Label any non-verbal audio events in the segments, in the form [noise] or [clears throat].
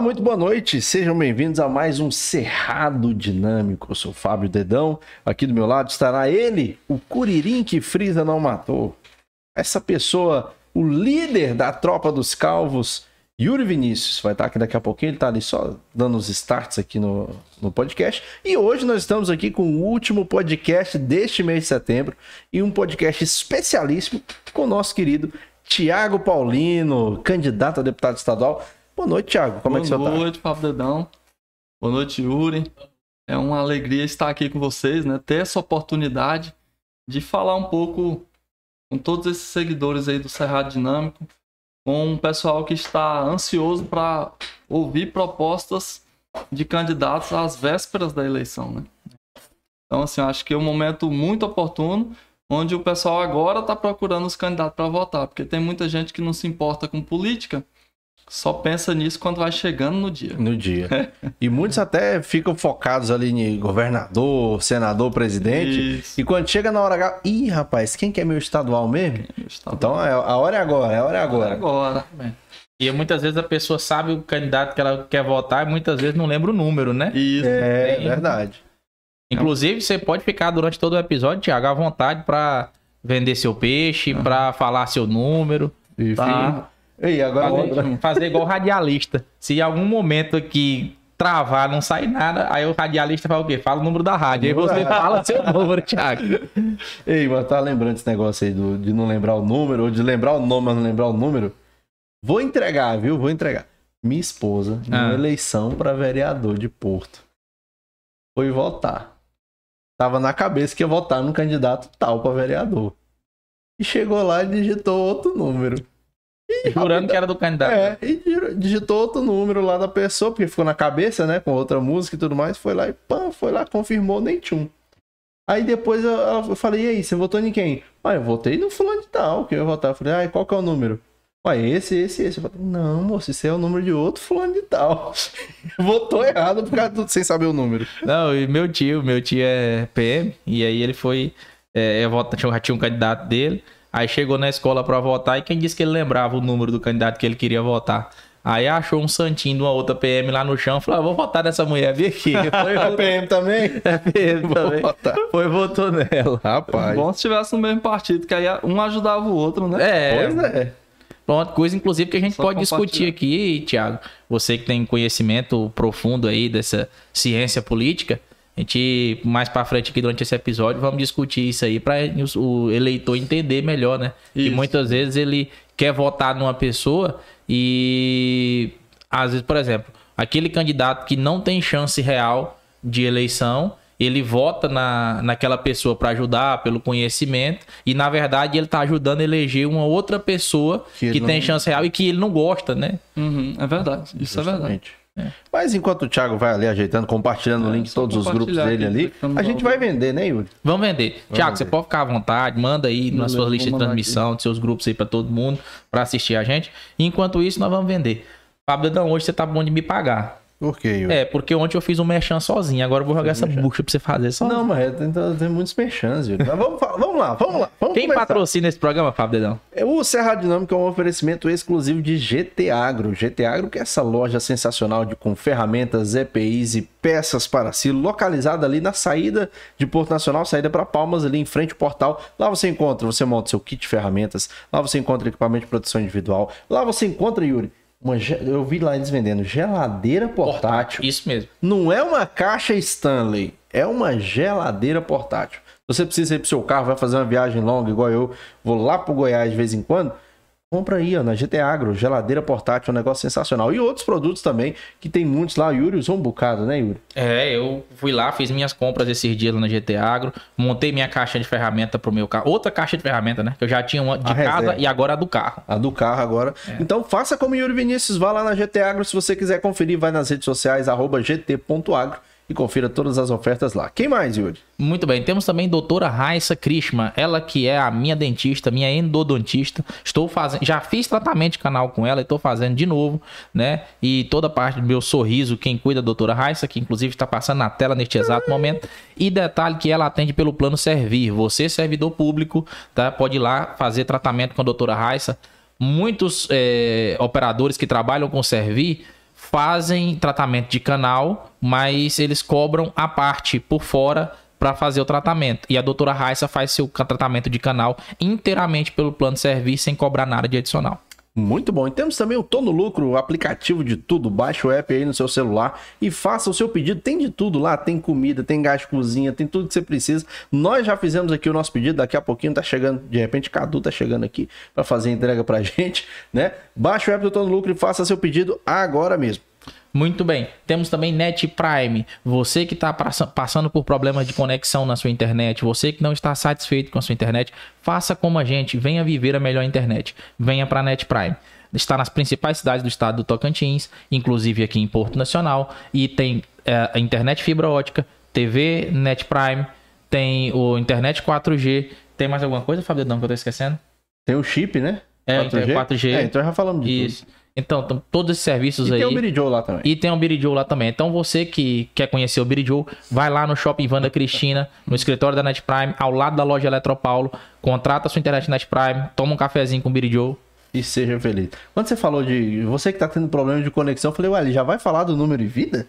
Olá, muito boa noite. Sejam bem-vindos a mais um Cerrado Dinâmico. Eu sou Fábio Dedão. Aqui do meu lado estará ele, o Curirim que Frisa não matou. Essa pessoa, o líder da tropa dos calvos, Yuri Vinícius, vai estar aqui daqui a pouquinho. Ele está ali só dando os starts aqui no, no podcast. E hoje nós estamos aqui com o último podcast deste mês de setembro e um podcast especialíssimo com o nosso querido Tiago Paulino, candidato a deputado estadual. Boa noite, Thiago. Como Boa é que você Boa tá? noite, Fábio Dedão. Boa noite, Yuri. É uma alegria estar aqui com vocês, né? Ter essa oportunidade de falar um pouco com todos esses seguidores aí do Cerrado Dinâmico, com um pessoal que está ansioso para ouvir propostas de candidatos às vésperas da eleição, né? Então, assim, acho que é um momento muito oportuno, onde o pessoal agora está procurando os candidatos para votar, porque tem muita gente que não se importa com política, só pensa nisso quando vai chegando no dia. No dia. e muitos até ficam focados ali em governador, senador, presidente. Isso. E quando chega na hora H, ih, rapaz, quem que é meu estadual mesmo? Está Então é- a hora é agora, a hora é agora. agora. E muitas vezes a pessoa sabe o candidato que ela quer votar e muitas vezes não lembra o número, né? Isso. É, Tem- verdade. Inclusive, você pode ficar durante todo o episódio, Thiago, à vontade pra vender seu peixe, pra falar seu número. E, Tá. Ei, agora Fazer, fazer igual radialista. Se em algum momento aqui travar, não sai nada, aí o radialista fala o quê? Fala o número da rádio. Aí você fala seu número, Thiago. Ei, mas tá lembrando esse negócio aí do- de não lembrar o número, ou de lembrar o nome, mas não lembrar o número? Vou entregar, viu? Vou entregar. Minha esposa, numa Ah. eleição pra vereador de Porto, foi votar. Tava na cabeça que ia votar num candidato tal pra vereador. E chegou lá e digitou outro número. E [laughs] Jurando que era do candidato. É, e di- digitou outro número lá da pessoa, porque ficou na cabeça, né? Com outra música e tudo mais. Foi lá e pã, foi lá, confirmou, nem tchum. Aí depois eu, eu falei, e aí, você votou em quem? Ah, eu votei no fulano de tal, que eu ia votar. Eu falei, ah, e qual que é o número? Ah, esse, esse, esse. Eu falei, não, moço, esse é o número de outro fulano de tal. [laughs] Votou errado por causa do, sem saber o número. Não, e meu tio, meu tio é PM, e aí ele foi. É, vota- tinha, tinha um candidato dele, aí chegou na escola pra votar, e quem disse que ele lembrava o número do candidato que ele queria votar? Aí achou um santinho de uma outra PM lá no chão, falou: ah, vou votar nessa mulher, vem aqui. [laughs] Foi, A PM também? é PM Vou também. votar. Foi, votou nela. Rapaz. Bom se tivesse no mesmo partido, que aí um ajudava o outro, né? É, Pois é. Pronto, coisa inclusive que a gente Só pode discutir aqui, Thiago. Você que tem conhecimento profundo aí dessa ciência política, a gente mais pra frente aqui durante esse episódio vamos discutir isso aí para o eleitor entender melhor, né? Que Isso. muitas vezes ele quer votar numa pessoa e às vezes, por exemplo, aquele candidato que não tem chance real de eleição, ele vota na, naquela pessoa para ajudar pelo conhecimento e na verdade ele tá ajudando a eleger uma outra pessoa Que que, tem não- chance real e que ele não gosta, né? Uhum, é verdade. Isso é verdade. Justamente. Mas enquanto o Thiago vai ali ajeitando, compartilhando o É, É, link de todos os grupos dele ali, a gente vai vender, né, Yuri? Vamos vender. Tiago, você vender. pode ficar à vontade, manda aí suas vou listas de transmissão, dos seus grupos aí para todo mundo, para assistir a gente. Enquanto isso, nós vamos vender. Fábio hoje você tá bom de me pagar. Por quê, Yuri? É, porque ontem eu fiz um merchan sozinho, agora eu vou jogar essa bucha pra você fazer só. Não, mas é, tem, muitos merchans, Yuri. Mas vamos, vamos lá, vamos lá. Vamos Quem começar. patrocina esse programa, Fábio Dedão? O Serra Dinâmica é um oferecimento exclusivo de GT Agro. GT Agro, que é essa loja sensacional de com ferramentas, EPIs e peças para silo, localizada ali na saída de Porto Nacional, saída para Palmas, ali em frente ao portal. Lá você encontra, você monta seu kit de ferramentas, lá você encontra equipamento de proteção individual, lá você encontra, Yuri, uma, eu vi lá eles vendendo geladeira portátil. Isso mesmo. Não é uma caixa Stanley, é uma geladeira portátil. Você precisa ir pro seu carro, vai fazer uma viagem longa, igual eu, vou lá pro Goiás de vez em quando. Compra aí, ó, na GT Agro, geladeira portátil, um negócio sensacional. E outros produtos também, que tem muitos lá. Yuri usou um bocado, né, Yuri? É, eu fui lá, fiz minhas compras esses dias lá na GT Agro, montei minha caixa de ferramenta pro meu carro. Outra caixa de ferramenta, né? Que eu já tinha uma de A casa reserva. e agora a do carro. A do carro agora. Então faça como Yuri Vinícius, vá lá na GT Agro. Se você quiser conferir, vai nas redes sociais, arroba gt.agro e confira todas as ofertas lá. Quem mais, Yuri? Muito bem, temos também doutora Raissa Krishma, ela que é a minha dentista, minha endodontista. Estou fazendo, já fiz tratamento de canal com ela e estou fazendo de novo, né? E toda a parte do meu sorriso, quem cuida é a doutora Raissa, que inclusive está passando na tela neste exato momento. E detalhe que ela atende pelo plano Servir. Você, servidor público, tá? Pode ir lá fazer tratamento com a doutora Raissa. Muitos eh, operadores que trabalham com Servir fazem tratamento de canal, mas eles cobram a parte por fora para fazer o tratamento. E a doutora Raissa faz seu tratamento de canal inteiramente pelo plano de serviço sem cobrar nada de adicional. Muito bom. E temos também o Tô no Lucro, o aplicativo de tudo. Baixe o app aí no seu celular e faça o seu pedido. Tem de tudo lá, tem comida, tem gás de cozinha, tem tudo que você precisa. Nós já fizemos aqui o nosso pedido, daqui a pouquinho tá chegando, de repente Cadu tá chegando aqui para fazer a entrega pra [laughs] gente, né? Baixe o app do Tô no Lucro e faça seu pedido agora mesmo. Muito bem. Temos também Net Prime. Você que está passando por problemas de conexão na sua internet, você que não está satisfeito com a sua internet, faça como a gente. Venha viver a melhor internet. Venha para a Net Prime. Está nas principais cidades do estado do Tocantins, inclusive aqui em Porto Nacional. E tem é, a internet fibra ótica, TV Net Prime, tem o internet 4G. Tem mais alguma coisa, Dedão, que eu estou esquecendo? Tem o chip, né? É, 4G. 4G. É, então já falamos disso. Isso. Então, todos esses serviços e aí. E tem o Birijoe lá também. E tem o Birijoe lá também. Então, você que quer conhecer o Birijoe, vai lá no Shopping Vanda Cristina, no escritório da Net Prime, ao lado da loja Eletropaulo, contrata a sua internet Net Prime, toma um cafezinho com o Birijoe. E seja feliz. Quando você falou de. Você que tá tendo problema de conexão, eu falei, ué, ele já vai falar do número de vida?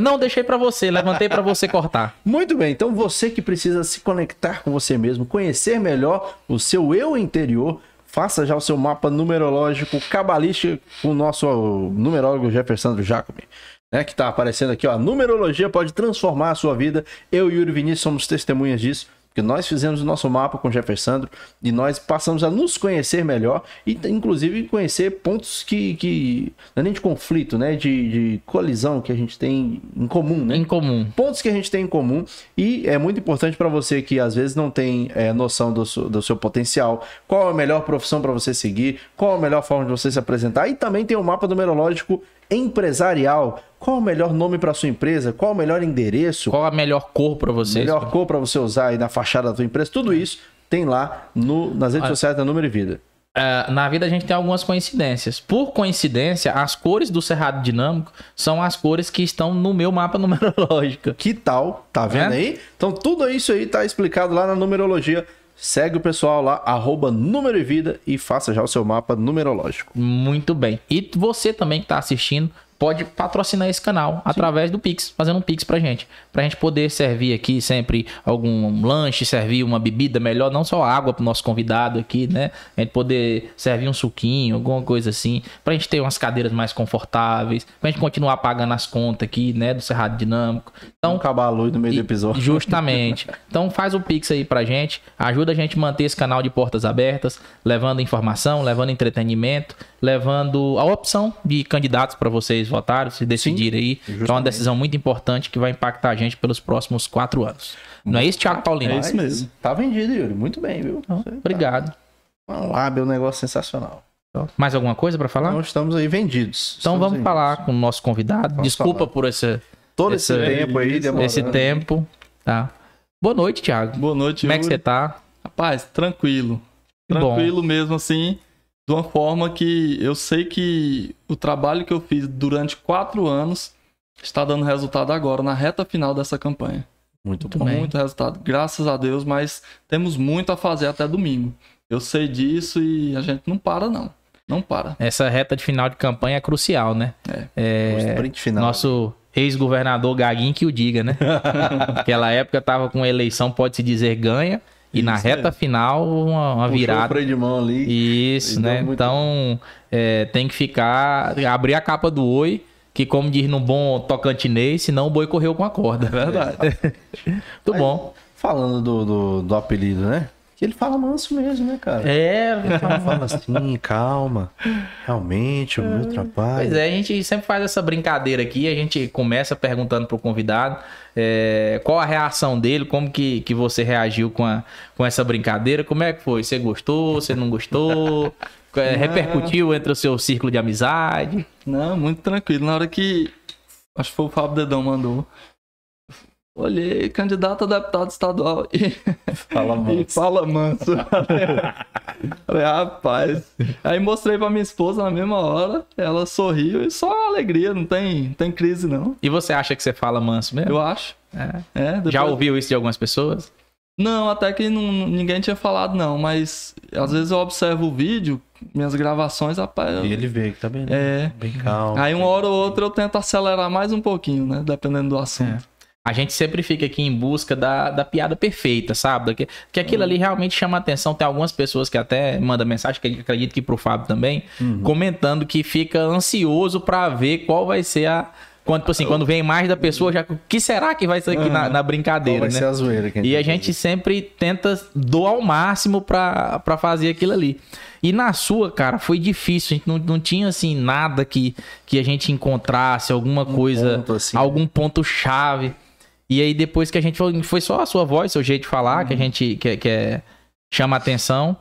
Não, deixei para você, levantei para você cortar. [laughs] Muito bem, então você que precisa se conectar com você mesmo, conhecer melhor o seu eu interior, Faça já o seu mapa numerológico cabalístico com o nosso numerólogo Jefferson Jacobi. Né, que está aparecendo aqui, ó. A numerologia pode transformar a sua vida. Eu e Yuri Vinícius somos testemunhas disso. Porque nós fizemos o nosso mapa com o Jefferson e nós passamos a nos conhecer melhor e, inclusive, conhecer pontos que. que não é nem de conflito, né? De, de colisão que a gente tem em comum, né? Em comum. Pontos que a gente tem em comum e é muito importante para você que às vezes não tem é, noção do, do seu potencial, qual a melhor profissão para você seguir, qual a melhor forma de você se apresentar e também tem o um mapa numerológico empresarial. Qual o melhor nome para sua empresa? Qual o melhor endereço? Qual a melhor cor para você? Melhor cor para você usar aí na fachada da sua empresa? Tudo isso tem lá no, nas redes sociais da Número e Vida. Uh, na vida a gente tem algumas coincidências. Por coincidência, as cores do Cerrado Dinâmico são as cores que estão no meu mapa [laughs] numerológico. Que tal? Tá vendo é? aí? Então tudo isso aí tá explicado lá na numerologia. Segue o pessoal lá, arroba número e vida e faça já o seu mapa numerológico. Muito bem. E você também que está assistindo, pode patrocinar esse canal Sim. através do Pix, fazendo um Pix pra gente. Pra gente poder servir aqui sempre algum lanche, servir uma bebida melhor, não só água pro nosso convidado aqui, né? A gente poder servir um suquinho, alguma coisa assim, pra gente ter umas cadeiras mais confortáveis, pra gente continuar pagando as contas aqui, né, do Cerrado Dinâmico. Então, acabar a luz no meio do episódio. Justamente. [laughs] Então faz o Pix aí pra gente, ajuda a gente a manter esse canal de portas abertas, levando informação, levando entretenimento, levando a opção de candidatos para vocês votarem, se decidirem aí. Justamente. é uma decisão muito importante que vai impactar a gente pelos próximos quatro anos. Não é isso, Thiago Paulino? É isso mesmo. Tá vendido, Yuri. Muito bem, viu? Então, obrigado. Tá... Uma lábia, um negócio sensacional. Mais alguma coisa para falar? Não, estamos aí vendidos. Então estamos vamos vendidos. falar com o nosso convidado. Vamos Desculpa falar. por esse, todo esse, esse tempo aí, demorando. esse tempo, tá? Boa noite, Thiago. Boa noite, Como Yuri. é que você tá? Rapaz, tranquilo. Tranquilo Bom. mesmo assim de uma forma que eu sei que o trabalho que eu fiz durante quatro anos está dando resultado agora, na reta final dessa campanha. Muito, muito bom. Muito resultado, graças a Deus, mas temos muito a fazer até domingo. Eu sei disso e a gente não para, não. Não para. Essa reta de final de campanha é crucial, né? É. é sprint final. Nosso ex-governador Gaguinho que o diga, né? [laughs] Naquela época tava com eleição, pode-se dizer, ganha. E Isso, na reta é. final, uma, uma virada. Freio de mão ali. Isso, né? Muito... Então, é, tem que ficar. abrir a capa do oi, que, como diz no bom tocantinês, senão o boi correu com a corda. É verdade. [laughs] Muito bom. Falando do, do, do apelido, né? Que ele fala manso mesmo, né, cara? É, ele fala, fala assim, calma. Realmente, o meu trabalho. Pois é, a gente sempre faz essa brincadeira aqui, a gente começa perguntando pro convidado é, qual a reação dele, como que, que você reagiu com, a, com essa brincadeira, como é que foi? Você gostou, você não gostou? É, repercutiu entre o seu círculo de amizade? Não, muito tranquilo. Na hora que. Acho que foi o Fábio Dedão mandou. Olhei, candidato a deputado estadual [laughs] e fala manso. E fala manso. [laughs] Falei, rapaz. Aí mostrei pra minha esposa na mesma hora, ela sorriu e só alegria, não tem, não tem crise não. E você acha que você fala manso mesmo? Eu acho. É. É, depois... Já ouviu isso de algumas pessoas? Não, até que não- ninguém tinha falado não, mas às vezes eu observo o vídeo, minhas gravações, rapaz, eu- E ele vê que tá bem, é. bem calmo. Aí uma hora ou outra eu tento acelerar mais um pouquinho, né? Dependendo do assunto. A gente sempre fica aqui em busca da, da piada perfeita, sabe? Que, que aquilo ali realmente chama atenção. Tem algumas pessoas que até mandam mensagem, que acredito que pro Fábio também, comentando que fica ansioso pra ver qual vai ser a. Quando, tipo assim, quando vem mais da pessoa, já. O que será que vai ser aqui na, na Qual brincadeira, vai né? ser a zoeira E a gente sempre tenta doar ao máximo pra, pra fazer aquilo ali. E na sua, cara, foi difícil. A gente não, não tinha, assim, nada que, que a gente encontrasse, alguma coisa, ponto, assim, algum ponto-chave. E aí, depois que a gente foi, foi só a sua voz, seu jeito de falar, Uhum. que a gente que, que é, chama atenção.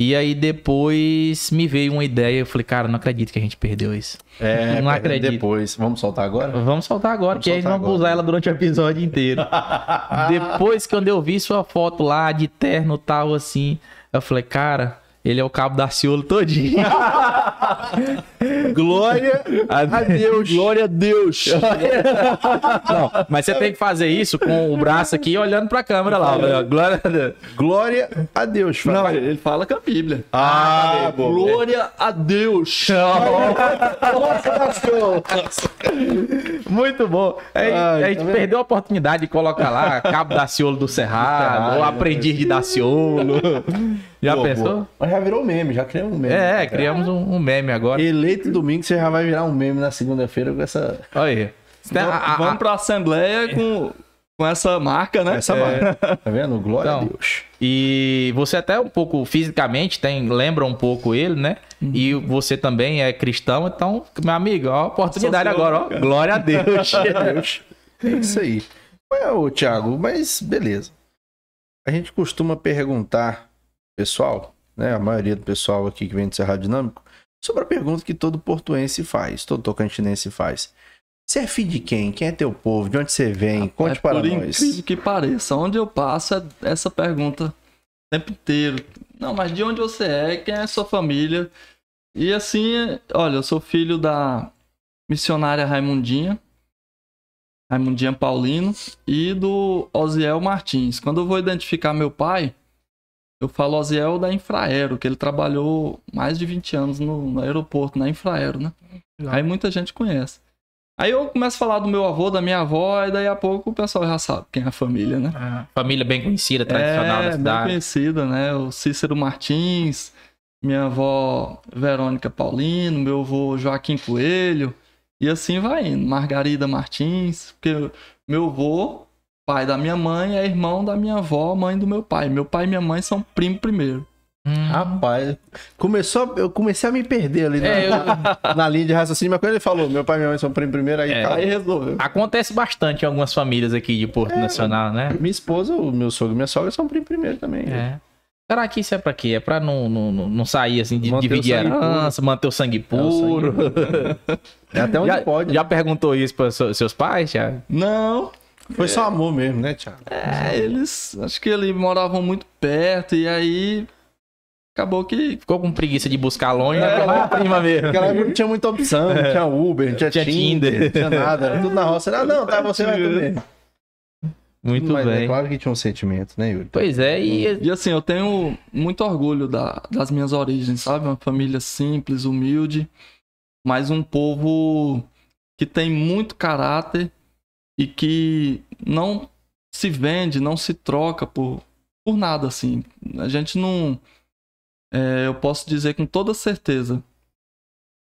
E aí, depois me veio uma ideia. Eu falei, cara, não acredito que a gente perdeu isso. É, não acredito. Depois. Vamos soltar agora? Vamos soltar agora, Vamos que aí soltar vamos agora. usar ela durante o episódio inteiro. [laughs] Depois que quando eu vi sua foto lá de terno tal, assim, eu falei, cara, ele é o cabo da Ciolo todinho. [laughs] Glória a Deus. Glória a Deus. [laughs] Não, mas você tem que fazer isso com o braço aqui olhando pra câmera lá. ó. Glória a Deus. Glória a Deus. Não, Fábio. ele fala com a Bíblia. Ah, boa. Glória a Deus! Muito bom. Aí, Ai, a gente tá vendo? perdeu a oportunidade de colocar lá Cabo Daciolo do Cerrado, Cerrado, ou Aprendiz de Daciolo. Já Boa, pensou? boa. Mas já virou meme, já criamos um meme. É, criamos um, um meme agora. Eleito domingo, você já vai virar um meme na segunda-feira com essa, Olha aí. A- a- Vamos pra Assembleia com, com essa marca, né? essa marca. Tá vendo? Glória a Então, Deus. E você até um pouco fisicamente tem, lembra um pouco ele, né? E você também é cristão, então, meu amigo, ó, a oportunidade agora, ó. Glória a Deus. [laughs] Deus. É isso aí. Ué, ô, Thiago, mas beleza. A gente costuma perguntar, pessoal, né? A maioria do pessoal aqui que vem do Cerrado Dinâmico, sobre a pergunta que todo portuense faz, todo tocantinense faz. Você é filho de quem? Quem é teu povo? De onde você vem? Conte é para por nós. incrível que pareça, onde eu passo é essa pergunta o tempo inteiro. Não, mas de onde você é? Quem é sua família? E assim, olha, eu sou filho da missionária Raimundinha, Raimundinha Paulino, e do Osiel Martins. Quando eu vou identificar meu pai, eu falo Osiel da Infraero, que ele trabalhou mais de 20 anos no, no aeroporto, na Infraero, né? Aí muita gente conhece. Aí eu começo a falar do meu avô, da minha avó, e daí a pouco o pessoal já sabe quem é a família, né? Ah, Família bem conhecida, tradicional é, da bem cidade. conhecida, né? O Cícero Martins, minha avó Verônica Paulino, meu avô Joaquim Coelho, e assim vai indo. Margarida Martins, porque meu avô, pai da minha mãe, é irmão da minha avó, mãe do meu pai. Meu pai e minha mãe são primo primeiro. Hum. Rapaz, começou, eu comecei a me perder ali na, É, eu- na linha de raciocínio, mas quando ele falou, meu pai e minha mãe são primo primeiro, aí É. Aí resolveu. Acontece bastante em algumas famílias aqui de Porto Nacional, né? Minha esposa, o meu sogro e minha sogra são primo primeiro também. É. Será que isso é pra quê? É pra não, não, não- não sair assim, de Manter dividir sangue herança, manter o sangue É, o sangue puro? [laughs] É até onde já, pode. já perguntou isso para seus pais, Thiago? Não, Foi só amor mesmo, né, Thiago? é, eles acho que eles moravam muito perto, e aí acabou que Ficou com preguiça de buscar longe, né? Lá a prima mesmo. Naquela época não tinha muita opção, não tinha Uber, não tinha, Tinha Tinder, Tinder. não tinha nada. Era tudo na roça. Ah, não, tá, você vai bem. Muito Mas bem. é claro que tinha um sentimento, né, Yuri? Pois é, e E assim, eu tenho muito orgulho da- das minhas origens, sabe? Uma família simples, humilde, mas um povo que tem muito caráter e que não se vende, não se troca por, por nada, assim. A gente não. é, eu posso dizer com toda certeza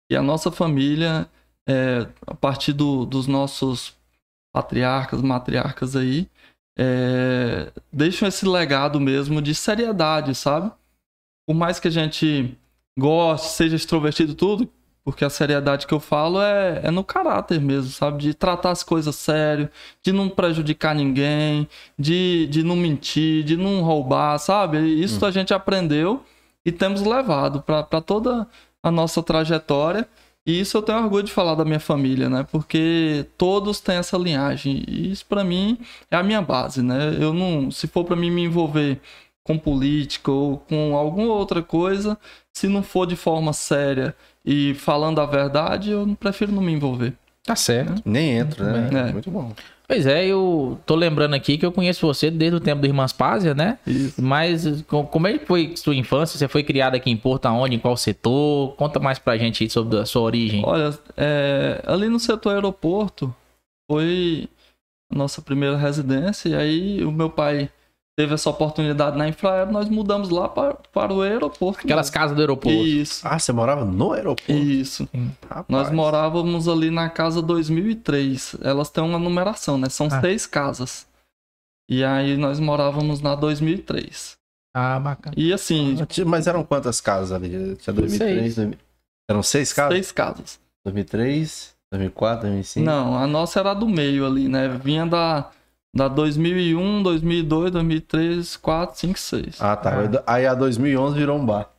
que a nossa família, é, a partir do- dos nossos patriarcas, matriarcas aí, é, deixam esse legado mesmo de seriedade, sabe? Por mais que a gente goste, seja extrovertido tudo, porque a seriedade que eu falo é, é no caráter mesmo, sabe? De tratar as coisas sério, de não prejudicar ninguém, de, de não mentir, de não roubar, sabe? Isso a gente aprendeu e temos levado para toda a nossa trajetória. E isso eu tenho orgulho de falar da minha família, né? Porque todos têm essa linhagem. E isso pra mim é a minha base, né? Eu não, se for pra mim me envolver com política ou com alguma outra coisa, se não for de forma séria e falando a verdade, eu prefiro não me envolver. tá certo. Nem entra, né? É. Muito bom. Pois é, eu tô lembrando aqui que eu conheço você desde o tempo do Irmãs Pásia, né? Isso. Mas co- como é que foi sua infância? Você foi criado aqui em Porto aonde? Em qual setor? Conta mais pra gente aí sobre a sua origem. Olha, é, ali no setor aeroporto foi a nossa primeira residência. E aí o meu pai teve essa oportunidade na Infraero, nós mudamos lá para, para o aeroporto. Aquelas casas do aeroporto. Isso, Ah, você morava no aeroporto? isso. Nós morávamos ali na casa 2003. Elas têm uma numeração, né? São Ah. seis casas. E aí nós morávamos na 2003. Ah, bacana. E assim, Mas eram quantas casas ali? Tinha 2003, Seis. 2000... Eram seis casas? seis casas. 2003, 2004, 2005? Não, a nossa era do meio ali, né? Vinha da, da 2001, 2002, 2003, 2004, 2005, 2006. Ah, tá. Aí a 2011 virou um bar.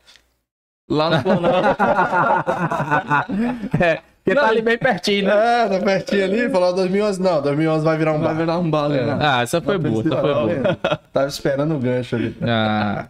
Lá no Planalto. [laughs] É, porque tá Não, ali bem pertinho, né? É, tá pertinho ali. Falou 2011. Não, 2011 vai virar um vai bar. virar um bar É. né? Ah, essa foi boa, essa foi boa. [laughs] Tava esperando o gancho ali. Ah,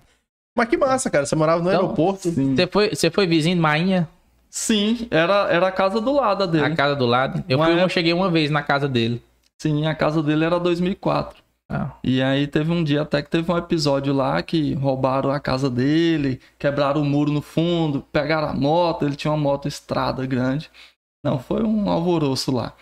Mas que massa, cara. Você morava no Então, aeroporto. você, foi, você foi vizinho de Mainha, Sim, era, era a casa do lado dele. a casa do lado? Eu, fui, eu época- cheguei uma vez na casa dele. Sim, a casa dele era 2004. Ah, E aí teve um dia até que teve um episódio lá que roubaram a casa dele, quebraram o muro no fundo, pegaram a moto, ele tinha uma moto estrada grande. Não, foi um alvoroço lá.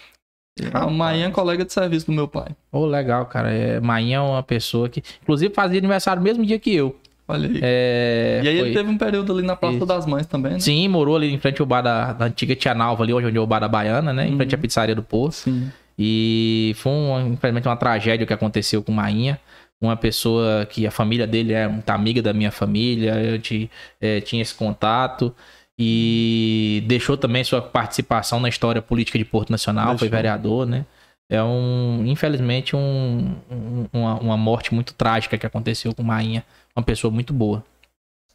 A Rapaz. Maia é colega de serviço do meu pai. oh, legal, cara. É, Mainha é uma pessoa que, inclusive, fazia aniversário no mesmo dia que eu. Olha aí. É, e aí foi- ele teve um período ali na Praça Isso. das Mães também, né? Sim, morou ali em frente ao bar da, da antiga Tia Nalva, ali onde é o bar da Baiana, né? Em frente à pizzaria do Poço. Sim. E foi, um, infelizmente, uma tragédia que aconteceu com Mainha. Uma pessoa que a família dele é muito amiga da minha família, eu te- eh, tinha esse contato. E deixou também sua participação na história política de Porto Nacional, foi Deixou. vereador, né? É um, infelizmente, um, um- uma, uma morte muito trágica que aconteceu com Mainha. Uma pessoa muito boa.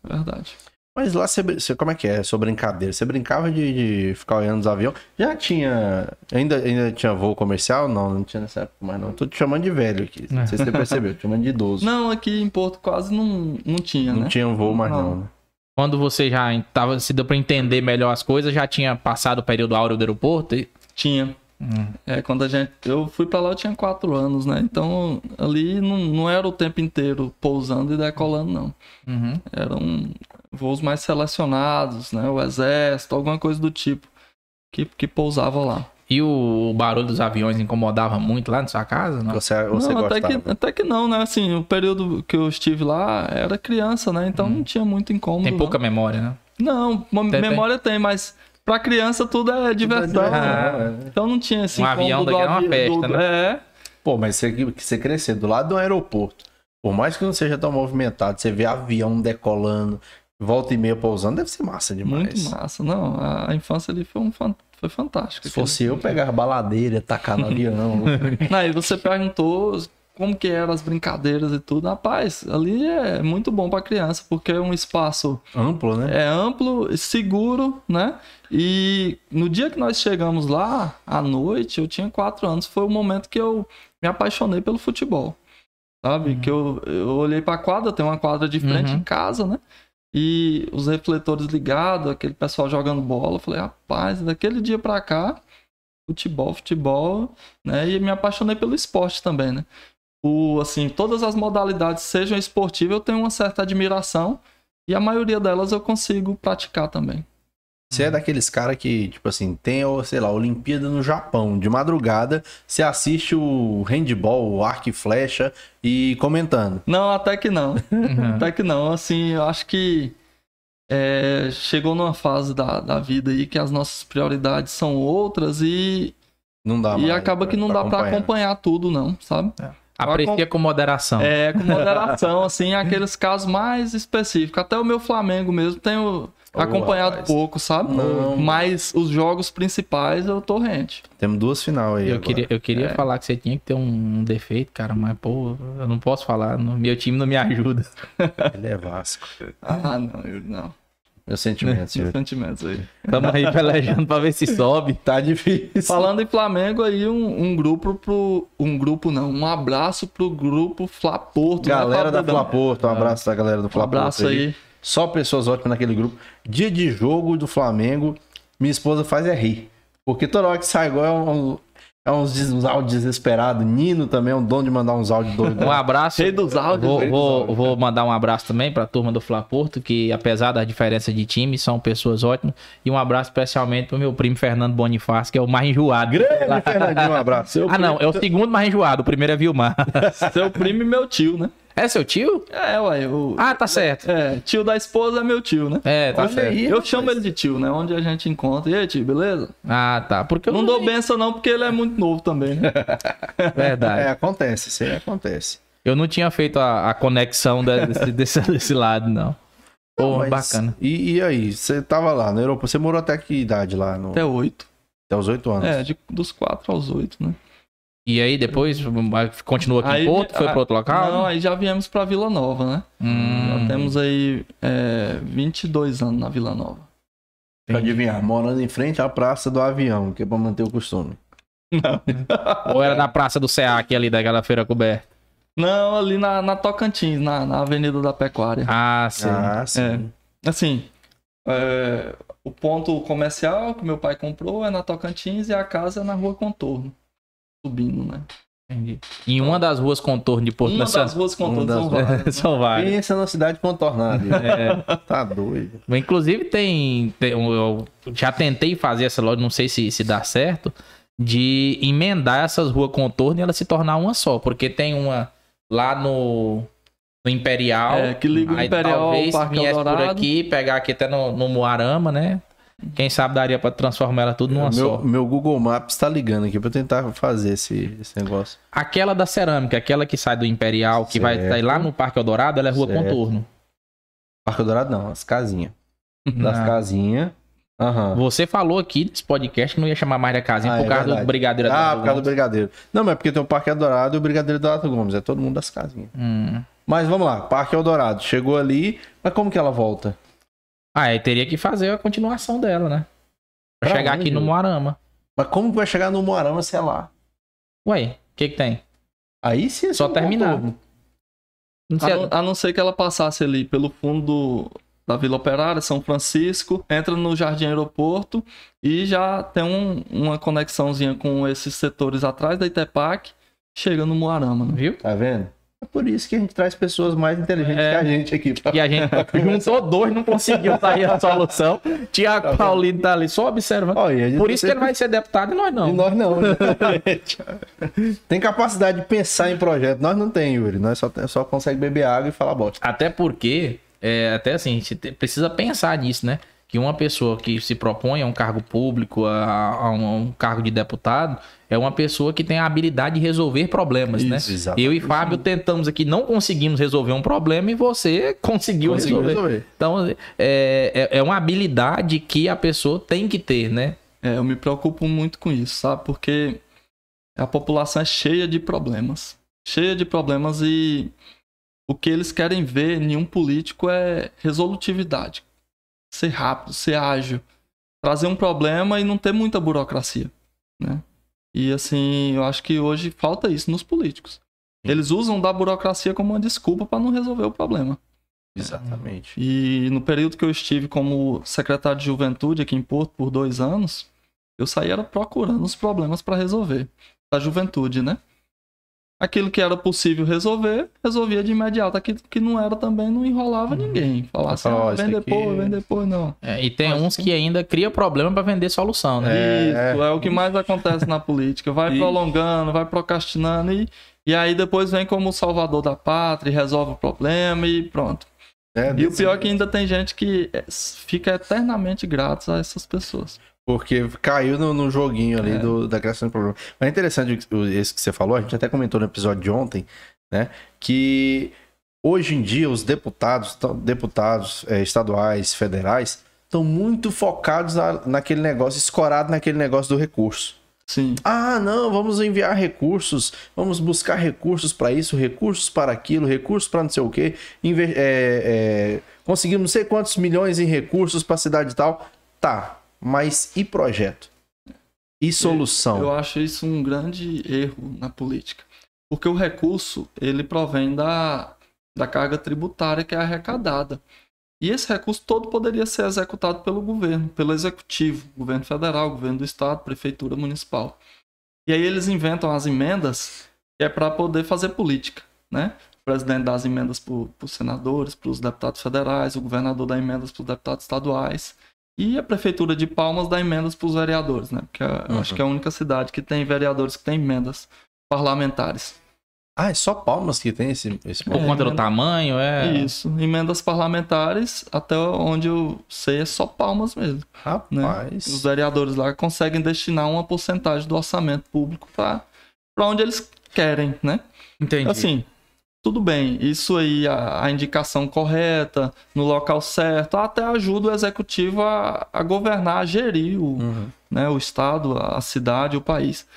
Verdade. Mas lá você, você- como é que é? Sua brincadeira? Você brincava de, de ficar olhando os aviões? Já tinha. Ainda, ainda tinha voo comercial? Não, não tinha nessa época mais não. Tô te chamando de velho aqui. Não sei se você [laughs] percebeu, tô te chamando de idoso. Não, Não, aqui em Porto quase não, não tinha, né? tinha um voo mais não. Não. né? Quando você já tava, se deu pra entender melhor as coisas, já tinha passado o período áureo do aeroporto? E... Tinha. Hum. É, quando a gente. Eu fui pra lá, eu tinha quatro anos, né? Então ali não, não era o tempo inteiro pousando e decolando, não. Uhum. Eram voos mais selecionados, né? O exército, alguma coisa do tipo. Que, que pousava lá. E o barulho dos aviões incomodava muito lá na sua casa? Não? Você, você não, até que, até que não, né? Assim, o período que eu estive lá era criança, né? Então não tinha muito incômodo. Tem não. pouca memória, né? Não, uma Tem, memória tem, mas pra criança tudo é diversão. diversão, né? é. Então não tinha esse Um avião daqui é uma festa, do- né? É, Pô, mas você, que você crescer do lado do aeroporto, por mais que não seja tão movimentado, você vê avião decolando, volta e meia pousando, deve ser massa demais. muito massa. Não, a, infância ali foi, um, foi fantástica. Se fosse eu, pegar baladeira, tacar no avião. [laughs] Não, e você perguntou como que eram as brincadeiras e tudo. Rapaz, ali é muito bom pra criança, porque é um espaço Amplo, né? é amplo, seguro, né? E no dia que nós chegamos lá, à noite, eu tinha quatro anos, foi o momento que eu me apaixonei pelo futebol. Sabe? Que eu, eu olhei pra quadra, tem uma quadra de frente Uhum. em casa, né? E os refletores ligados, aquele pessoal jogando bola. Eu falei, rapaz, daquele dia pra cá, futebol, futebol, né? E me apaixonei pelo esporte também, né? O, assim, todas as modalidades sejam esportivas, eu tenho uma certa admiração e a maioria delas eu consigo praticar também. Você é daqueles caras que, tipo assim, tem, ó, sei lá, Olimpíada no Japão. De madrugada, você assiste o handball, o arco e flecha e comentando. Não, até que não. Uhum. [laughs] Até que não. Assim, eu acho que é, chegou numa fase da, da vida aí que as nossas prioridades são outras e, Não dá e mais acaba que não dá pra acompanhar tudo, não, sabe? Aprecia com moderação. É, com moderação, assim, aqueles casos mais específicos. Até o meu Flamengo mesmo tenho Acompanhado rapaz. pouco, sabe? Não. Mas os jogos principais eu tô rente. Temos duas final aí. Eu agora. queria, eu queria É. falar que você tinha que ter um defeito, cara, mas, pô, eu não posso falar. não- meu time não me ajuda. [laughs] Ele é Vasco. Ah, não, eu não. Meus sentimentos, Meus sentimentos aí. Tamo aí pelejando pra ver se sobe. Tá difícil. Falando em Flamengo aí, um, um grupo pro. Um grupo não, um abraço pro grupo Flaporto. né, Galera da Fábio Dedão? Flaporto, um abraço da galera do Um Flaporto. abraço aí. Só pessoas ótimas naquele grupo. Dia de jogo do Flamengo, minha esposa faz é rir. Porque toda hora que sai gol é um. É uns, uns áudios desesperados. Nino também é um dono de mandar uns áudios doidos. Um abraço. Rei dos áudios, Vou, vou- áudios. vou mandar um abraço também pra turma do Fla Porto, que apesar da diferença de time, são pessoas ótimas. E um abraço especialmente pro meu primo Fernando Bonifácio, que é o mais enjoado. Grande Fernandinho, um abraço. [laughs] Ah, não, é o segundo mais enjoado, o primeiro é Vilmar. [laughs] Seu primo e meu tio, né? É seu tio? É, ué. O... Ah, tá certo. É, tio da esposa é meu tio, né? É, tá Olha certo. aí, Eu rapaz. chamo ele de tio, né? Onde a gente encontra. E aí, tio, beleza? Ah, tá. Porque eu Não dou benção não, porque ele é muito novo também, né? [laughs] Verdade. É, acontece, isso aí acontece. Eu não tinha feito a, a conexão desse, desse, [laughs] desse lado, não. Pô, Mas- bacana. E, e aí, você tava lá na Europa, você morou até que idade lá? No... Até oito. Até os oito anos. É, de, dos quatro aos oito, né? E aí depois continua aqui Aí- em Porto, foi ah, para outro local? Não, aí já viemos pra Vila Nova, né? Hum, Já temos aí é, 22 anos na Vila Nova. Pra adivinhar, morando em frente à Praça do Avião, que é pra manter o costume. Ou era na Praça do SEAC ali daquela feira coberta? Não, ali na, na Tocantins, na, na Avenida da Pecuária. Ah, sim. Ah, sim. Assim, é, o ponto comercial que meu pai comprou é na Tocantins e a casa é na Rua Contorno. Subindo, né? Entendi. Em uma das ruas contorno de Porto Uma das ruas Contorno das são várias. né? São. Pensa na cidade contornada. [laughs] É. Tá doido. Inclusive tem, tem- eu já tentei fazer essa loja, não sei se, se dá certo, de emendar essas ruas contorno e ela se tornar uma só, porque tem uma lá no, no Imperial, É, que liga o Imperial ao talvez Parque viesse por aqui, pegar aqui até no, no Moarama, né? Quem sabe daria pra transformar ela tudo numa meu, só. meu Google Maps tá ligando aqui pra eu tentar fazer esse, esse negócio. Aquela da cerâmica, aquela que sai do Imperial, que vai Certo. sair lá no Parque Eldorado, ela é rua Certo. contorno. Parque Dourado não, as casinhas. [laughs] Das Ah. casinhas. Aham. Você falou aqui nesse podcast que não ia chamar mais de casinha Ah, por é causa verdade. do Brigadeiro Ah, Adorado por causa do. Brigadeiro. Não, mas é porque tem o Parque Eldorado e o Brigadeiro Dourado Gomes. É todo mundo das casinhas. Hum. Mas vamos lá, Parque Eldorado. Chegou ali, mas como que ela volta? Ah, aí teria que fazer a continuação dela, né? Pra Pra chegar onde, aqui no? Moarama. Mas como que vai chegar no Moarama, sei lá? Ué, o que que tem? Aí sim é Só um terminar. contorno. Não A sei. não, a não ser que ela passasse ali pelo fundo da Vila Operária, São Francisco, entra no Jardim Aeroporto e já tem um- uma conexãozinha com esses setores atrás da Itepac, chega no Moarama. Né? Viu? Tá vendo? É por isso que a gente traz pessoas mais inteligentes É. que a gente aqui. pra- E a gente juntou dois, não conseguiu sair a solução. Tiago Paulino tá ali só observando. Ó, e a gente Por isso que ele vai ser deputado e nós E não. nós não. né? [laughs] tem capacidade de pensar em projeto. Nós não tem, Yuri. Nós só, só consegue beber água e falar bosta. Até porque, é, até assim, a gente te- precisa pensar nisso, né? Que uma pessoa que se propõe a um cargo público, a, a um, a um cargo de deputado, é uma pessoa que tem a habilidade de resolver problemas, né? Isso, exatamente. Eu e Fábio tentamos aqui, não conseguimos resolver um problema e você [laughs] conseguiu, Conseguiu resolver. resolver. Então, é, é, é uma habilidade que a pessoa tem que ter, né? É, eu me preocupo muito com isso, sabe? Porque a população é cheia de problemas. Cheia de problemas e o que eles querem ver em um político é resolutividade. Ser rápido, ser ágil. Trazer um problema e não ter muita burocracia, né? E assim, eu acho que hoje falta isso nos políticos. Eles usam da burocracia como uma desculpa para não resolver o problema. Exatamente. E no período que eu estive como secretário de juventude aqui em Porto por dois anos, eu saí era procurando os problemas para resolver. Da juventude, né? Aquilo que era possível resolver, resolvia de imediato. Aquilo que não era também não enrolava ninguém. Falava assim, ah, isso vem aqui- depois, vem depois, não. É, e tem Mas uns que ainda cria problema pra vender solução, né? É. Isso, é o que mais acontece na política. Vai Isso. prolongando, vai procrastinando e, e aí depois vem como o salvador da pátria, resolve o problema e pronto. É, E o pior é que ainda tem gente que é, fica eternamente grato a essas pessoas. Porque caiu no, no joguinho ali É. do, da criação de problema. Mas é interessante o- esse que você falou, a gente até comentou no episódio de ontem, né? Que hoje em dia os deputados, deputados eh, estaduais, federais, estão muito focados na, naquele negócio, escorado naquele negócio do recurso. Sim. Ah, não, vamos enviar recursos, vamos buscar recursos para isso, recursos para aquilo, recursos para não sei o quê. Inve- é, é, conseguimos não sei quantos milhões em recursos para a cidade e tal. Tá, mas e projeto? E solução? Eu acho isso um grande erro na política. Porque o recurso, ele provém da, da carga tributária que é arrecadada. E esse recurso todo poderia ser executado pelo governo, pelo executivo, governo federal, governo do estado, prefeitura municipal. E aí eles inventam as emendas que é para poder fazer política, né? O presidente dá as emendas para os senadores, para os deputados federais, o governador dá emendas para os deputados estaduais. E a prefeitura de Palmas dá emendas para os vereadores, né? Porque eu Uhum. acho que é a única cidade que tem vereadores que tem emendas parlamentares. Ah, é só Palmas que tem esse, esse Por É, conta do tamanho, é. Isso. Emendas parlamentares, até onde eu sei, é só Palmas mesmo. Né? Rapaz. Os vereadores lá conseguem destinar uma porcentagem do orçamento público para onde eles querem, né? Entendi. Assim, tudo bem, isso aí, a, a indicação correta, no local certo, até ajuda o executivo a, a governar, a gerir o, Uhum. né, o estado, a cidade, o país.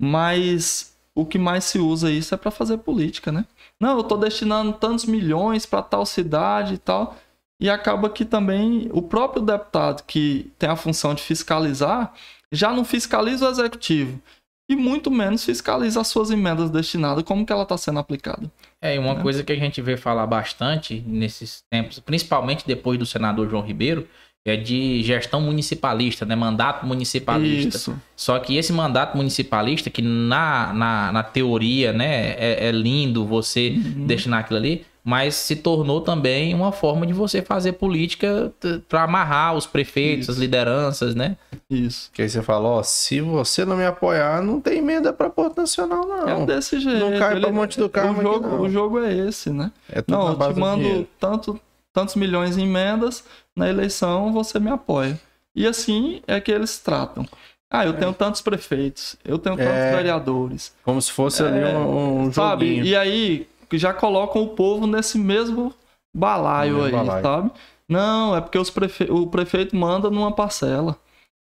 Mas o que mais se usa isso é para fazer política, né? Não, eu tô destinando tantos milhões para tal cidade e tal. E acaba que também o próprio deputado que tem a função de fiscalizar já não fiscaliza o executivo e muito menos fiscaliza as suas emendas destinadas, como que ela está sendo aplicada. É, e uma né? coisa que a gente vê falar bastante nesses tempos, principalmente depois do senador João Ribeiro, é de gestão municipalista, né? Mandato municipalista. Isso. Só que esse mandato municipalista, que na, na, na teoria, né, é, é lindo você Uhum. destinar aquilo ali, mas se tornou também uma forma de você fazer política para amarrar os prefeitos, Isso. as lideranças, né? Isso. Que aí você fala, ó, se você não me apoiar, não tem emenda pra Porto Nacional, não. É desse jeito. Não cai Ele- Monte do Carmo o aqui, jogo, não. o jogo é esse, né? É tudo Não, eu te do mando tanto, tantos milhões em emendas, na eleição você me apoia. E assim é que eles tratam. Ah, eu tenho tantos prefeitos, eu tenho tantos É. vereadores. Como se fosse ali É, um, um sabe? joguinho. E aí já colocam o povo nesse mesmo balaio aí, balaio. sabe? Não, é porque prefe... o prefeito manda numa parcela,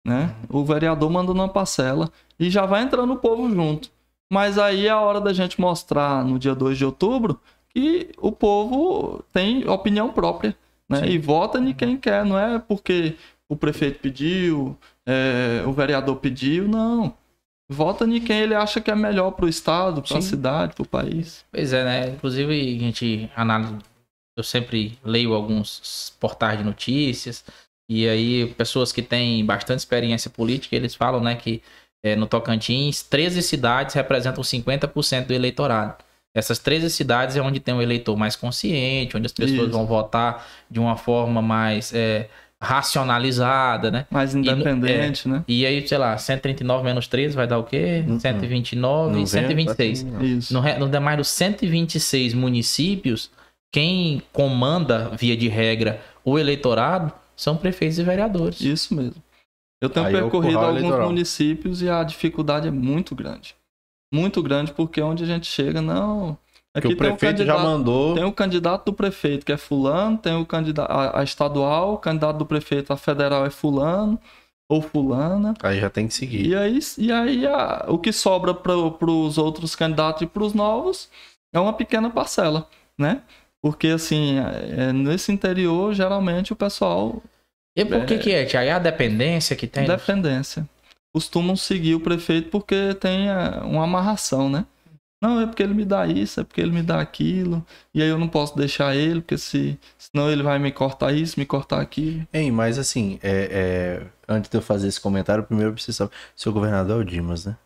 né? Uhum. O vereador manda numa parcela e já vai entrando o povo junto. Mas aí é a hora da gente mostrar no dia 2 de outubro que o povo tem opinião própria, né? Sim. E vota em quem quer, não é porque o prefeito pediu, é, o vereador pediu, não. Vota em quem ele acha que é melhor pro estado, pra Sim. cidade, pro país. Pois é, né? Inclusive, a gente analisa. Eu sempre leio alguns portais de notícias. E aí, pessoas que têm bastante experiência política, eles falam, né, que eh, no Tocantins, 13 cidades representam 50% do eleitorado. Essas 13 cidades é onde tem um eleitor mais consciente, onde as pessoas Isso. vão votar de uma forma mais eh, racionalizada, né? Mais independente, né? E aí, sei lá, 139 menos 13 vai dar o quê? Uhum. 129 e 126. Não. Isso. No, no demais dos 126 municípios, quem comanda, via de regra, o eleitorado são prefeitos e vereadores. Isso mesmo. Eu tenho Aí é percorrido alguns eleitoral. municípios e a dificuldade é muito grande. Muito grande, porque onde a gente chega, não. Porque Aqui o tem um prefeito já candidato- mandou. Tem o candidato do prefeito, que é fulano, tem o candidato a, a estadual, o candidato do prefeito a federal é fulano ou fulana. Aí já tem que seguir. E aí, e aí a- o que sobra para os outros candidatos e para os novos é uma pequena parcela, né? Porque assim, é- é, nesse interior, geralmente o pessoal E por que que é, Tiago? É a dependência que tem? dependência. Costumam seguir o prefeito porque tem é, uma amarração, né? Não, é porque ele me dá isso, é porque ele me dá aquilo. E aí eu não posso deixar ele, porque se, senão ele vai me cortar isso, me cortar aquilo. Hein, mas assim, é, é, antes de eu fazer esse comentário, primeiro eu preciso saber. Seu governador é o Dimas, né?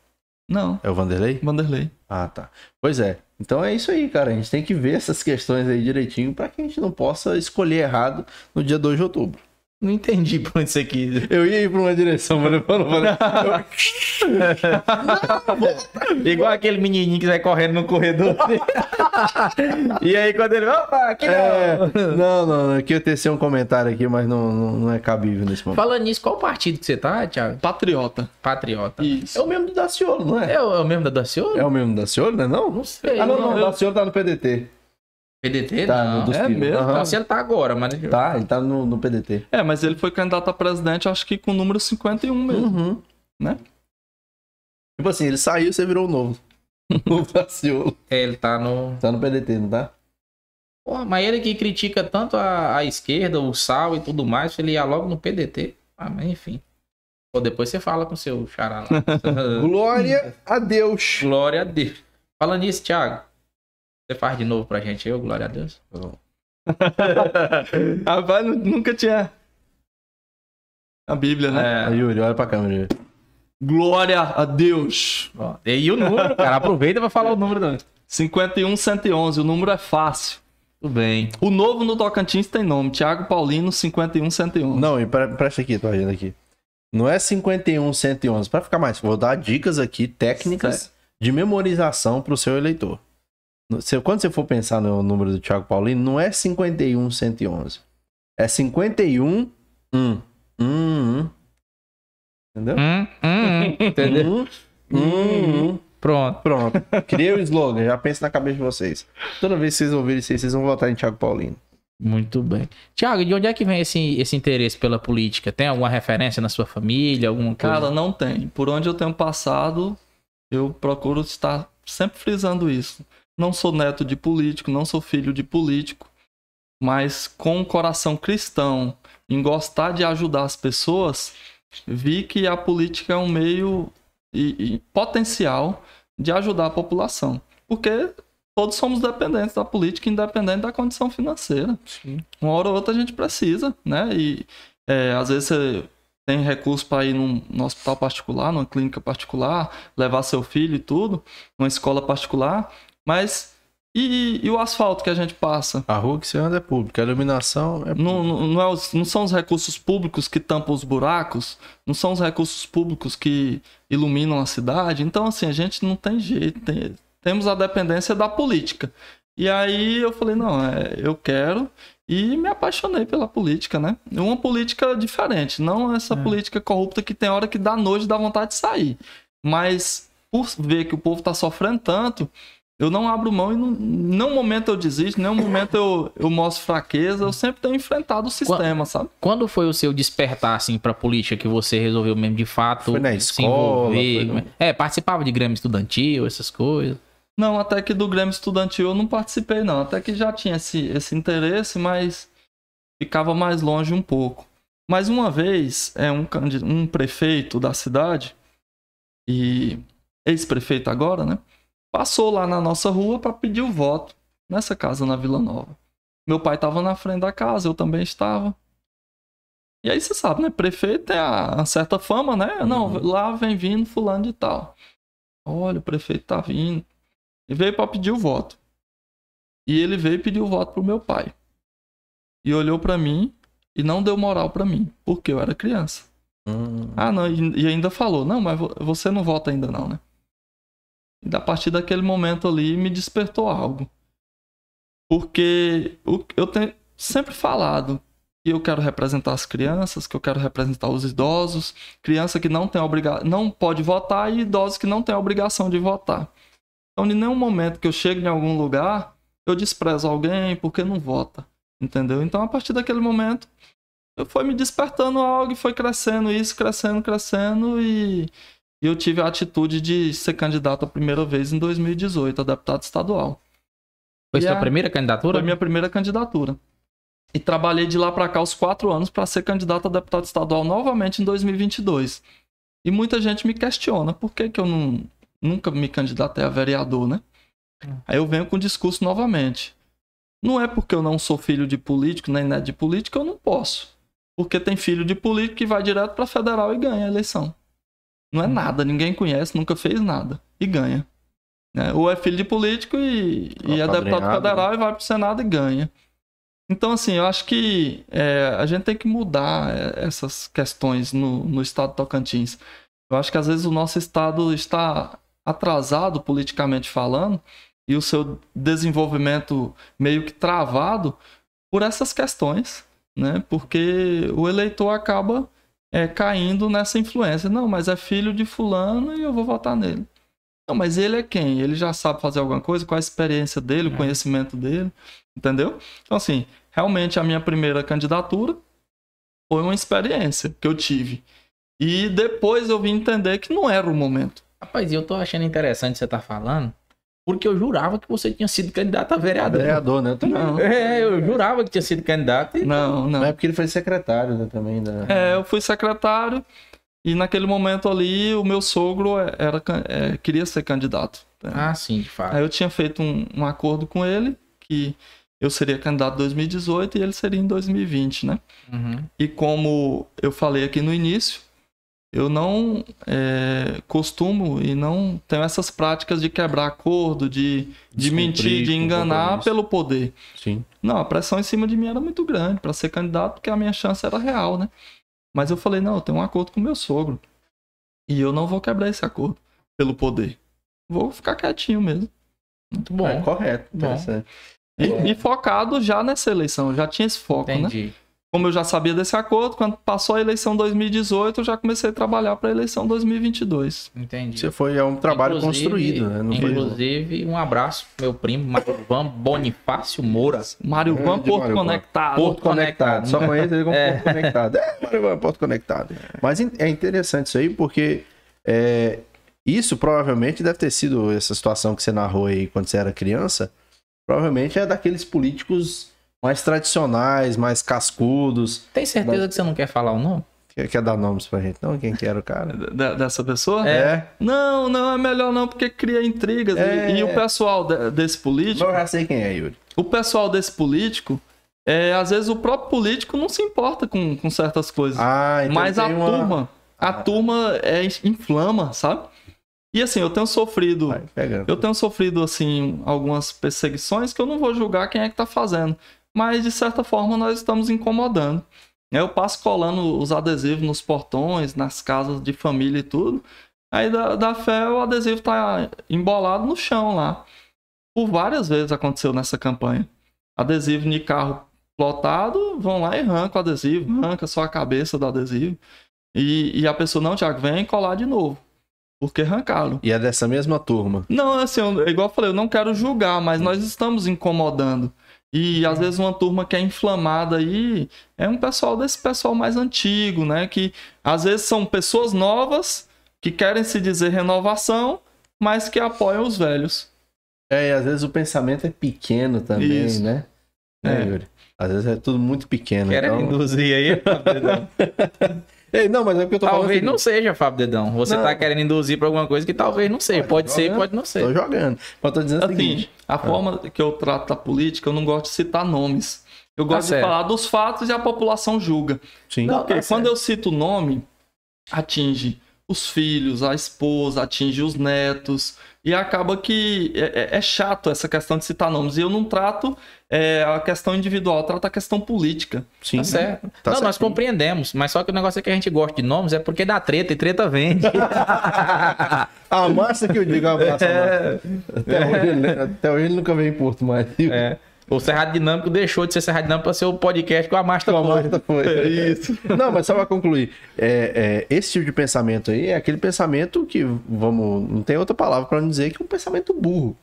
Não, É o Vanderlei? Vanderlei. Ah, tá. Pois é. Então é isso aí, cara. A gente tem que ver essas questões aí direitinho pra que a gente não possa escolher errado no dia 2 de outubro. Não entendi por onde você quis. Eu ia ir pra uma direção, mas eu não falei. [laughs] Igual aquele menininho que vai correndo no corredor. e aí quando ele... Opa, aqui É, não. não, não, não. Aqui eu tecei um comentário aqui, mas não, não, não é cabível nesse momento. Falando nisso, qual partido que você tá, Tiago? Patriota. Patriota. Isso. É o mesmo do Daciolo, não é? É o, é o mesmo da Daciolo? É o mesmo do Daciolo, né? Não? Não sei. Ah, não, não. O eu- Daciolo tá no PDT. PDT? Tá, não. no dos é filhos. mesmo? Aham. Daciolo tá agora, mas... Tá, ele tá no, no PDT. É, mas ele foi candidato a presidente, acho que com o número 51 mesmo. Uhum. Né? Tipo assim, ele saiu você virou o novo. [laughs] O Daciolo. É, ele tá no... Tá no PDT, não tá? Porra, mas ele que critica tanto a, a esquerda, o sal e tudo mais, ele ia logo no PDT. Ah, mas enfim. Ou depois você fala com o seu xará lá. [laughs] [laughs] Glória a Deus. Glória a Deus. Falando nisso, Thiago, você faz de novo pra gente aí, ô, glória a Deus. [laughs] Rapaz, nu- nunca tinha. A Bíblia, né? É, Aí, Yuri, olha pra câmera. Glória a Deus. Ó, E aí o número, cara, aproveita pra falar o número também. 51 111, o número é fácil. Tudo bem. O novo no Tocantins tem nome, Thiago Paulino 51 111. Não, e pre- presta aqui, tô olhando aqui. Não é 51, 111. Pra ficar mais, vou dar dicas aqui técnicas Certo. de memorização pro seu eleitor. No- se- Quando você for pensar no número do Thiago Paulino, não é 51, 111. É 51, 1. 1, 1. Entendeu? Hum, hum, hum. [laughs] Entendeu? 1, 1, 1. Pronto. Pronto. [laughs] Criei o slogan, já pensa na cabeça de vocês. Toda vez que vocês ouvirem isso aí, vocês vão votar em Thiago Paulino. Muito bem. Tiago, de onde é que vem esse, esse interesse pela política? Tem alguma referência na sua família? Alguma coisa? Cara, não tem. Por onde eu tenho passado, eu procuro estar sempre frisando isso. Não sou neto de político, não sou filho de político, mas com um coração cristão, em gostar de ajudar as pessoas, vi que a política é um meio e, e potencial de ajudar a população. Porque todos somos dependentes da política, independente da condição financeira. Uma hora ou outra a gente precisa, né? E é, às vezes você tem recurso para ir num, num hospital particular, numa clínica particular, levar seu filho e tudo, numa escola particular, mas e, e o asfalto que a gente passa? A rua que você anda é pública, a iluminação é Não, não, não é os- não são os recursos públicos que tampam os buracos, não são os recursos públicos que iluminam a cidade. Então, assim, a gente não tem jeito, tem- temos a dependência da política. E aí eu falei, não, é, eu quero, e me apaixonei pela política, né? Uma política diferente, não essa política corrupta que tem hora que dá nojo dá vontade de sair. Mas por ver que o povo tá sofrendo tanto, eu não abro mão e não, nenhum momento eu desisto, nenhum momento eu, eu mostro fraqueza, eu sempre tenho enfrentado o sistema, sabe? Quando foi o seu despertar, assim, pra política que você resolveu mesmo de fato Foi na se escola, envolver? foi É, participava de grêmio estudantil, essas coisas. Não, até que do Grêmio Estudantil eu não participei, não. Até que já tinha esse, esse interesse, mas ficava mais longe um pouco. Mas uma vez, é um, um prefeito da cidade, e ex-prefeito agora, né? Passou lá na nossa rua para pedir o voto nessa casa na Vila Nova. Meu pai estava na frente da casa, eu também estava. E aí você sabe, né? Prefeito tem a, a certa fama, né? Não, lá vem vindo fulano de tal. Olha, o prefeito tá vindo. E veio para pedir o voto. E ele veio pedir o voto pro meu pai. E olhou para mim e não deu moral para mim, porque eu era criança. Hum. Ah, não, e e ainda falou: "Não, mas vo- você não vota ainda não, né?" A partir daquele momento ali me despertou algo. Porque eu tenho sempre falado que eu quero representar as crianças, que eu quero representar os idosos, criança que não tem obriga não pode votar e idosos que não têm a obrigação de votar. Então, em nenhum momento que eu chego em algum lugar, eu desprezo alguém porque não vota, entendeu? Então, a partir daquele momento, eu foi me despertando algo e foi crescendo isso, crescendo, crescendo e e eu tive a atitude de ser candidato a primeira vez em 2018 a deputado estadual. Foi E sua a- primeira candidatura? Foi minha primeira candidatura. E trabalhei de lá pra cá os quatro anos para ser candidato a deputado estadual novamente em 2022. E muita gente me questiona por que, que eu não, nunca me candidatei a vereador, né? Aí eu venho com o discurso novamente. Não é porque eu não sou filho de político, nem neto de político, eu não posso. Porque tem filho de político que vai direto pra federal e ganha a eleição. Não é nada, ninguém conhece, nunca fez nada. E ganha. né? Ou é filho de político e, e é deputado federal e vai pro Senado e ganha. Então, assim, eu acho que é, a gente tem que mudar é, essas questões no, no estado de Tocantins. Eu acho que às vezes o nosso estado está atrasado politicamente falando e o seu desenvolvimento meio que travado por essas questões, né? Porque o eleitor acaba é, caindo nessa influência. Não, mas é filho de fulano e eu vou votar nele. Não, mas ele é quem? Ele já sabe fazer alguma coisa? Qual a experiência dele, o É. conhecimento dele? Entendeu? Então, assim, realmente a minha primeira candidatura foi uma experiência que eu tive. E depois eu vim entender que não era o momento. Rapaz, eu tô achando interessante você tá falando, porque eu jurava que você tinha sido candidato a vereador. Vereador, né? Não, É, eu jurava que tinha sido candidato. e- não, não. Não é porque ele foi secretário né, também. Da... É, eu fui secretário e naquele momento ali o meu sogro era, can- é, queria ser candidato. Ah, sim, de fato. Aí eu tinha feito um, um acordo com ele que eu seria candidato em 2018 e ele seria em 2020, né? Uhum. E como eu falei aqui no início, eu não é, costumo e não tenho essas práticas de quebrar acordo, de, de mentir, de enganar pelo poder. Sim. Não, a pressão em cima de mim era muito grande para ser candidato, porque a minha chance era real, né? Mas eu falei, não, eu tenho um acordo com meu sogro. E eu não vou quebrar esse acordo pelo poder. Vou ficar quietinho mesmo. Muito bom. É correto. Bom. interessante. E, e focado já nessa eleição, já tinha esse foco, né? Como eu já sabia desse acordo, quando passou a eleição 2018, eu já comecei a trabalhar para a eleição 2022. Entendi. Você foi é um trabalho Inclusive- construído, né? Foi- Inclusive, um abraço pro meu primo, Marvan Bonifácio Moura. [laughs] Mário Van, Grande Porto Mário Van. Conectado. Porto Conectado. Só conheço ele como É. Porto Conectado. É, Mário, Porto Conectado. Mas é interessante isso aí, porque é, isso provavelmente deve ter sido essa situação que você narrou aí quando você era criança. Provavelmente é daqueles políticos mais tradicionais, mais cascudos. Tem certeza que você não quer falar o nome? Quer, quer dar nomes pra gente? Não, quem que era o cara? [laughs] De- dessa pessoa? É. Não, não, é melhor não, porque cria intrigas. E- É. E, o pessoal de- desse político, Eu já sei quem é, Yuri. o pessoal desse político, é, às vezes o próprio político não se importa com, com certas coisas. Ah, então Mas a uma- turma, a turma é, inflama, sabe? E assim, eu tenho sofrido, Vai, eu tenho sofrido assim algumas perseguições que eu não vou julgar quem é que tá fazendo, mas de certa forma nós estamos incomodando. Eu passo colando os adesivos nos portões, nas casas de família e tudo. Aí da, da fé o adesivo tá embolado no chão lá. Por várias vezes aconteceu nessa campanha. Adesivo de carro plotado, vão lá e arranca o adesivo, arranca só a cabeça do adesivo. E, e a pessoa, não, Tiago, vem colar de novo. Porque arrancaram. E é dessa mesma turma. Não, assim, eu- igual eu falei, eu não quero julgar, mas nós estamos incomodando. E às vezes uma turma que é inflamada aí é um pessoal desse pessoal mais antigo, né? Que às vezes são pessoas novas que querem se dizer renovação, mas que apoiam os velhos. É, e às vezes o pensamento é pequeno também, Isso. né? É, É. Yuri? Às vezes é tudo muito pequeno. Querendo então... induzir aí, [laughs] Dedão. Ei, não, mas é porque eu tô Talvez falando. não seja, Fábio Dedão. Você Não. tá querendo induzir pra alguma coisa que talvez não seja. Pode, Pode ser, jogando. pode não ser. Tô jogando. Mas tô dizendo o Assim, seguinte. a forma que eu trato a política, eu não gosto de citar nomes. Eu gosto de certo. falar dos fatos e a população julga. Sim. Porque tá quando eu cito o nome, atinge os filhos, a esposa, atinge os netos. E acaba que é, é- é chato essa questão de citar nomes. E eu não trato é, a questão individual, eu trato a questão política. Sim. Tá certo. Tá não, nós certinho. compreendemos, mas só que o negócio é que a gente gosta de nomes é porque dá treta e treta vende. [laughs] A massa que eu digo, a massa. É. Até, hoje, ele- até hoje ele nunca veio em Porto mais. É. O Cerrado Dinâmico deixou de ser Cerrado Dinâmico para ser o podcast que o Amasta Com a foi. Marta foi. É [laughs] isso. Não, mas só pra concluir, é, é, esse tipo de pensamento aí é aquele pensamento que, vamos, não tem outra palavra pra não dizer que é um pensamento burro.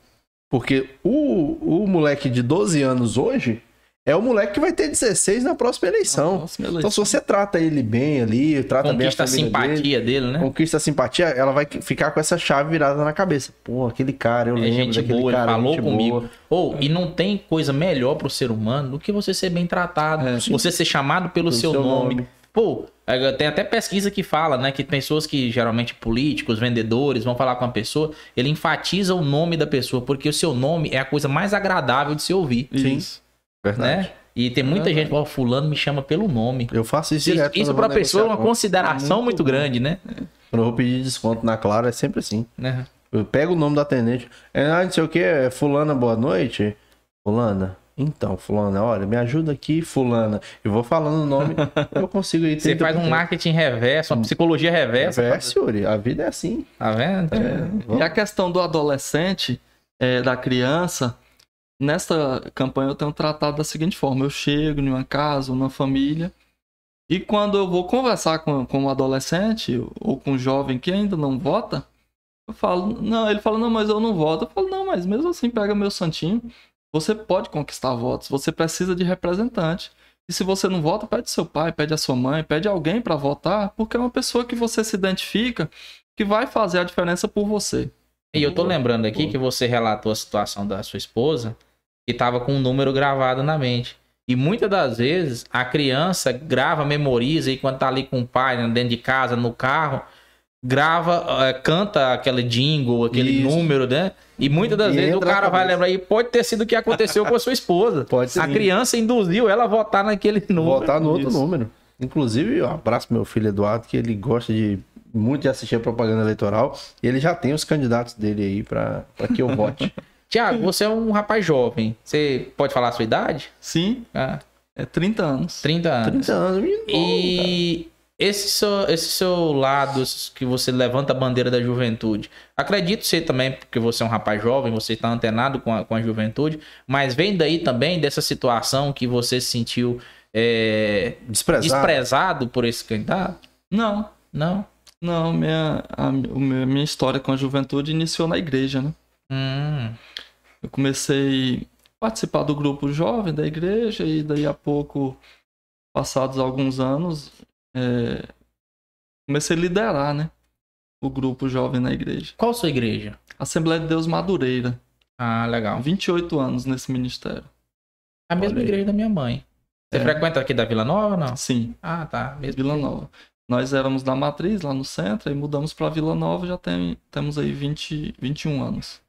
Porque o, o moleque de 12 anos hoje é o moleque que vai ter 16 na próxima eleição. Então, se você trata ele bem ali, trata Conquista a bem a família dele, simpatia dele, né? conquista a simpatia, ela vai ficar com essa chave virada na cabeça. Pô, aquele cara, eu É lembro gente daquele boa, ele cara. falou gente comigo. Ou, e não tem coisa melhor pro ser humano do que você ser bem tratado, É. você ser chamado pelo Pelo seu, seu nome. nome. Pô, é, tem até pesquisa que fala, né, que pessoas que geralmente políticos, vendedores, vão falar com uma pessoa, ele enfatiza o nome da pessoa, porque o seu nome é a coisa mais agradável de se ouvir, Sim. Isso. Verdade. né? E tem muita gente que fala, fulano me chama pelo nome. Eu faço isso Isso, direto. isso pra pessoa é uma consideração muito, grande, né? Quando eu vou pedir desconto na Claro, é sempre assim. Né? Eu pego o nome do atendente. É, ah, não sei o que, é fulana, boa noite. Fulana, então, fulana, olha, me ajuda aqui, fulana. Eu vou falando o nome, [laughs] eu consigo ir. Você faz um marketing reverso, uma psicologia reversa. Reverso, Yuri, a vida é assim. Tá vendo? E a questão do adolescente, é, da criança, nessa campanha eu tenho tratado da seguinte forma: eu chego em uma casa, numa família, e quando eu vou conversar com, com um adolescente ou com um jovem que ainda não vota, eu falo, não, ele fala, não, mas eu não voto. Eu falo, não, mas mesmo assim, pega meu santinho. Você pode conquistar votos, você precisa de representante. E se você não vota, pede seu pai, pede a sua mãe, pede alguém para votar, porque é uma pessoa que você se identifica que vai fazer a diferença por você. E eu tô lembrando aqui que você relatou a situação da sua esposa e tava com um número gravado na mente. E muitas das vezes a criança grava, memoriza e quando tá ali com o pai, né, dentro de casa, no carro, grava, eh, canta aquele jingle, aquele Isso. número, né? E muitas das E vezes o cara vai lembrar e pode ter sido o que aconteceu com a sua esposa. [laughs] Pode ser. A criança induziu ela a votar naquele número. Votar no outro Isso. número. Inclusive, um abraço pro meu filho Eduardo, que ele gosta de muito de assistir a propaganda eleitoral. E ele já tem os candidatos dele aí para que eu vote. [laughs] Tiago, você é um rapaz jovem. Você pode falar a sua idade? Sim, Ah, é 30 anos. 30 anos. 30 anos. E esse seu, esse seu lado que você levanta a bandeira da juventude, acredito ser também, porque você é um rapaz jovem, você está antenado com a, com a juventude, mas vem daí também dessa situação que você se sentiu é, Desprezado. desprezado por esse candidato? Não, Não? não, minha, a, minha história com a juventude iniciou na igreja, né? Hum, Eu comecei a participar do grupo jovem da igreja e daí a pouco, passados alguns anos, é, comecei a liderar, né? O grupo jovem na igreja. qual sua igreja? Assembleia de Deus Madureira. Ah, legal. 28 anos nesse ministério. A mesma igreja da minha mãe. Você É. frequenta aqui da Vila Nova ou não? Sim, Ah, tá. Mesmo. Vila Nova. Nós éramos da Matriz, lá no centro, e mudamos para Vila Nova, já tem, temos aí 20, 21 anos.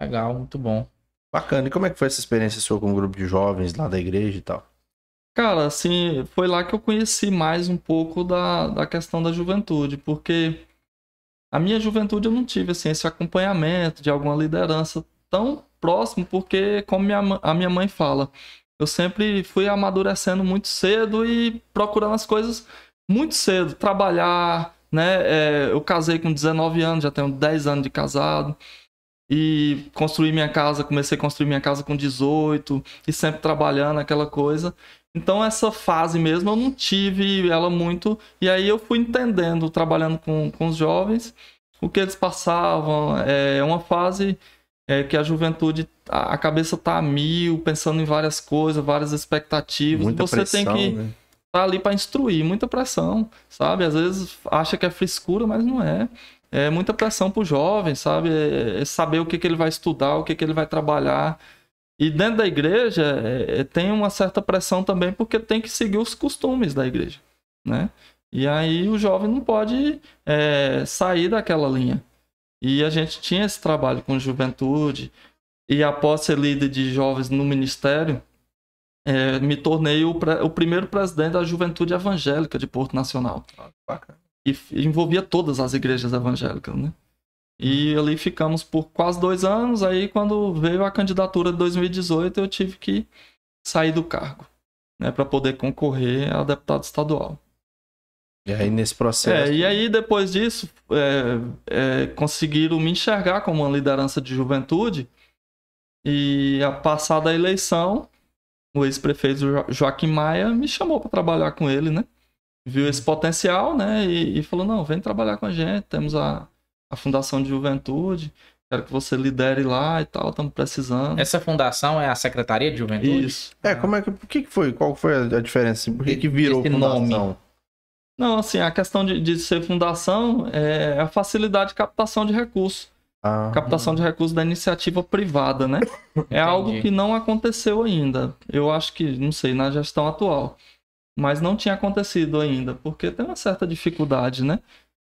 Legal, muito bom. Bacana. E como é que foi essa experiência sua com o grupo de jovens lá da igreja e tal? Cara, assim, foi lá que eu conheci mais um pouco da, da questão da juventude, porque a minha juventude eu não tive, assim, esse acompanhamento de alguma liderança tão próximo, porque, como minha, a minha mãe fala, eu sempre fui amadurecendo muito cedo e procurando as coisas muito cedo, trabalhar, né? É, eu casei com 19 anos, já tenho 10 anos de casado. E construí minha casa, comecei a construir minha casa com 18 e sempre trabalhando aquela coisa. Então essa fase mesmo eu não tive ela muito. E aí eu fui entendendo, trabalhando com, com os jovens, o que eles passavam. É uma fase é, que a juventude, a, a cabeça tá a mil, pensando em várias coisas, várias expectativas. Muita Você pressão, tem que né? tá ali para instruir, muita pressão, sabe? Às vezes acha que é frescura, mas não é. É muita pressão pro jovem, sabe? É, é saber o que, que ele vai estudar, o que, que ele vai trabalhar. E dentro da igreja é, é, tem uma certa pressão também, porque tem que seguir os costumes da igreja, né? E aí o jovem não pode é, sair daquela linha. E a gente tinha esse trabalho com juventude, e após ser líder de jovens no ministério, é, me tornei o, o primeiro presidente da Juventude Evangélica de Porto Nacional. Bacana. E envolvia todas as igrejas evangélicas, né? E ali ficamos por quase dois anos. Aí, quando veio a candidatura de 2018, eu tive que sair do cargo, né, para poder concorrer a deputado estadual. E aí nesse processo. É, e aí depois disso, é, é, conseguiram me enxergar como uma liderança de juventude. E a passada eleição, o ex-prefeito Jo- Joaquim Maia me chamou para trabalhar com ele, né? Viu esse potencial, né? E, e falou: não, vem trabalhar com a gente. Temos a, a Fundação de Juventude. Quero que você lidere lá e tal, estamos precisando. Essa fundação é a Secretaria de Juventude? Isso. É, como é que. Por que foi? Qual foi a diferença? assim? Por que, que virou Esse fundação? nome. Não, assim, a questão de, de ser fundação é a facilidade de captação de recursos. Ah, captação de recursos da iniciativa privada, né? [laughs] É algo que não aconteceu ainda. Eu acho que, não sei, na gestão atual. Mas não tinha acontecido ainda, porque tem uma certa dificuldade, né?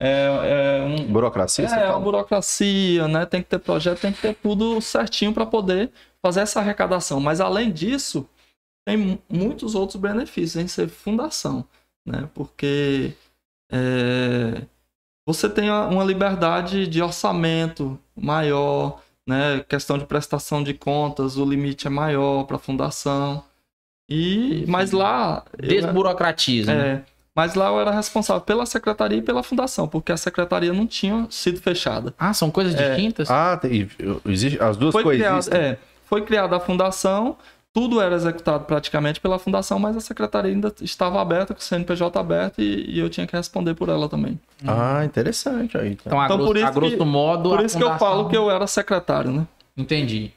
É, é um, burocracia? é, burocracia, né? Tem que ter projeto, tem que ter tudo certinho para poder fazer essa arrecadação. Mas além disso, tem mu- muitos outros benefícios em ser fundação, né? Porque é, você tem uma liberdade de orçamento maior, né? Questão de prestação de contas, o limite é maior para a fundação. E mas lá Desburocratiza. né? é, mas lá eu era responsável pela secretaria e pela fundação, porque a secretaria não tinha sido fechada. Ah, são coisas É. distintas? Ah, tem, existe, as duas Foi, criado, coexistem. é, foi criada a fundação, tudo era executado praticamente pela fundação, mas a secretaria ainda estava aberta, com o CNPJ aberto, e, e eu tinha que responder por ela também. Ah, interessante aí. Então. Então, a, Então, grosso, por isso a grosso que- modo. Por a isso que eu fundação- falo que eu era secretário, né? Entendi.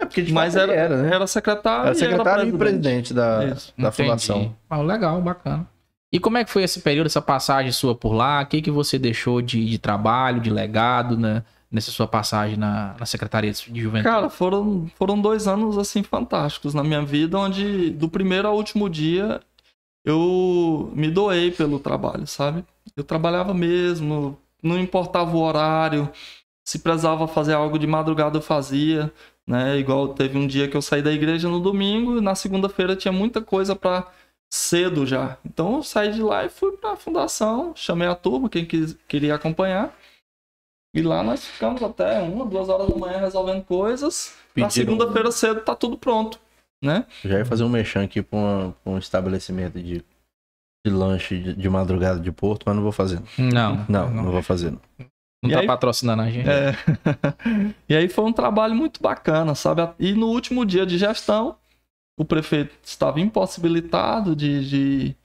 É porque de Mas era, era, né? era secretário, Era e secretário era e presidente da, Isso. da Entendi. fundação. Ah, legal, bacana. E como é que foi esse período, essa passagem sua por lá? O que, que você deixou de, de trabalho, de legado, né? Nessa sua passagem na, na Secretaria de Juventude? Cara, foram, foram dois anos assim fantásticos na minha vida, onde do primeiro ao último dia eu me doei pelo trabalho, sabe? Eu trabalhava mesmo, não importava o horário, se precisava fazer algo de madrugada eu fazia, né? Igual teve um dia que eu saí da igreja no domingo e na segunda-feira tinha muita coisa para cedo já. Então eu saí de lá e fui pra fundação, chamei a turma, quem quis, queria acompanhar. E lá nós ficamos até uma, duas horas da manhã resolvendo coisas. Na Pediram- segunda-feira cedo tá tudo pronto, né? Já ia fazer um mexão aqui pra um estabelecimento de, de lanche de, de madrugada de Porto, mas não vou fazer. Não, Não, não, vou fazer. Não. Não E tá aí- patrocinando a gente. É. [laughs] e aí foi um trabalho muito bacana, sabe? E no último dia de gestão, o prefeito estava impossibilitado de, de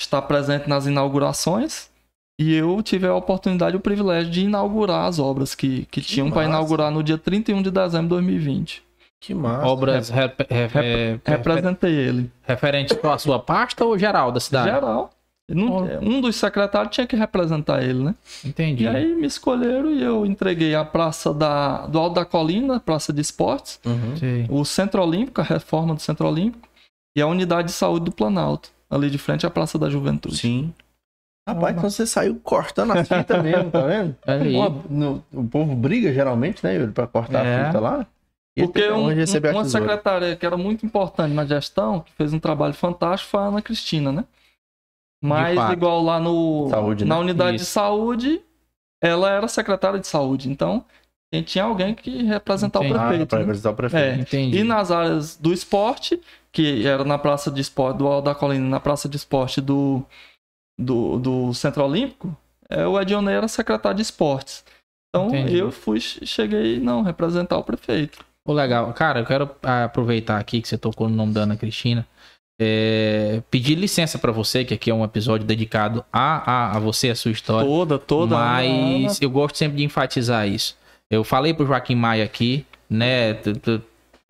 estar presente nas inaugurações. E eu tive a oportunidade e o privilégio de inaugurar as obras que, que, tinham para inaugurar no dia 31 de dezembro de 2020. Que massa. Obras rep- rep- Rep- é, Representei ele. referentes com a sua pasta ou geral da cidade? Geral. Não- Um dos secretários tinha que representar ele, né? Entendi. E aí me escolheram e eu entreguei a praça da, do Alto da Colina, praça de esportes, Uhum. O Centro Olímpico, a reforma do Centro Olímpico, e a unidade de saúde do Planalto, ali de frente à Praça da Juventude. Sim. Rapaz, então você saiu cortando as fitas [laughs] mesmo, tá vendo? Aí. Uma- no- o povo briga geralmente, né, Yuri, pra cortar É. a fita lá. E Porque um- a uma secretária que era muito importante na gestão, que fez um trabalho fantástico, foi a Ana Cristina, né? Mas igual lá no, Saúde, na né? unidade de Isso. saúde, ela era secretária de saúde. Então, a gente tinha alguém que representar Entendi. o Ah, prefeito. pra né? representar o prefeito. É. Entendi. E nas áreas do esporte, que era na praça de esporte do Alto da Colina, na praça de esporte do, do, do Centro Olímpico, é, o Edionei era secretário de esportes. Então Entendi. eu fui, cheguei, não, representar o prefeito. Ô, legal. Cara, eu quero ah, aproveitar aqui que você tocou no nome da Ana Cristina. É, pedir licença pra você, que aqui é um episódio dedicado a, a, a você, a sua história. Toda, toda. Mas eu gosto sempre de enfatizar isso. Eu falei pro Joaquim Maia aqui, né?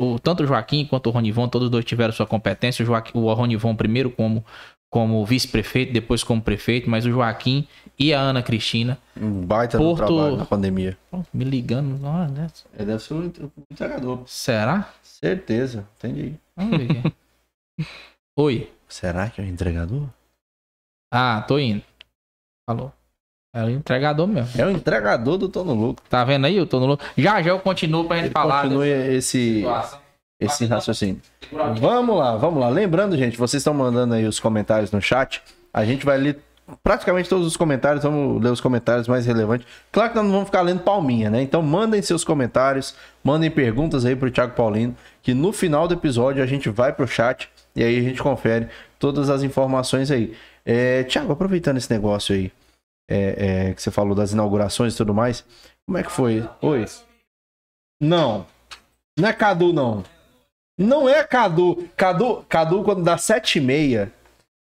o- tanto o Joaquim quanto o Ronivon, todos dois tiveram sua competência. O, Joaquim, o Ronivon primeiro como, como vice-prefeito, depois como prefeito, mas o Joaquim e a Ana Cristina Um baita no Porto- trabalho na pandemia. me ligando. ó, né? Ele deve ser um entre- entregador. Será? Certeza. Entendi. Vamos ver aqui. [laughs] Oi. Será que é um entregador? Ah, tô indo. Falou. É o entregador mesmo. É o entregador do Tono Louco. Tá vendo aí? Eu tô no louco. Já já eu continuo pra gente Ele falar. continue esse, situação. esse raciocínio. Vamos lá, vamos lá. Lembrando, gente, vocês estão mandando aí os comentários no chat. A gente vai ler praticamente todos os comentários. Vamos ler os comentários mais relevantes. Claro que nós não vamos ficar lendo palminha, né? Então mandem seus comentários, mandem perguntas aí pro Thiago Paulino, que no final do episódio a gente vai pro chat e aí a gente confere todas as informações aí. É, Thiago, aproveitando esse negócio aí é, é, que você falou das inaugurações e tudo mais, como é que foi? Oi? Não. Não é Cadu, não. Não é Cadu. Cadu, Cadu quando dá sete e meia,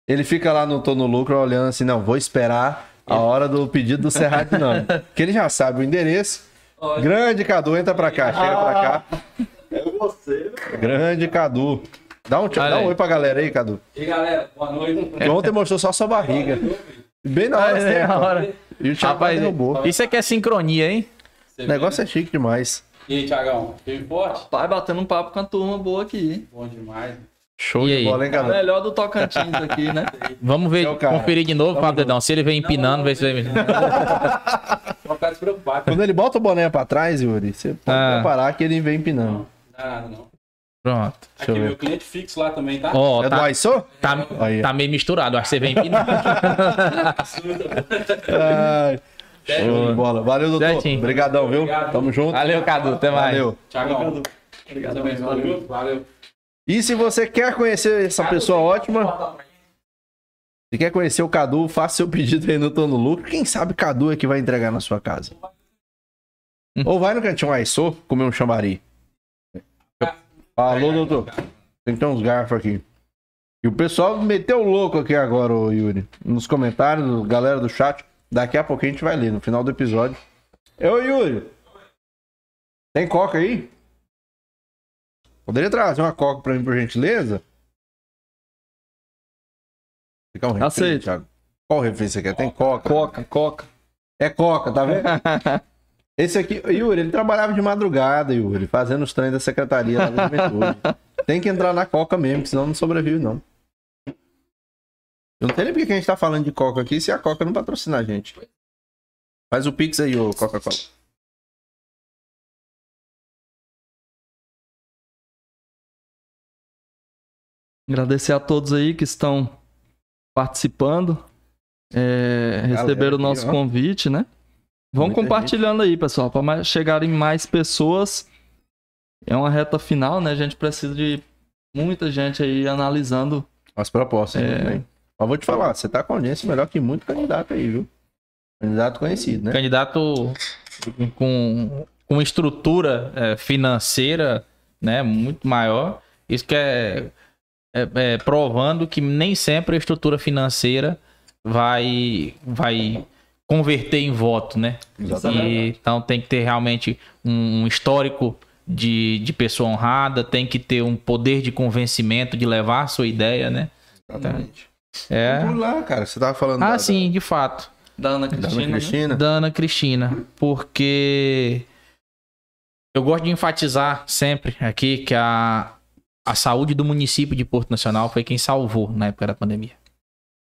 ele fica lá no Tô no Lucro olhando assim, não, vou esperar a hora do pedido do Cerrado [laughs] Dinâmico. que ele já sabe o endereço. Grande Cadu, entra pra cá, chega pra cá. É você, Grande Cadu. Dá um, tchau- dá um oi pra galera aí, Cadu. E aí, galera, boa noite. Ontem mostrou só sua barriga. Bem na hora É, na hora. E o Thiago Rapaz, derrubou. isso aqui é sincronia, hein? O negócio é chique demais. E aí, Thiagão, firme e forte? Vai batendo um papo com a turma boa aqui. Bom demais. Show E de aí? bola, hein, O galera? melhor do Tocantins aqui, né? [laughs] Vamos ver, é conferir de novo, Fábio Dedão. Se ele vem empinando, ver se ele... Não [laughs] ficar despreocupado. Quando ele bota o boné pra trás, Yuri, você pode Ah. reparar que ele vem empinando. Não dá nada, não. Pronto. Deixa Aqui eu ver. meu cliente fixo lá também, tá? Ó, É do tá, Aissô? tá, Aí. tá meio misturado. Acho que você vem empinando. Ai, show de bola. Valeu, doutor. Certinho. Obrigadão, viu? Obrigado. Tamo junto. Valeu, Cadu. Até mais. Valeu. Thiagão. Obrigado, valeu. Valeu. E se você quer conhecer essa pessoa ótima, se quer conhecer o Cadu, faça seu pedido aí no Tô no Lucro. Quem sabe Cadu é que vai entregar na sua casa. Ou vai no cantinho Aissô comer um chambari. Falou, doutor. Tem que ter uns garfos aqui. E o pessoal meteu o louco aqui agora, ô Yuri. Nos comentários, galera do chat. Daqui a pouco a gente vai ler, no final do episódio. Ô Yuri. Tem coca aí? Poderia trazer uma coca pra mim, por gentileza? Fica um refri, Aceito. Thiago. Qual refri você quer? Tem coca. Coca, coca. É coca, tá vendo? [laughs] Esse aqui, Yuri, ele trabalhava de madrugada, Yuri, fazendo os treinos da secretaria lá da juventude. [laughs] Tem que entrar na coca mesmo, senão não sobrevive, não. Eu não sei nem porque que a gente tá falando de coca aqui se a coca não patrocinar a gente. Faz o pix aí, ô Coca-Cola. Agradecer a todos aí que estão participando, é, receberam o nosso ó. convite, né? Vão Muita compartilhando aí, pessoal, para chegarem mais pessoas. É uma reta final, né? A gente precisa de muita gente aí analisando. As propostas, É. né. Mas vou te falar, você tá com audiência melhor que muito candidato aí, viu? Candidato conhecido, né? Candidato com, com estrutura é, financeira né, muito maior. Isso que é, é- é provando que nem sempre a estrutura financeira vai, vai converter em voto, né? Exatamente. E, então tem que ter realmente um, um histórico de, de pessoa honrada, tem que ter um poder de convencimento, de levar a sua ideia, né? Exatamente. É. Vamos lá, cara. Você tava falando Ah, da, sim, de fato. Da Ana da, da Cristina. Ana né? Cristina. da Ana Cristina, porque eu gosto de enfatizar sempre aqui que a, a saúde do município de Porto Nacional foi quem salvou na época da pandemia.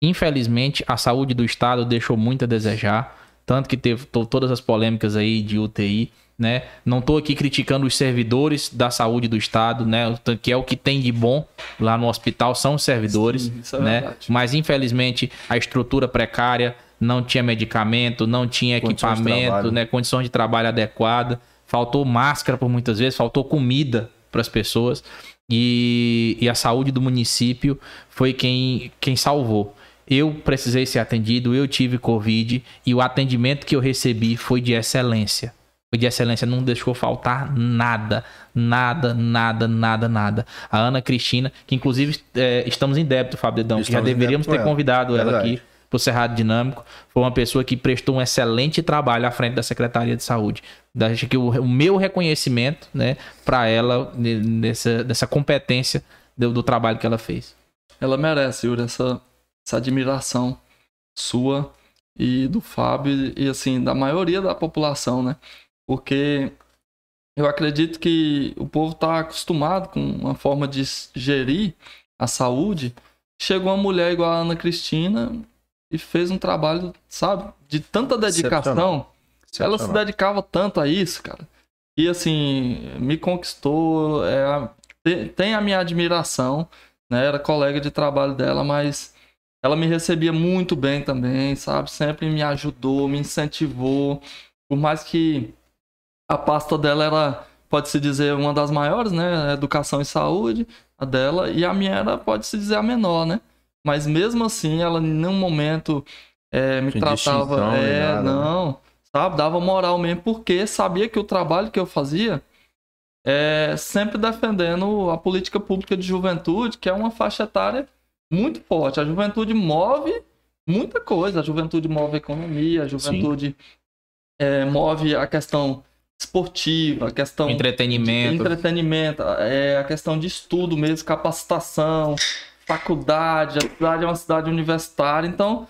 Infelizmente, a saúde do estado deixou muito a desejar, tanto que teve to- todas as polêmicas aí de UTI, né? Não tô aqui criticando os servidores da saúde do estado, né? Que é o que tem de bom lá no hospital são os servidores Sim, é né? Mas infelizmente a estrutura precária não tinha medicamento, não tinha Condições equipamento, né? Condições de trabalho adequada, faltou máscara por muitas vezes, faltou comida para as pessoas e, e a saúde do município foi quem, quem salvou. Eu precisei ser atendido, eu tive Covid e o atendimento que eu recebi foi de excelência. Foi de excelência, não deixou faltar nada, nada, nada, nada, nada. A Ana Cristina, que inclusive é, estamos em débito, Fábio Dedão, que já deveríamos ter ela. convidado ela Verdade. aqui pro Cerrado Dinâmico. Foi uma pessoa que prestou um excelente trabalho à frente da Secretaria de Saúde. Acho que o, o meu reconhecimento, né, para ela ne- nessa, nessa competência do, do trabalho que ela fez. Ela merece, Yuri, essa, essa admiração sua e do Fábio e, assim, da maioria da população, né? Porque eu acredito que o povo está acostumado com uma forma de gerir a saúde. Chegou uma mulher igual a Ana Cristina e fez um trabalho, sabe, de tanta dedicação. Ela se dedicava tanto a isso, cara. E assim, me conquistou. é, tem a minha admiração, né? Era colega de trabalho dela, mas ela me recebia muito bem também, sabe? Sempre me ajudou, me incentivou. Por mais que a pasta dela era, pode-se dizer, uma das maiores, né? Educação e saúde, a dela, e a minha era, pode-se dizer, a menor, né? Mas mesmo assim, ela em nenhum momento é, me Sem tratava. É, nada, né? não, sabe? Dava moral mesmo, porque sabia que o trabalho que eu fazia é sempre defendendo a política pública de juventude, que é uma faixa etária muito forte. A juventude move muita coisa. A juventude move a economia, a juventude é, move a questão esportiva, a questão Entretenimento. entretenimento, é, a questão de estudo mesmo, capacitação, faculdade. A cidade é uma cidade universitária, então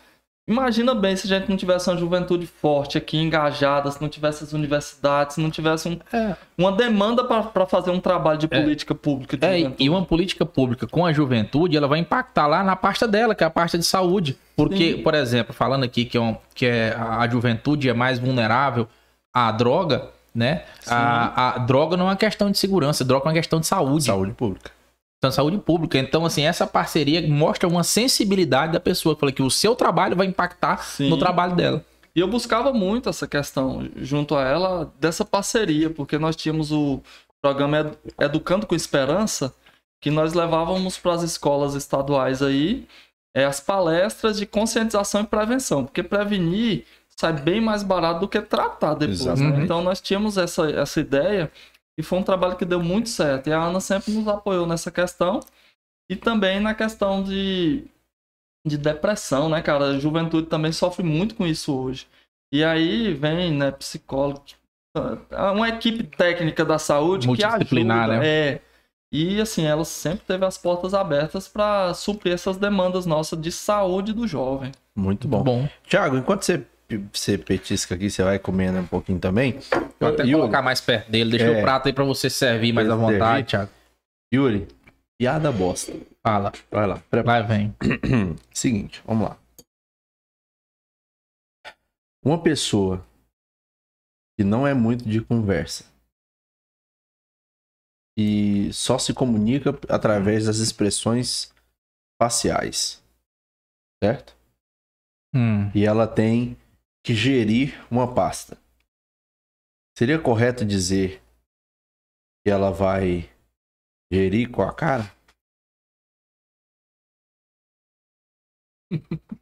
imagina bem se a gente não tivesse uma juventude forte aqui, engajada, se não tivesse as universidades, se não tivesse um- É. uma demanda para fazer um trabalho de É. política pública de É, e uma política pública com a juventude, ela vai impactar lá na pasta dela, que é a pasta de saúde. Porque, Sim. por exemplo, falando aqui que, é um- que é, a a juventude é mais vulnerável à droga, né? A, a droga não é uma questão de segurança, a droga é uma questão de saúde. Saúde pública. Então, saúde pública. Então, assim, essa parceria mostra uma sensibilidade da pessoa. Fala que o seu trabalho vai impactar Sim. no trabalho dela. E eu buscava muito essa questão junto a ela dessa parceria, porque nós tínhamos o programa Edu- Educando com Esperança, que nós levávamos para as escolas estaduais aí é, as palestras de conscientização e prevenção, porque prevenir sai bem mais barato do que tratar depois. né? Então nós tínhamos essa, essa ideia e foi um trabalho que deu muito certo. E a Ana sempre nos apoiou nessa questão e também na questão de de depressão, né, cara? A juventude também sofre muito com isso hoje. E aí vem, né, psicólogo, uma equipe técnica da saúde que ajuda, né? é. E assim, ela sempre teve as portas abertas para suprir essas demandas nossas de saúde do jovem. Muito bom. Bom. Tiago, enquanto você, você petisca aqui, você vai comendo um pouquinho também. Vou até Yuri, colocar mais perto dele. Deixa É. o prato aí pra você servir mais à vontade, Thiago. Yuri, piada bosta. Fala. Vai lá. Prepara. Vai, vem. [clears throat] Seguinte, vamos lá. Uma pessoa que não é muito de conversa e só se comunica através das expressões faciais. certo? Hum. E ela tem que gerir uma pasta. Seria correto dizer que ela vai gerir com a cara? [laughs]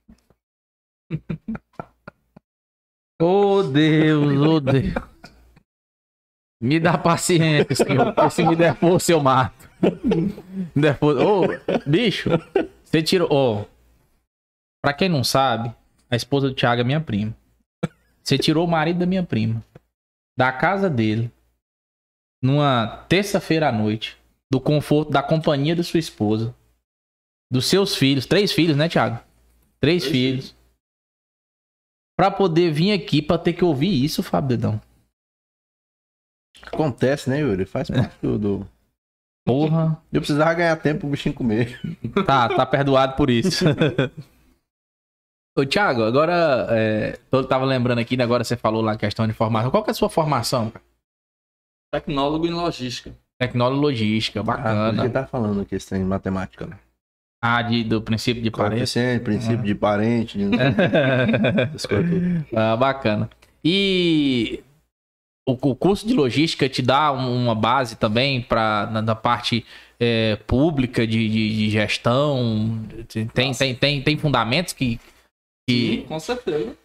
Oh Deus, oh Deus. Me dá paciência, senhor. Se me der força, eu mato. Me der força. Ô, bicho, você tirou. Ó. pra quem não sabe, a esposa do Thiago é minha prima. Você tirou o marido da minha prima. Da casa dele. Numa terça-feira à noite. Do conforto, da companhia da sua esposa. Dos seus filhos. Três filhos, né, Thiago? Três, filhos. Pra poder vir aqui pra ter que ouvir isso, Fábio Dedão. Acontece, né, Yuri? Faz parte do- do. Porra. Eu precisava ganhar tempo pro bichinho comer. Tá, tá [laughs] perdoado por isso. [laughs] Ô, Thiago, agora, é, eu tava lembrando aqui, né, agora você falou lá a questão de formação. Qual que é a sua formação? Tecnólogo em logística. Tecnóloga logística, Ah, bacana. porque tá falando aqui esse trem de matemática, né? Ah, de, do princípio de. Coeficiente, princípio de parente, de... [laughs] essas coisas tudo. ah, bacana. E o, o curso de logística te dá um- uma base também para na, na parte é, pública de, de- de gestão? Tem, tem, tem, tem fundamentos que. Que... Sim, com certeza.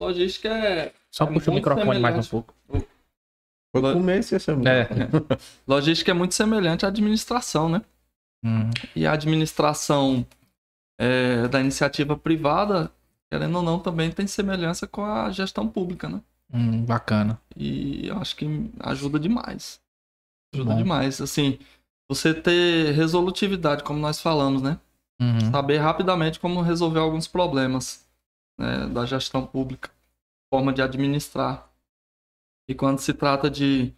Logística é. Só É puxa o muito microfone mais um semelhante. pouco. Foi comer esse esse É. [laughs] Logística é muito semelhante à administração, né? Hum, E a administração é, da iniciativa privada, querendo ou não, também tem semelhança com a gestão pública, né? hum, bacana. E eu acho que ajuda demais. Ajuda Bom. demais. Assim, você ter resolutividade, como nós falamos, né? Uhum. Saber rapidamente como resolver alguns problemas né, da gestão pública, forma de administrar. E quando se trata de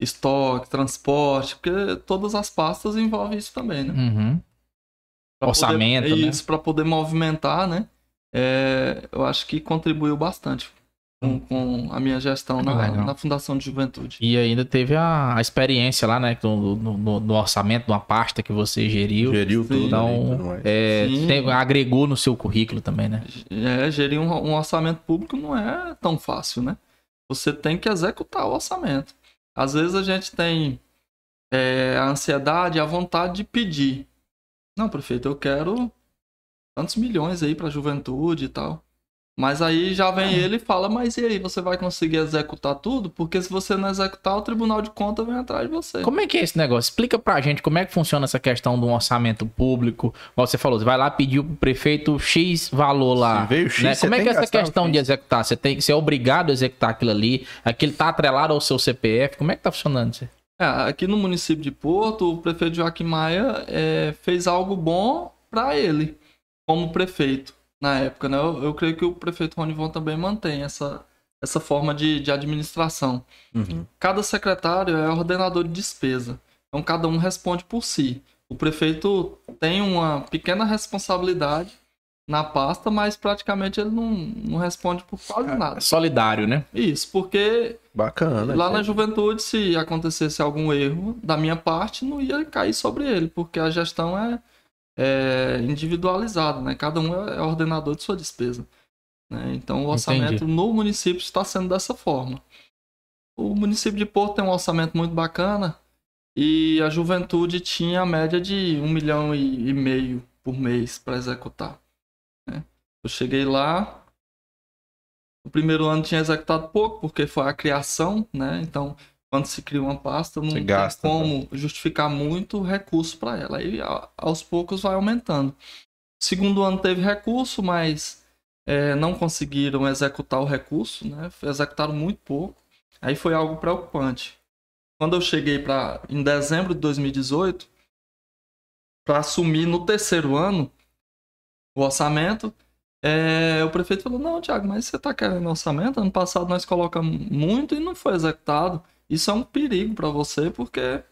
estoque, transporte, porque todas as pastas envolvem isso também, né? Uhum. Orçamento, poder, né? Isso, para poder movimentar, né? É, eu acho que contribuiu bastante com, com a minha gestão na, Hum. Legal. na Fundação de Juventude. E ainda teve a, a experiência lá, né? No, no- no- orçamento de uma pasta que você geriu. Geriu Sim. tudo Então, é, tem- agregou no seu currículo também, né? É, gerir um, um orçamento público não é tão fácil, né? Você tem que executar o orçamento. Às vezes a gente tem é, a ansiedade, a vontade de pedir. Não, prefeito, eu quero tantos milhões aí para a juventude e tal. Mas aí já vem ele e fala, mas e aí, você vai conseguir executar tudo? Porque se você não executar, o Tribunal de Contas vem atrás de você. Como é que é esse negócio? Explica pra gente como é que funciona essa questão do orçamento público. Igual você falou, você vai lá pedir pro prefeito X valor lá. Se veio X, né? você Como é que é essa questão de executar? Você, tem, você é obrigado a executar aquilo ali? Aquilo tá atrelado ao seu CPF? Como é que tá funcionando isso? É, aqui no município de Porto, o prefeito Joaquim Maia é, fez algo bom para ele, como prefeito, na época, né? Eu, eu creio que o prefeito Ronivon também mantém essa, essa forma de, de administração. Uhum. Cada secretário é ordenador de despesa, então cada um responde por si. O prefeito tem uma pequena responsabilidade na pasta, mas praticamente ele não, não responde por quase nada. É solidário, né? Isso, porque Bacana. Lá na juventude, se acontecesse algum erro da minha parte, não ia cair sobre ele, porque a gestão é, é individualizada, né? Cada um é ordenador de sua despesa. né? Então o orçamento Entendi. no município está sendo dessa forma. O município de Porto tem um orçamento muito bacana e a juventude tinha a média de um milhão e, e meio por mês para executar. né? Eu cheguei lá, o primeiro ano tinha executado pouco, porque foi a criação, né? Então, quando se cria uma pasta, não Você tem gasta, como justificar muito recurso para ela. Aí, aos poucos, vai aumentando. Segundo ano teve recurso, mas é, não conseguiram executar o recurso, né? Executaram muito pouco. Aí foi algo preocupante. Quando eu cheguei para em dezembro de 2018, para assumir no terceiro ano o orçamento, é, o prefeito falou: Não, Tiago, mas você está querendo orçamento? Ano passado nós colocamos muito e não foi executado. Isso é um perigo para você, porque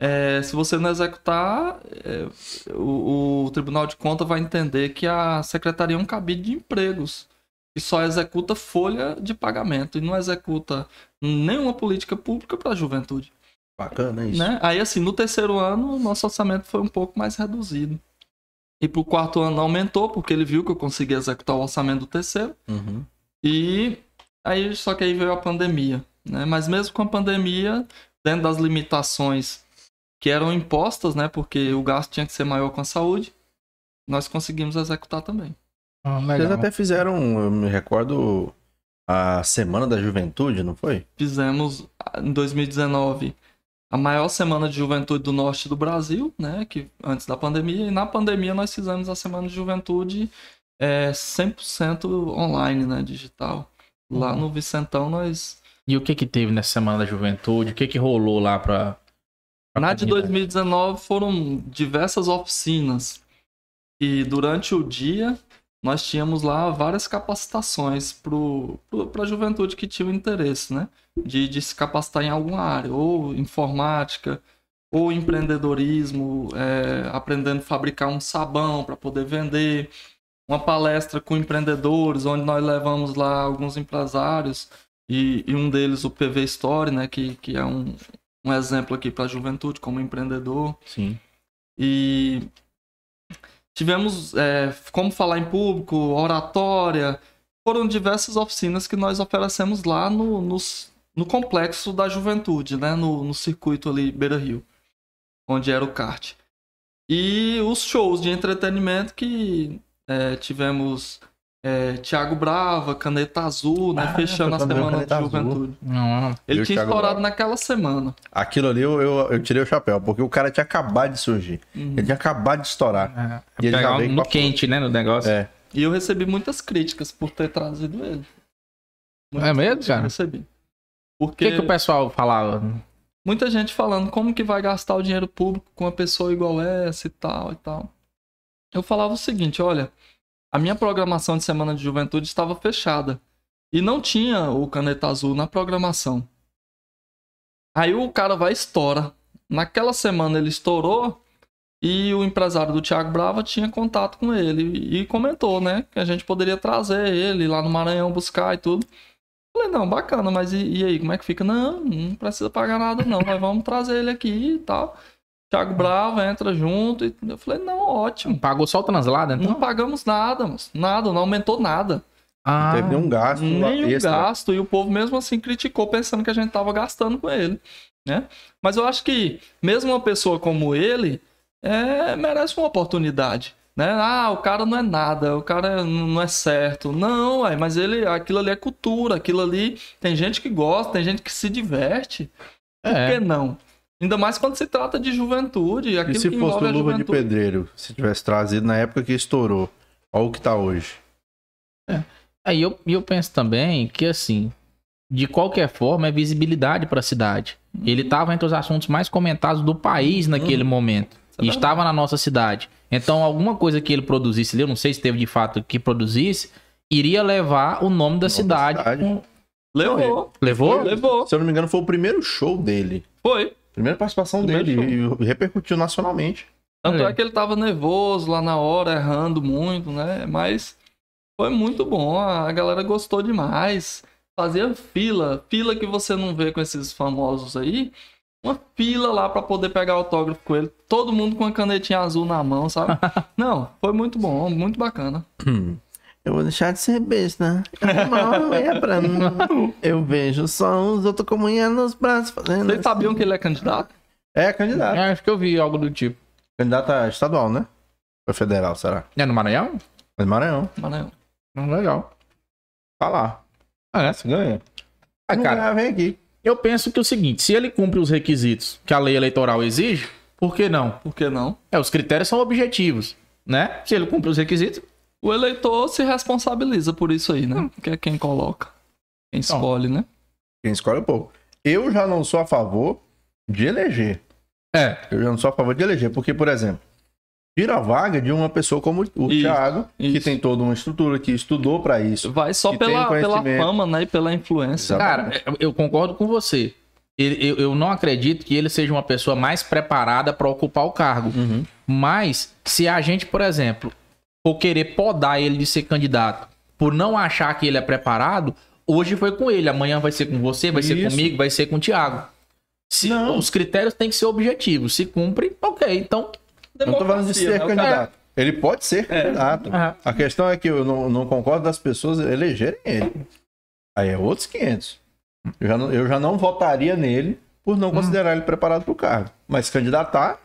é, se você não executar, é, o, o Tribunal de Contas vai entender que a secretaria é um cabide de empregos e só executa folha de pagamento e não executa nenhuma política pública para a juventude. Bacana isso. Né? Aí, assim, no terceiro ano, o nosso orçamento foi um pouco mais reduzido. E pro quarto ano aumentou, porque ele viu que eu consegui executar o orçamento do terceiro. Uhum. E aí, só que aí veio a pandemia, né? Mas mesmo com a pandemia, dentro das limitações que eram impostas, né? Porque o gasto tinha que ser maior com a saúde, nós conseguimos executar também. Ah, Vocês até fizeram, eu me recordo, a Semana da Juventude, não foi? Fizemos ah, em 2019 a maior semana de juventude do norte do Brasil, né? Que antes da pandemia. E na pandemia nós fizemos a semana de juventude é, 100% online, né? Digital. Lá no Vicentão nós E o que que teve nessa Semana da Juventude? O que que rolou lá pra Na de comunidade? 2019 foram diversas oficinas. E durante o dia nós tínhamos lá várias capacitações para a juventude que tinha o interesse, né? De, de se capacitar em alguma área, ou informática, ou empreendedorismo, é, aprendendo a fabricar um sabão para poder vender. Uma palestra com empreendedores, onde nós levamos lá alguns empresários, e, e um deles o PV Story, né? Que, que é um, um exemplo aqui para a juventude como empreendedor. Sim. E tivemos é, como falar em público, oratória. Foram diversas oficinas que nós oferecemos lá no, nos- no complexo da juventude, né? No, no circuito ali Beira Rio, onde era o kart. E os shows de entretenimento que é, tivemos é, Tiago Brava, Caneta Azul, né? Ah, Fechando a semana de juventude. Não, Ele E o tinha Thiago estourado Brava? naquela semana. Aquilo ali eu, eu, eu tirei o chapéu, porque o cara tinha acabado de surgir. Uhum. Ele tinha acabado de estourar. é, E ele já veio no quente, né, no negócio. É. E eu recebi muitas críticas por ter trazido ele. É mesmo, críticas eu cara? Recebi. O Porque que que o pessoal falava? muita gente falando como que vai gastar o dinheiro público com uma pessoa igual essa e tal e tal. Eu falava o seguinte, olha, a minha programação de semana de juventude estava fechada e não tinha o caneta azul na programação. Aí o cara vai e estoura. Naquela semana ele estourou e o empresário do Thiago Brava tinha contato com ele e comentou, né, que a gente poderia trazer ele lá no Maranhão buscar e tudo. Falei, não, bacana, mas e, e aí, como é que fica? Não, não precisa pagar nada não, nós vamos trazer ele aqui e tal. Thiago Brava entra junto e eu falei, não, ótimo. Pagou só o translado, então? Não pagamos nada, moço. nada, não aumentou nada. Ah, Não teve nenhum gasto o extra. gasto, e o povo mesmo assim criticou, pensando que a gente tava gastando com ele, né? Mas eu acho que mesmo uma pessoa como ele é, merece uma oportunidade, né? Ah, o cara não é nada, o cara não é certo. Não, ué, mas ele, aquilo ali é cultura, aquilo ali tem gente que gosta, tem gente que se diverte. Por É. que não? Ainda mais quando se trata de juventude, E aquilo se que fosse o Luva de. Pedreiro, se tivesse trazido na época que estourou, olha o que tá hoje. Aí eu, e eu penso também que, assim, de qualquer forma, é visibilidade para a cidade. Ele estava entre os assuntos mais comentados do país naquele momento. é E estava na nossa cidade. Então, alguma coisa que ele produzisse ali, eu não sei se teve de fato que produzisse, iria levar o nome da da cidade. cidade. com- Levou, Levou? levou, Se eu não me engano, foi o primeiro show dele. foi. Primeira participação Primeiro dele e repercutiu nacionalmente. Tanto Olha. é que ele tava nervoso lá na hora, errando muito, né? Mas foi muito bom, a galera gostou demais. Fazia fila, fila que você não vê com esses famosos aí. Uma fila lá pra poder pegar autógrafo com ele. Todo mundo com a canetinha azul na mão, sabe? [laughs] Não, foi muito bom, muito bacana. [clears throat] Eu vou deixar de ser besta. Não é pra mim. Eu vejo só os outros comunhando nos braços fazendo. Vocês sabiam que ele é candidato? É, candidato. É, acho que eu vi algo do tipo. Candidato a estadual, né? Ou federal, será? É no Maranhão? Mas Maranhão. Maranhão. Não, legal. Tá lá. É. Você ganha. Ah, cara, vem aqui. eu penso que é o seguinte: se ele cumpre os requisitos que a lei eleitoral exige, por que não? Por que não? É, os critérios são objetivos, né? Se ele cumpre os requisitos, O eleitor se responsabiliza por isso aí, né? Que é quem coloca. Quem escolhe, né? Quem escolhe é o povo. Eu já não sou a favor de eleger. é. Eu já não sou a favor de eleger, porque, por exemplo, tira a vaga de uma pessoa como o Isso, Thiago, que isso. tem toda uma estrutura, que estudou pra isso. Vai só Que pela, pela fama, né? E pela influência. Exatamente. Cara, eu- concordo com você. Eu, eu não acredito que ele seja uma pessoa mais preparada para ocupar o cargo. Uhum. Mas, se a gente, por exemplo, for querer podar ele de ser candidato por não achar que ele é preparado, hoje foi com ele, amanhã vai ser com você, vai ser Isso. comigo, vai ser com o Thiago. Se, Não. os critérios têm que ser objetivos. Se cumpre, ok. Então, não tô falando de ser né? Candidato. Ele pode ser candidato. Aham. A questão é que eu não, não concordo das pessoas elegerem ele. Aí é outros 500. Eu já não, eu já não votaria nele por não considerar ele preparado para o cargo. Mas candidatar,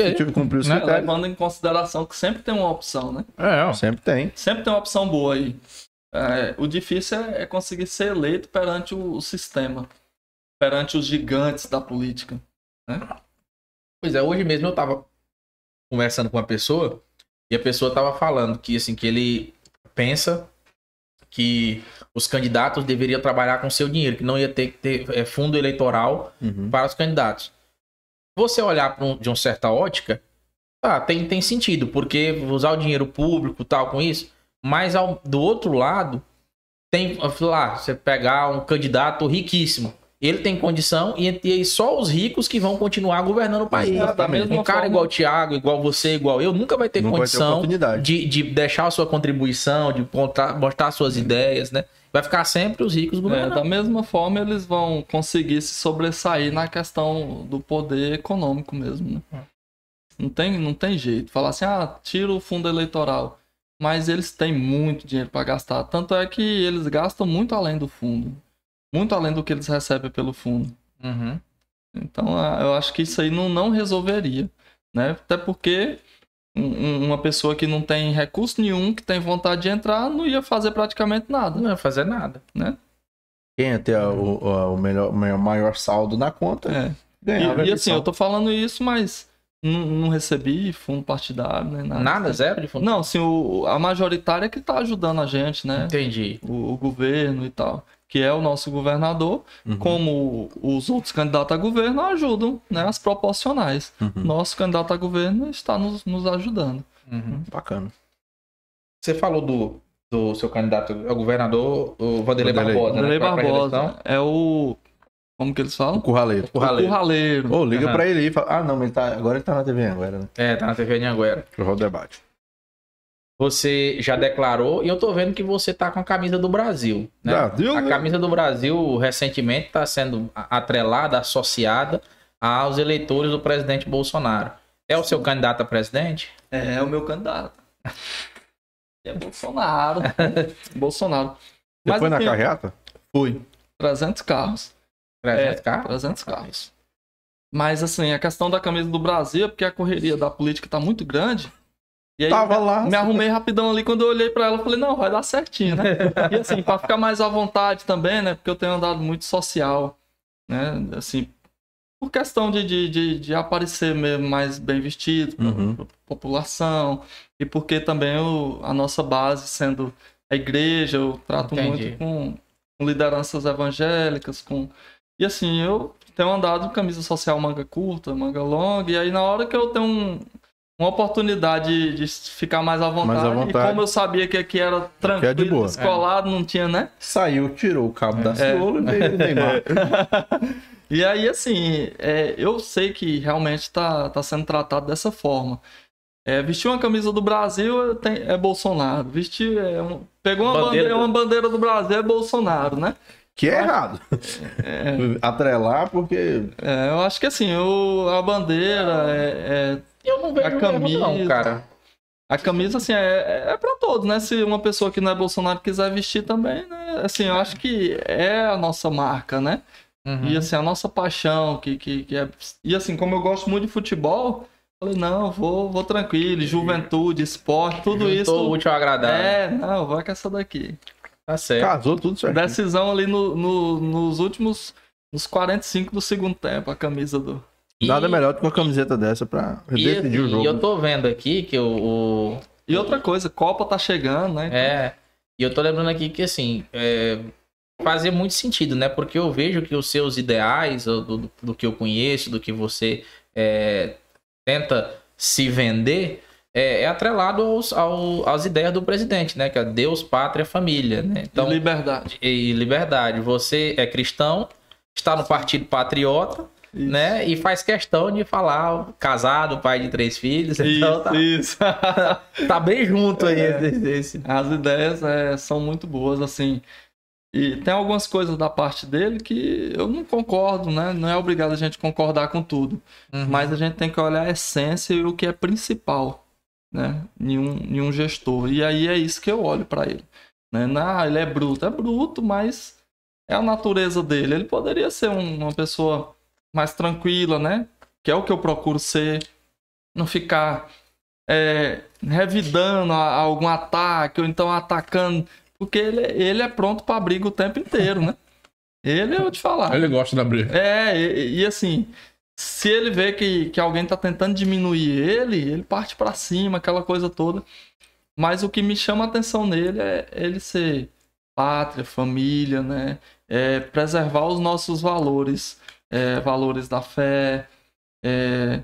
se tiver cumprir os Né? critérios, Levando em consideração que sempre tem uma opção, né? É, ó. sempre tem. Sempre tem uma opção boa aí. É, o difícil é, é conseguir ser eleito perante o, o sistema, perante os gigantes da política. Pois é, hoje mesmo eu tava conversando com uma pessoa e a pessoa tava falando que assim que ele pensa que os candidatos deveriam trabalhar com seu dinheiro, que não ia ter que ter é, fundo eleitoral Uhum. para os candidatos. Você olhar um- de uma certa ótica, tá, tem, tem sentido, porque usar o dinheiro público tal com isso, mas ao- do outro lado, tem lá, você pegar um candidato riquíssimo. Ele tem condição e, e aí só os ricos que vão continuar governando o país. Exatamente. Da mesma Um cara forma- igual o Thiago, igual você, igual eu, nunca vai ter Nunca vai ter condição de, de deixar a sua contribuição, de mostrar, mostrar suas ideias, né? Vai ficar sempre os ricos É, governando. da mesma forma, eles vão conseguir se sobressair na questão do poder econômico mesmo. Né? Não, tem, não tem jeito. Falar assim, ah, tira o fundo eleitoral. Mas eles têm muito dinheiro para gastar. Tanto é que eles gastam muito além do fundo. Muito além do que eles recebem pelo fundo. Uhum. Então, ah, eu acho que isso aí não, não resolveria, né? Até porque um- um- uma pessoa que não tem recurso nenhum, que tem vontade de entrar, não ia fazer praticamente nada, Não vai fazer nada. né? Quem ia ter o, o melhor, o maior- saldo na conta, É. ganhava E, e assim, eu tô falando isso, mas não, não recebi fundo partidário, nem nada. Nada, zero de fundo. Não, assim, o, a majoritária é que tá ajudando a gente, né? Entendi. O, o governo e tal. Que é o nosso governador, Uhum. como os outros candidatos a governo ajudam, né? As proporcionais. Uhum. Nosso candidato a governo está nos, nos ajudando. Uhum. Bacana. Você falou do, do seu candidato a governador, o Vanderlei, Vanderlei. Barbosa. né? Pra- pra Barbosa é o. Como que eles O falam? curraleiro. Curraleiro. O curraleiro. Ô, liga Aham. pra ele e fala. Ah, não, mas ele tá, agora ele tá na TV agora, né? É, tá na TV Anguera. Que rola o debate. Você já declarou e eu tô vendo que você tá com a camisa do Brasil. Né? Brasil, a né? camisa do Brasil recentemente está sendo a- atrelada, associada aos eleitores do presidente Bolsonaro. É o seu candidato a presidente? É, o meu candidato. [laughs] É Bolsonaro. [laughs] Bolsonaro. Você Mas, foi na assim, carreata? Fui. 300 carros. 300 É, carros? 300 carros. Mas, assim, a questão da camisa do Brasil é porque a correria da política tá muito grande. E aí, Tava lá. me arrumei rapidão ali quando eu olhei pra ela, eu falei, não, vai dar certinho, né? E assim, pra ficar mais à vontade também, né? Porque eu tenho andado muito social, né? Assim, por questão de, de, de, de aparecer mesmo mais bem vestido pra, Uhum. pra população. E porque também o, a nossa base sendo a igreja, eu trato Entendi. muito com, com lideranças evangélicas, com... E assim, eu tenho andado com camisa social manga curta, manga longa, e aí na hora que eu tenho um- uma oportunidade de ficar mais à vontade, Mais à e vontade. como eu sabia que aqui era tranquilo, é de boa. descolado, não tinha, né? Saiu, tirou o cabo da É. ciola e veio o Neymar. [laughs] E aí, assim, é, eu sei que realmente tá, tá sendo tratado dessa forma. É, vestir uma camisa do Brasil tem- é Bolsonaro. Vestir é um- pegou uma Bandeira bandeira, uma bandeira do Brasil é Bolsonaro, né? Que é errado. [laughs] Atrelar porque. É, eu acho que assim, o, a bandeira é, Eu não vejo A erro camisa. não, cara. A camisa, assim, é, é para todos, né? Se uma pessoa que não é Bolsonaro quiser vestir também, né? Assim, eu acho que é a nossa marca, né? Uhum. E assim, a nossa paixão, que, que, que é. E assim, como eu gosto muito de futebol, falei, não, vou, vou tranquilo, juventude, esporte, tudo Juntou isso. o útil ao agradável. É, não, vai com essa daqui. Tá certo. Casou tudo certo. Decisão ali no, no- nos últimos. Nos 45 do segundo tempo, a camisa do. Nada E- melhor do que uma camiseta dessa pra E, decidir o jogo. eu tô vendo aqui que o, o- E outra coisa, Copa tá chegando, né? É. E eu tô lembrando aqui que, assim, é, fazia muito sentido, né? Porque eu vejo que os seus ideais, ou do, do que eu conheço, do que você é, tenta se vender, é, é atrelado aos, ao- às ideias do presidente, né? Que é Deus, pátria, família, né? Então, Então, liberdade. e liberdade. Você é cristão, está no partido patriota, Isso. né? E faz questão de falar casado, pai de três filhos. Então tá, Isso, isso. [laughs] tá bem junto aí. É. esse- esse- As ideias é, são muito boas, assim. E tem algumas coisas da parte dele que eu não concordo, né? Não é obrigado a gente concordar com tudo. Uhum. Mas a gente tem que olhar a essência e o que é principal. Né? Nenhum, nenhum gestor. E aí é isso que eu olho para ele. Né? Não, ele é bruto, é bruto, mas é a natureza dele. Ele poderia ser um- uma pessoa mais tranquila, né? Que é o que eu procuro ser. Não ficar é, revidando a- a algum ataque, ou então atacando. Porque ele, ele é pronto pra briga o tempo inteiro, né? Ele, eu vou te falar. Ele gosta da briga. É, e, e assim, se ele vê que, que alguém tá tentando diminuir ele, ele parte pra cima, aquela coisa toda. Mas o que me chama a atenção nele é ele ser pátria, família, né? É preservar os nossos valores, é, valores da fé, é,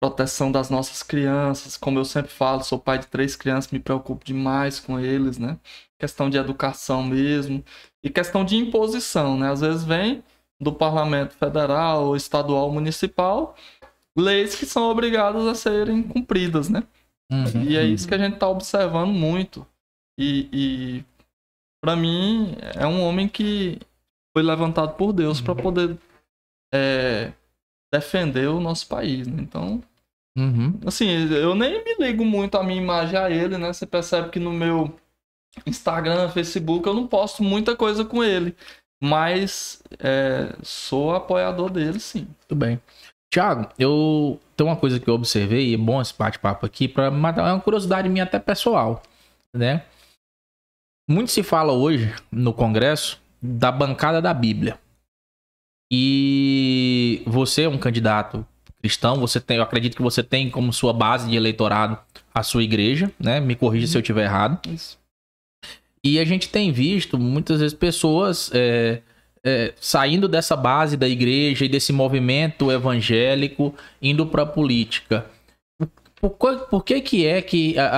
proteção das nossas crianças. Como eu sempre falo, sou pai de três crianças, me preocupo demais com eles, né? Questão de educação mesmo. E questão de imposição, né? Às vezes vem do parlamento federal, estadual, municipal, leis que são obrigadas a serem cumpridas, né? Uhum. E é isso que a gente tá observando muito. E, e para mim, é um homem que foi levantado por Deus para poder é, defender o nosso país. né? Então, Uhum. assim, eu nem me ligo muito a minha imagem a ele, né? Você percebe que no meu Instagram, Facebook, eu não posto muita coisa com ele. Mas é, sou apoiador dele, sim. Muito bem. Tiago, eu tem uma coisa que eu observei, e é bom esse bate-papo aqui, para matar é uma curiosidade minha até pessoal, né? Muito se fala hoje no Congresso da bancada da Bíblia. E você é um candidato cristão, você tem, eu acredito que você tem como sua base de eleitorado a sua igreja, né? Me corrija se eu estiver errado. Isso. E a gente tem visto muitas vezes pessoas é, é, saindo dessa base da igreja e desse movimento evangélico indo para a política. Por, por- que, que é que a,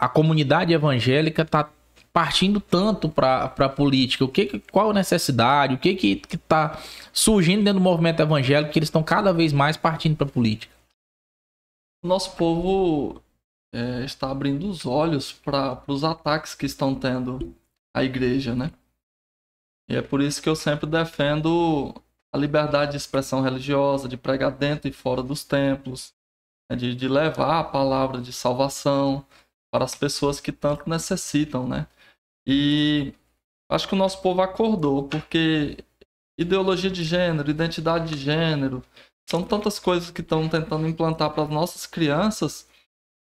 a, a comunidade evangélica está partindo tanto para a política? O que, que- qual a necessidade? O que que está surgindo dentro do movimento evangélico que eles estão cada vez mais partindo para a política? Nosso povo é, está abrindo os olhos para os ataques que estão tendo a igreja, né? E é por isso que eu sempre defendo a liberdade de expressão religiosa, de pregar dentro e fora dos templos, né? de, de levar a palavra de salvação para as pessoas que tanto necessitam, né? E acho que o nosso povo acordou, porque ideologia de gênero, identidade de gênero, são tantas coisas que estão tentando implantar para as nossas crianças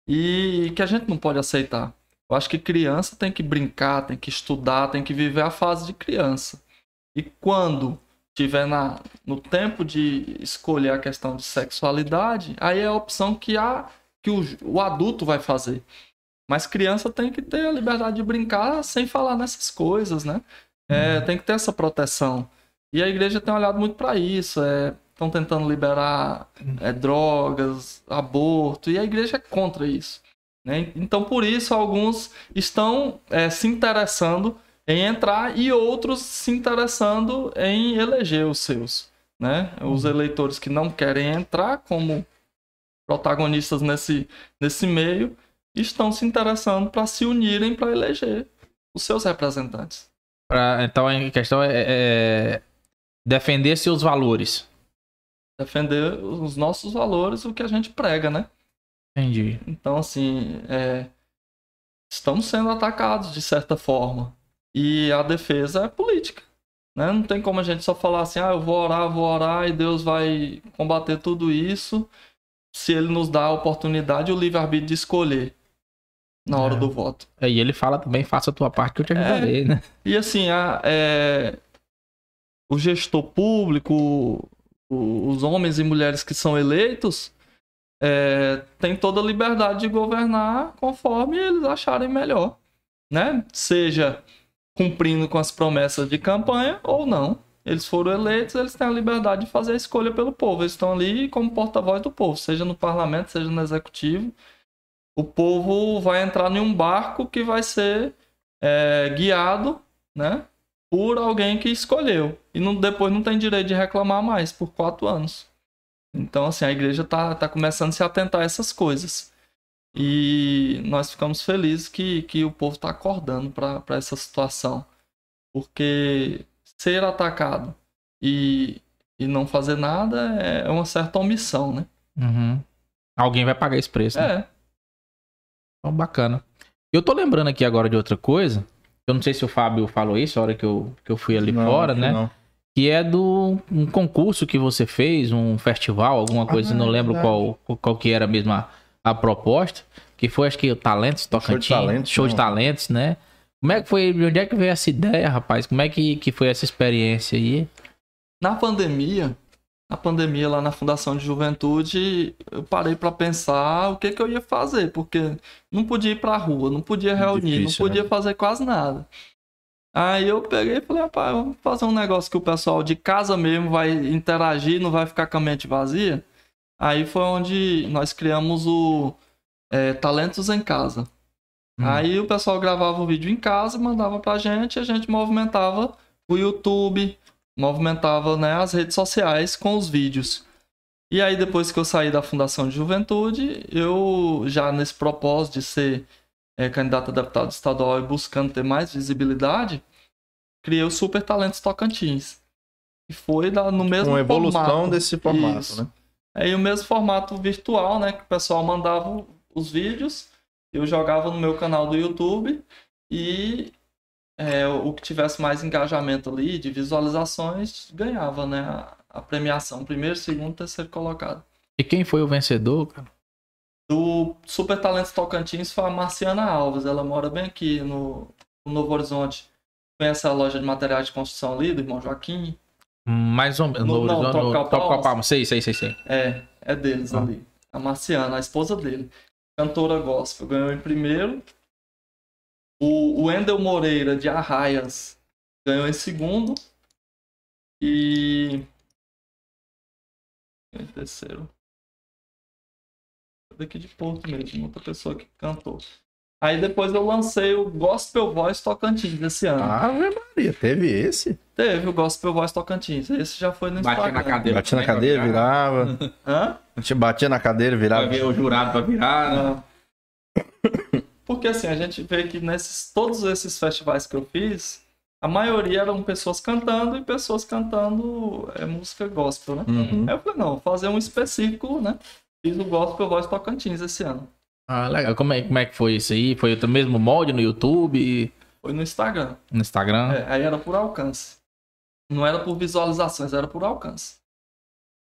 e que a gente não pode aceitar. Eu acho que criança tem que brincar, tem que estudar, tem que viver a fase de criança. E quando tiver na, no tempo de escolher a questão de sexualidade, aí é a opção que, a, que o, o adulto vai fazer. Mas criança tem que ter a liberdade de brincar sem falar nessas coisas, né? É, Tem que ter essa proteção. E a igreja tem olhado muito para isso. Estão tentando liberar é, drogas, aborto, e a igreja é contra isso. né? Então, por isso, alguns estão é, se interessando em entrar e outros se interessando em eleger os seus. Né? Os eleitores que não querem entrar como protagonistas nesse, nesse meio estão se interessando para se unirem para eleger os seus representantes. Pra- então a questão é, é defender seus valores. Defender os nossos valores, o que a gente prega, né? Entendi. Então, assim, é, estamos sendo atacados de certa forma. E a defesa é política. Né? Não tem como a gente só falar assim, ah, eu vou orar, vou orar e Deus vai combater tudo isso se ele nos dá a oportunidade e o livre-arbítrio de escolher na hora É. do voto. E ele fala também, faça a tua parte que eu te ajudarei, né? E assim, a- é, o gestor público, os homens e mulheres que são eleitos, é, têm toda a liberdade de governar conforme eles acharem melhor. Né? Seja cumprindo com as promessas de campanha ou não. Eles foram eleitos, eles têm a liberdade de fazer a escolha pelo povo. Eles estão ali como porta-voz do povo, seja no parlamento, seja no executivo. O povo vai entrar em um barco que vai ser é, guiado, né, por alguém que escolheu. E não, depois não tem direito de reclamar mais por quatro anos. Então, assim, a igreja tá, tá começando a se atentar a essas coisas. E nós ficamos felizes que, que o povo está acordando para essa situação. Porque ser atacado e, e não fazer nada é uma certa omissão, né? Uhum. Alguém vai pagar esse preço. né? É. Então, bacana. Eu tô lembrando aqui agora de outra coisa. Eu não sei se o Fábio falou isso a hora que eu, que eu fui ali Não, fora, né? não. Que é do um concurso que você fez, um festival, alguma coisa, Ah, não é lembro qual, qual que era mesmo a, a proposta. Que foi, acho que o Talentos Tocantins. Talentos, Show de. Talentos, né? Como é que foi? De onde é que veio essa ideia, rapaz? Como é que, que foi essa experiência aí? Na pandemia, na pandemia lá na Fundação de Juventude, eu parei pra pensar o que que eu ia fazer, porque não podia ir pra rua, não podia reunir, Difícil, não podia né? fazer quase nada. Aí eu peguei e falei, rapaz, vamos fazer um negócio que o pessoal de casa mesmo vai interagir, não vai ficar com a mente vazia. Aí foi onde nós criamos o é, Talentos em Casa. Hum. Aí o pessoal gravava o vídeo em casa, mandava pra gente, e a gente movimentava o YouTube, movimentava né, as redes sociais com os vídeos. E aí depois que eu saí da Fundação de Juventude, eu já nesse propósito de ser eh, candidato a deputado estadual e buscando ter mais visibilidade, criei o Super Talentos Tocantins. E foi da- no mesmo Uma evolução formato. desse formato, Isso. né? Aí o mesmo formato virtual, né? Que o pessoal mandava os vídeos, eu jogava no meu canal do YouTube e é, o que tivesse mais engajamento ali de visualizações ganhava, né? A, a premiação, primeiro, segundo, terceiro colocado. E quem foi o vencedor, cara? Do Super Talentos Tocantins foi a Marciana Alves, ela mora bem aqui no, no Novo Horizonte. Conhece a loja de materiais de construção ali, do irmão Joaquim? Mais ou menos. No- No, não, no. Toca Palmas. Sei, sei, sei, sei. É, é deles Ah. ali. A Marciana, a esposa dele. Cantora gospel, ganhou em primeiro. O, Wendel Moreira, de Arraias, ganhou em segundo. E. Em terceiro. Daqui de Porto mesmo, outra pessoa que cantou. Aí depois eu lancei o Gospel Voice Tocantins esse ano. Ave Maria, teve esse? Teve o Gospel Voice Tocantins. Esse já foi no Batia Instagram. na cadeira. Batia na cadeira, virava. Hã? A gente batia na cadeira, virava. Vai ver o jurado pra virar. né? Porque assim, a gente vê que nesses todos esses festivais que eu fiz, a maioria eram pessoas cantando e pessoas cantando é, música gospel, né? Uhum. Aí eu falei, não, vou fazer um específico, né? Fiz o Gospel Voz Tocantins esse ano. Ah, legal. Como é, como é que foi isso aí? Foi o mesmo molde no YouTube, Foi no Instagram. no Instagram? É, aí era por alcance. Não era por visualizações, era por alcance.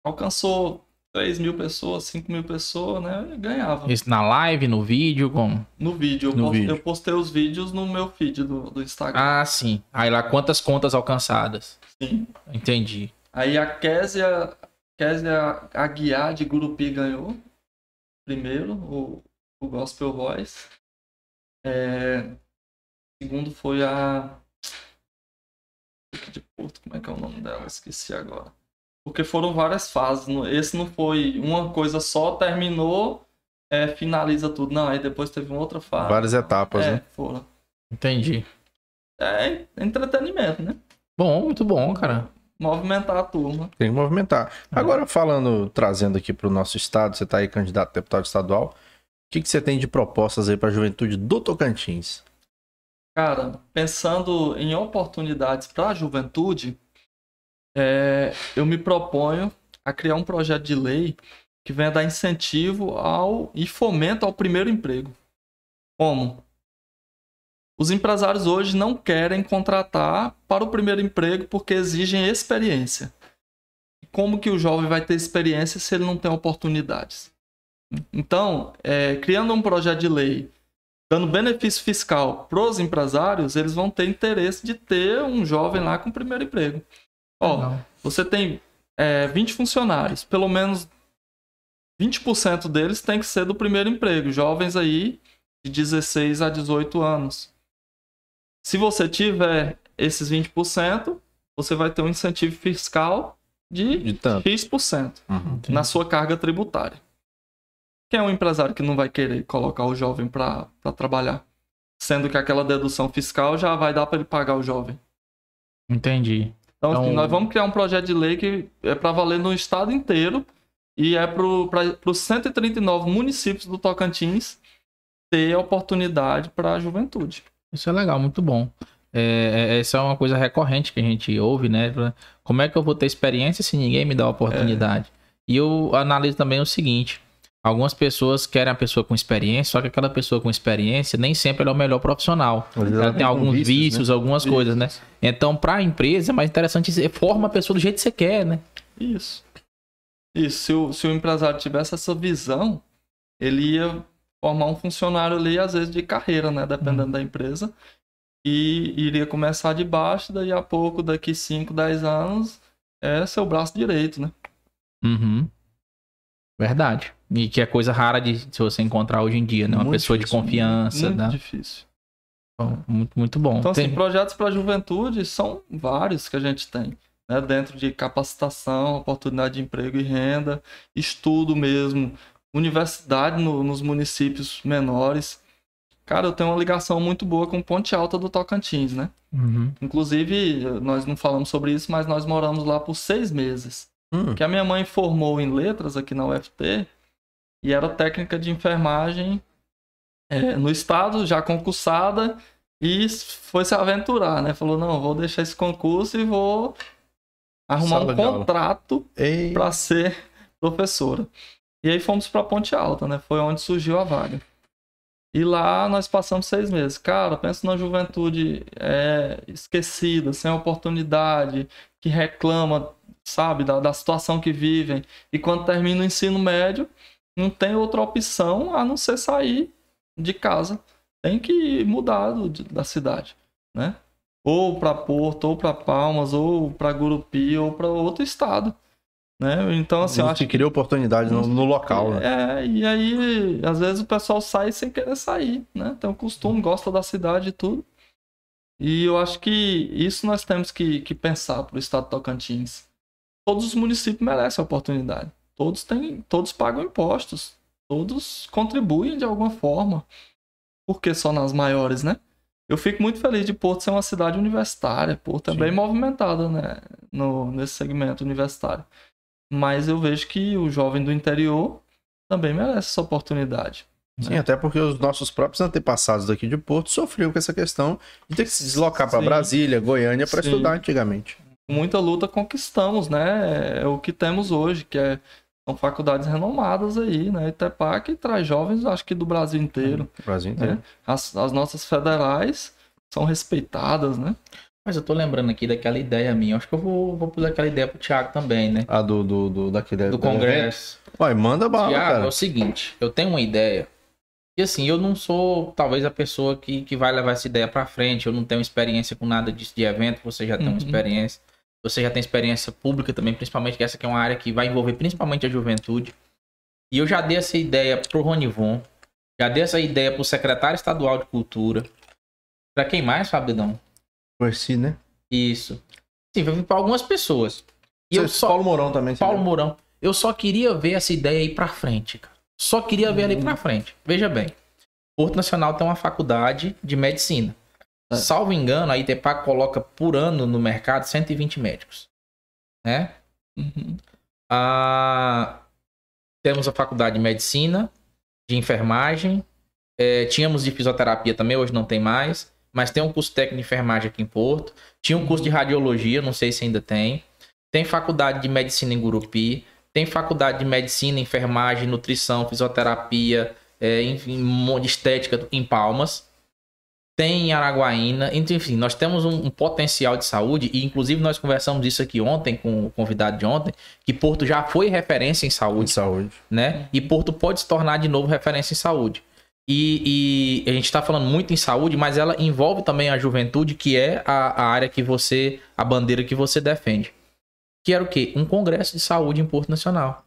Alcançou 3 mil pessoas, 5 mil pessoas, né? Ganhava. Isso na live, no vídeo, como? No vídeo. Eu, No post- vídeo. eu postei os vídeos no meu feed do, do Instagram. Ah, sim. Aí lá, quantas contas alcançadas? Sim. Entendi. Aí a Késia, Késia Aguiar de Gurupi ganhou primeiro o, o Gospel Voice. É, segundo foi a. De Porto, como é que é o nome dela? Esqueci agora. Porque foram várias fases. Esse não foi uma coisa só, terminou, é, finaliza tudo. Não, aí depois teve uma outra fase. Várias etapas, é, né? foram. Entendi. É entretenimento, né? Bom, muito bom, cara. Movimentar a turma. Tem que movimentar. Agora, falando, trazendo aqui para o nosso estado, você está aí candidato a deputado estadual. O que, que você tem de propostas aí para a juventude do Tocantins? Cara, pensando em oportunidades para a juventude, é, eu me proponho a criar um projeto de lei que venha dar incentivo ao e fomento ao primeiro emprego. Como? Os empresários hoje não querem contratar para o primeiro emprego porque exigem experiência. Como que o jovem vai ter experiência se ele não tem oportunidades? Então, é, criando um projeto de lei dando benefício fiscal para os empresários, eles vão ter interesse de ter um jovem lá com o primeiro emprego. Ó, Legal. você tem é, 20 funcionários, pelo menos 20% deles tem que ser do primeiro emprego, jovens aí de 16 a 18 anos. Se você tiver esses 20%, você vai ter um incentivo fiscal de De tanto. X% Uhum. na sua carga tributária. Quem é um empresário que não vai querer colocar o jovem para trabalhar? Sendo que aquela dedução fiscal já vai dar para ele pagar o jovem. Entendi. Então, Então- assim, nós vamos criar um projeto de lei que é para valer no estado inteiro e é para os 139 municípios do Tocantins ter oportunidade para a juventude. Isso é legal, muito bom. É, é- essa é uma coisa recorrente que a gente ouve, né? Como é que eu vou ter experiência se ninguém me dá oportunidade? E eu analiso também o seguinte: Algumas pessoas querem a pessoa com experiência, só que aquela pessoa com experiência nem sempre ela é o melhor profissional. Ela, ela tem alguns vícios, vícios, né? algumas coisas, né? Então, para a empresa é mais interessante você forma a pessoa do jeito que você quer, né? Isso. Isso. Se o, se o empresário tivesse essa visão, ele ia formar um funcionário ali, às vezes, de carreira, né? Dependendo da empresa. E iria começar de baixo, daí a pouco, daqui 5, 10 anos, é seu braço direito, né? Uhum. Verdade. E que é coisa rara de se você encontrar hoje em dia, né? Uma Muito pessoa difícil, de confiança, Muito né? difícil. Então, Muito, muito bom. Então, assim, Tem- projetos para a juventude são vários que a gente tem, né? Dentro de capacitação, oportunidade de emprego e renda, estudo mesmo, universidade no- nos municípios menores. Cara, eu tenho uma ligação muito boa com Ponte Alta do Tocantins, né? Uhum. Inclusive, nós não falamos sobre isso, mas nós moramos lá por seis meses. Hum, Que a minha mãe formou em letras aqui na UFT e era técnica de enfermagem é, no estado, já concursada, e foi se aventurar, né? Falou: não, vou deixar esse concurso e vou arrumar Sala um contrato para ser professora. E aí fomos para Ponte Alta, né? Foi onde surgiu a vaga. E lá nós passamos seis meses. Cara, pensa na juventude é, esquecida, sem oportunidade, que reclama, sabe, da, da situação que vivem. E quando termina o ensino médio, não tem outra opção a não ser sair de casa. Tem que mudar do- da cidade, né? Ou para Porto, ou para Palmas, ou para Gurupi, ou para outro estado. Né? Então, assim, acho se cria oportunidade no, no local, né? é, e aí, às vezes o pessoal sai sem querer sair, né? Tem um costume, gosta da cidade e tudo. E eu acho que isso nós temos que, que pensar para o estado de Tocantins. Todos os municípios merecem a oportunidade. Todos têm, todos pagam impostos. Todos contribuem de alguma forma. Por que só nas maiores, né? Eu fico muito feliz de Porto ser uma cidade universitária. Porto é Sim. bem movimentada, né? No, nesse segmento universitário. Mas eu vejo que o jovem do interior também merece essa oportunidade. Sim, até porque os nossos próprios antepassados daqui de Porto sofriam com essa questão de ter que se deslocar para. Brasília, Goiânia, para estudar antigamente. Muita luta conquistamos, né? É o que temos hoje, que é, são faculdades renomadas aí, né? Itepac traz jovens, acho que do Brasil inteiro. O Brasil inteiro. Né? As, as nossas federais são respeitadas, né? Mas eu tô lembrando aqui daquela ideia minha. Acho que eu vou, vou pôr aquela ideia pro Thiago também, né? A do, do, do daquele Do Congresso. Ué, manda bala, Thiago, é cara. o seguinte, eu tenho uma ideia. E assim, eu não sou talvez a pessoa que, que vai levar essa ideia pra frente. Eu não tenho experiência com nada disso de evento, você já tem uma Uhum. experiência. Você já tem experiência pública também, principalmente que essa que é uma área que vai envolver principalmente a juventude. E eu já dei essa ideia pro Ronivon, já dei essa ideia pro secretário estadual de cultura. Pra quem mais, Fabidão? Conheci, né? Isso. Sim, vir pra algumas pessoas. E eu só... Paulo Mourão também. Paulo viu? Mourão. Eu só queria ver essa ideia aí pra frente, cara. Só queria ver ali pra frente. Veja bem. Porto Nacional tem uma faculdade de medicina. É. Salvo engano, a ITEPAC coloca por ano no mercado 120 médicos. Né? Uhum. Ah, temos a faculdade de medicina, de enfermagem, é, tínhamos de fisioterapia também, hoje não tem mais, mas tem um curso técnico de enfermagem aqui em Porto, tinha um curso de radiologia, não sei se ainda tem, tem faculdade de medicina em Gurupi, tem faculdade de medicina, enfermagem, nutrição, fisioterapia, é, enfim, estética em Palmas. Tem em Araguaína, então, enfim, nós temos um, um potencial de saúde, e inclusive nós conversamos isso aqui ontem com o convidado de ontem, que Porto já foi referência em De saúde, saúde. né? E Porto pode se tornar de novo referência em saúde. E, e a gente está falando muito em saúde, mas ela envolve também a juventude, que é a, a área que você, a bandeira que você defende. Que era o quê? Um congresso de saúde em Porto Nacional.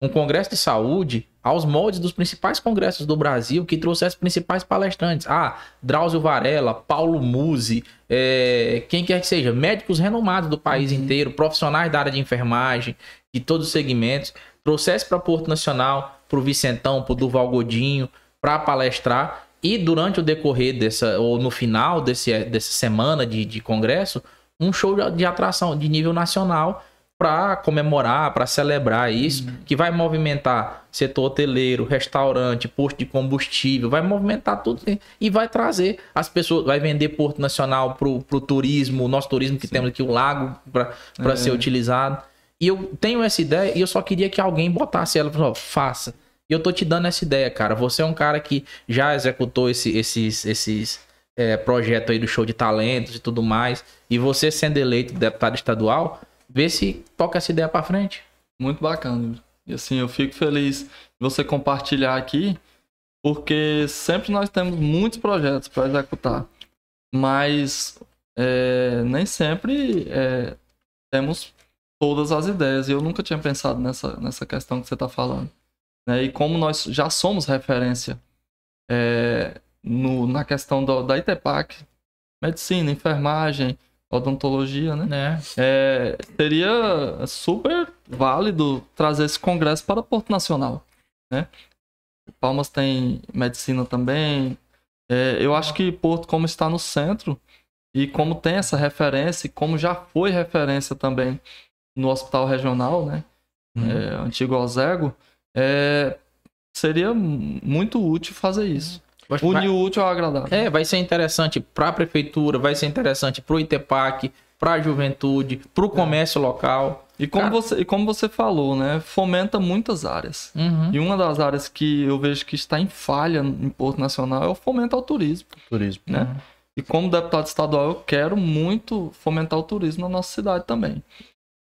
Um congresso de saúde aos moldes dos principais congressos do Brasil, que trouxesse principais palestrantes. Ah, Drauzio Varela, Paulo Musi, é, quem quer que seja, médicos renomados do país inteiro, profissionais da área de enfermagem, de todos os segmentos, trouxesse para Porto Nacional, para o Vicentão, para o Duval Godinho, para palestrar. E durante o decorrer dessa, ou no final desse, dessa semana de, de congresso, um show de atração de nível nacional para comemorar, para celebrar isso, que vai movimentar setor hoteleiro, restaurante, posto de combustível, vai movimentar tudo e vai trazer as pessoas, vai vender Porto Nacional pro, pro turismo, o nosso turismo que temos aqui, o lago, para É. ser utilizado. E eu tenho essa ideia e eu só queria que alguém botasse ela e faça. E eu tô te dando essa ideia, cara. Você é um cara que já executou esse, esses, esses é, projetos aí do show de talentos e tudo mais. E você sendo eleito deputado estadual, vê se toca essa ideia pra frente. Muito bacana. E assim, eu fico feliz de você compartilhar aqui, porque sempre nós temos muitos projetos para executar, mas é, nem sempre é, temos todas as ideias. E eu nunca tinha pensado nessa, nessa questão que você está falando. Né? E como nós já somos referência é, no, na questão do, da ITEPAC, medicina, enfermagem, odontologia, né? Né? É, seria super válido trazer esse congresso para Porto Nacional, né? Palmas tem medicina também. É, eu acho que Porto, como está no centro e como tem essa referência, e como já foi referência também no hospital regional, né? É, antigo Ozego, é, seria muito útil fazer isso. Vai- Unir o útil ao agradável. É, vai ser interessante para a prefeitura, vai ser interessante para o ITEPAC, para a juventude, para o comércio local. E como, Cara. você, e como você falou, né? Fomenta muitas áreas. Uhum. E uma das áreas que eu vejo que está em falha em Porto Nacional é o fomento ao turismo, Turismo. né? E como deputado estadual, eu quero muito fomentar o turismo na nossa cidade também.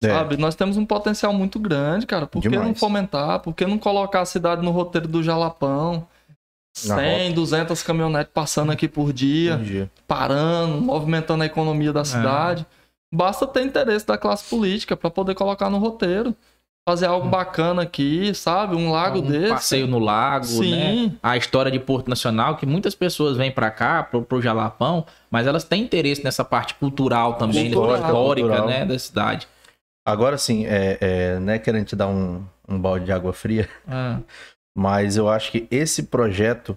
É. Sabe? Nós temos um potencial muito grande, cara. Por que não Demais. fomentar? Por que não colocar a cidade no roteiro do Jalapão? Na 100, 200 caminhonetes passando aqui por dia, dia. parando, movimentando a economia É. da cidade. Basta ter interesse da classe política para poder colocar no roteiro. Fazer algo bacana aqui, sabe? Um lago um desse. passeio no lago, Sim. né? A história de Porto Nacional, que muitas pessoas vêm pra cá, pro, pro Jalapão, mas elas têm interesse nessa parte cultural também, né? Cultural. histórica, Cultural. né, da cidade. Agora sim, é, é, não é querendo te dar um, um balde de água fria, Ah, [laughs] mas eu acho que esse projeto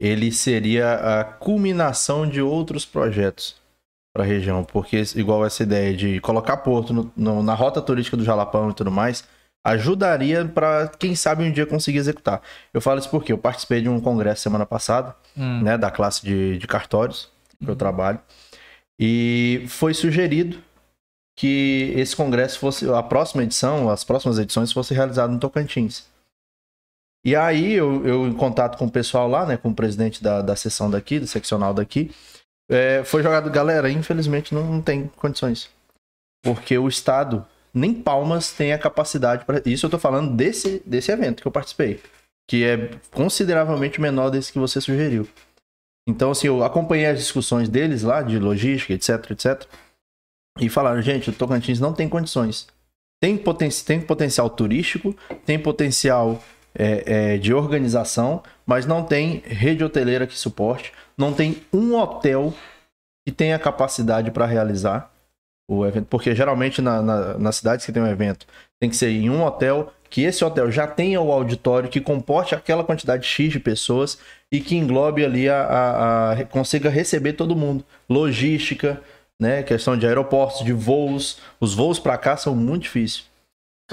ele seria a culminação de outros projetos para a região, porque igual essa ideia de colocar Porto no- no- na rota turística do Jalapão e tudo mais, ajudaria para quem sabe um dia conseguir executar. Eu falo isso porque eu participei de um congresso semana passada, hum, né, da classe de, de cartórios que eu trabalho. E foi sugerido que esse congresso fosse, a próxima edição, as próximas edições fossem realizadas no Tocantins. E aí eu, eu em contato com o pessoal lá, né, com o presidente da, da sessão daqui, do seccional daqui, é, foi jogado, galera, infelizmente não, não tem condições. Porque o Estado, nem Palmas tem a capacidade para Isso eu tô falando desse, desse evento que eu participei, que é consideravelmente menor desse que você sugeriu. Então, assim, eu acompanhei as discussões deles lá, de logística, etc, etc. E falaram, gente, o Tocantins não tem condições. Tem, poten tem potencial turístico, tem potencial é, é, de organização, mas não tem rede hoteleira que suporte, não tem um hotel que tenha capacidade para realizar o evento. Porque geralmente na, na, nas cidades que tem um evento, tem que ser em um hotel, que esse hotel já tenha o auditório que comporte aquela quantidade X de pessoas e que englobe ali a, a- a- consiga receber todo mundo. Logística, né? Questão de aeroportos, de voos. Os voos para cá são muito difíceis.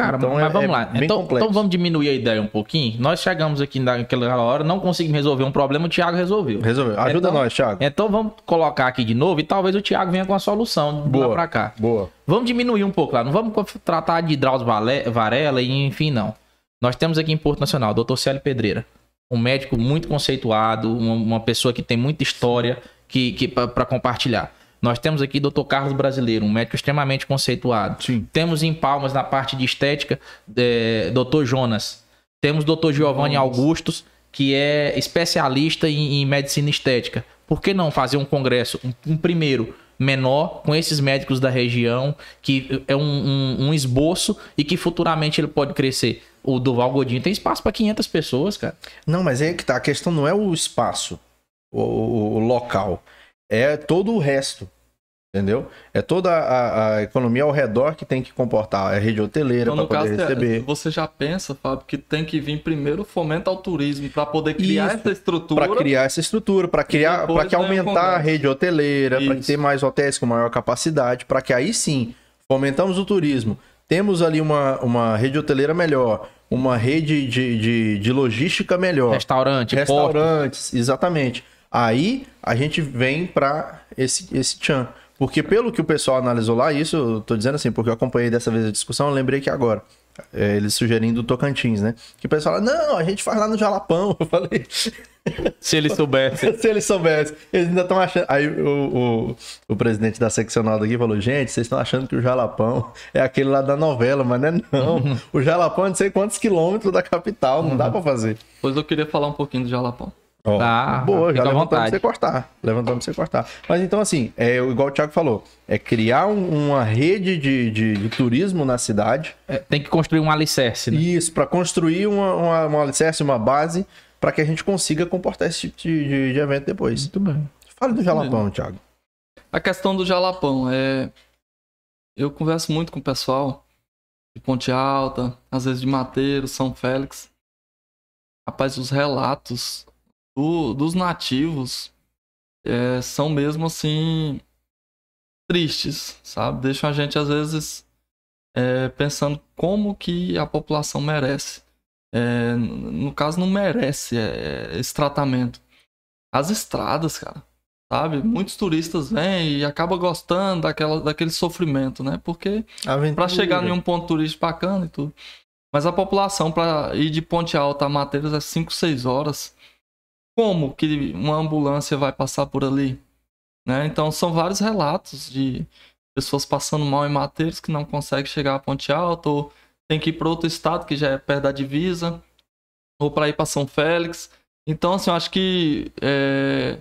Cara, Então mas é- vamos é lá. bem Então, então vamos diminuir a ideia um pouquinho. Nós chegamos aqui naquela hora, não conseguimos resolver um problema, o Thiago resolveu. Resolveu. Ajuda Então- nós, Thiago. Então vamos colocar aqui de novo e talvez o Thiago venha com a solução de Boa. lá pra cá. Boa. Vamos diminuir um pouco lá. Não vamos tratar de Drauzio Varela e enfim, não. Nós temos aqui em Porto Nacional, Dr. Célio Pedreira. Um médico muito conceituado, uma, uma pessoa que tem muita história que, que para compartilhar. Nós temos aqui Dr. Carlos Brasileiro, um médico extremamente conceituado. Sim. Temos em Palmas, na parte de estética, é, Dr. Jonas. Temos Dr. Giovanni Augustos, que é especialista em, em medicina estética. Por que não fazer um congresso, um, um primeiro menor, com esses médicos da região, que é um, um- um esboço e que futuramente ele pode crescer? O Duval Godinho tem espaço para 500 pessoas, cara. Não, mas é que tá. A questão não é o espaço, o, o- o local. É todo o resto. Entendeu? É toda a, a economia ao redor que tem que comportar. É rede hoteleira Então, para no poder caso, receber. você já pensa, Fábio, que tem que vir primeiro o fomento ao turismo para poder criar Isso, essa estrutura. Para criar essa estrutura, para criar, para que o aumentar a rede hoteleira, para ter mais hotéis com maior capacidade, para que aí sim fomentamos o turismo. Temos ali uma, uma rede hoteleira melhor, uma rede de, de, de logística melhor. Restaurante. Restaurantes, exatamente. Aí a gente vem para esse, esse tchan. Porque pelo que o pessoal analisou lá, isso eu tô dizendo assim, porque eu acompanhei dessa vez a discussão, eu lembrei que agora. é, eles sugerindo o Tocantins, né? Que o pessoal fala, não, a gente faz lá no Jalapão. [laughs] Eu falei, Se ele soubesse. [laughs] se eles soubessem. Eles ainda estão achando. Aí o, o, o presidente da seccional daqui falou: gente, vocês estão achando que o Jalapão é aquele lá da novela, mas não é não. [laughs] O Jalapão é não sei quantos quilômetros da capital, não dá pra fazer. Pois eu queria falar um pouquinho do Jalapão. Ó, Tá, boa, já levantamos pra você cortar. Levantamos pra você cortar. Mas então, assim, é igual o Thiago falou: é criar um- uma rede de, de, de turismo na cidade. É, tem que construir um alicerce, né? Isso, para construir uma, uma, uma alicerce, uma base, para que a gente consiga comportar esse tipo de, de- de evento depois. Muito bem. Fale do Jalapão, Thiago. A questão do Jalapão é. Eu converso muito com o pessoal de Ponte Alta, às vezes de Mateiro, São Félix. Rapaz, os relatos do- dos nativos é, são mesmo assim. tristes, sabe? Deixam a gente às vezes é, pensando como que a população merece. É, no caso, não merece é, esse tratamento. As estradas, cara sabe? Muitos turistas vêm e acabam gostando daquela, daquele sofrimento, né? Porque para chegar em um ponto turístico bacana e tudo. Mas a população para ir de Ponte Alta a Mateiros é 5, 6 horas. Como que uma ambulância vai passar por ali? Né? Então são vários relatos de pessoas passando mal em Mateiros que não conseguem chegar a Ponte Alta ou tem que ir para outro estado que já é perto da divisa ou para ir para São Félix. Então assim, eu acho que é,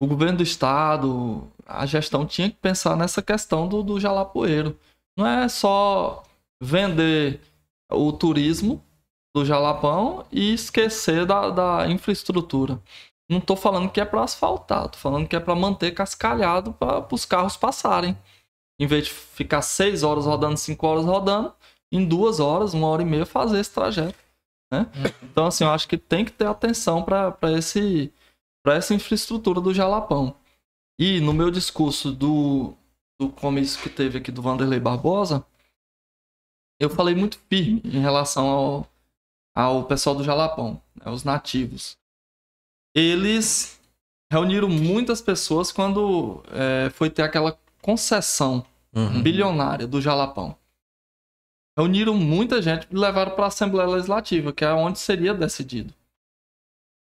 o governo do estado, a gestão tinha que pensar nessa questão do, do jalapoeiro. Não é só vender o turismo do Jalapão e esquecer da, da infraestrutura. Não tô falando que é para asfaltar, tô falando que é para manter cascalhado para os carros passarem. Em vez de ficar seis horas rodando, cinco horas rodando, em duas horas, uma hora e meia fazer esse trajeto. Né? Então, assim, eu acho que tem que ter atenção para esse para essa infraestrutura do Jalapão. E no meu discurso do, do comício que teve aqui do Vanderlei Barbosa, eu falei muito firme em relação ao, ao pessoal do Jalapão, né, os nativos. Eles reuniram muitas pessoas quando é, foi ter aquela concessão Uhum. bilionária do Jalapão. Reuniram muita gente e levaram para a Assembleia Legislativa, que é onde seria decidido.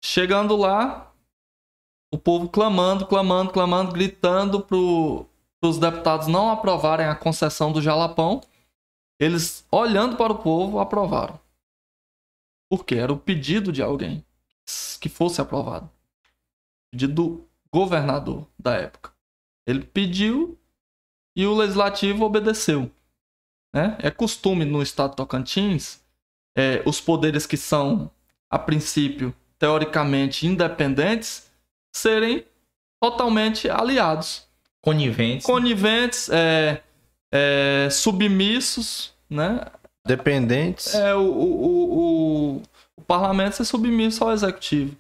Chegando lá, o povo clamando, clamando, clamando, gritando para os deputados não aprovarem a concessão do Jalapão. Eles, olhando para o povo, aprovaram. Porque era o pedido de alguém que fosse aprovado. Pedido do governador da época. Ele pediu e o legislativo obedeceu. Né? É costume no estado de Tocantins é, os poderes que são, a princípio, teoricamente independentes, serem totalmente aliados. Coniventes. Coniventes, é, é, submissos, né? Dependentes. É, o, o, o, o, parlamento ser submisso ao executivo.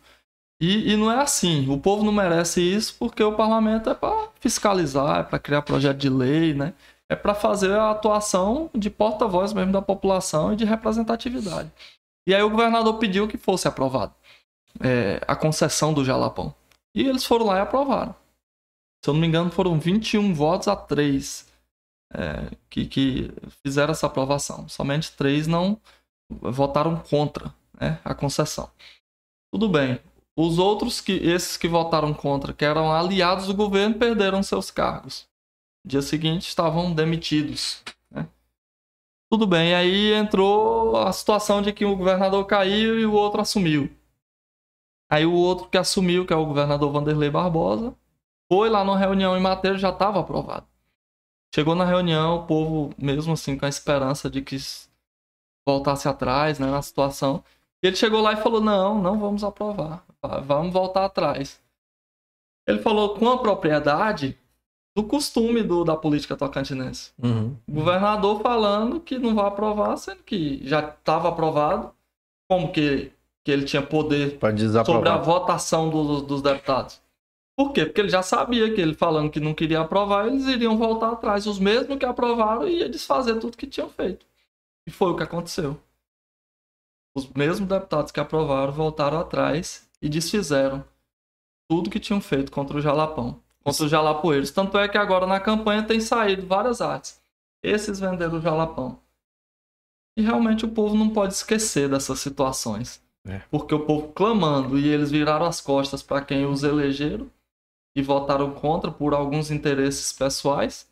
E, e não é assim. O povo não merece isso porque o parlamento é para fiscalizar, é para criar projeto de lei, né? É para fazer a atuação de porta-voz mesmo da população e de representatividade. E aí o governador pediu que fosse aprovado é, a concessão do Jalapão. E eles foram lá e aprovaram. Se eu não me engano, foram 21 votos a 3 é, que, que fizeram essa aprovação. Somente três não votaram contra né, a concessão. Tudo bem. Os outros, que esses que votaram contra, que eram aliados do governo, perderam seus cargos. No dia seguinte estavam demitidos. né. Tudo bem, aí entrou a situação de que o governador caiu e o outro assumiu. Aí o outro que assumiu, que é o governador Vanderlei Barbosa, foi lá numa reunião em Mateiro já estava aprovado. Chegou na reunião, o povo, mesmo assim, com a esperança de que voltasse atrás né, na situação. Ele chegou lá e falou: Não, não vamos aprovar, vamos voltar atrás. Ele falou com a propriedade do costume do, da política tocantinense. Uhum. O governador falando que não vai aprovar, sendo que já estava aprovado, como que, que ele tinha poder sobre a votação do- dos deputados. Por quê? Porque ele já sabia que ele falando que não queria aprovar, eles iriam voltar atrás. Os mesmos que aprovaram ia desfazer tudo que tinham feito. E foi o que aconteceu. Os mesmos deputados que aprovaram voltaram atrás e desfizeram tudo que tinham feito contra o Jalapão, contra os Jalapoeiros. Tanto é que agora na campanha tem saído várias artes. Esses venderam o Jalapão. E realmente o povo não pode esquecer dessas situações. É. Porque o povo clamando e eles viraram as costas para quem os elegeram e votaram contra por alguns interesses pessoais.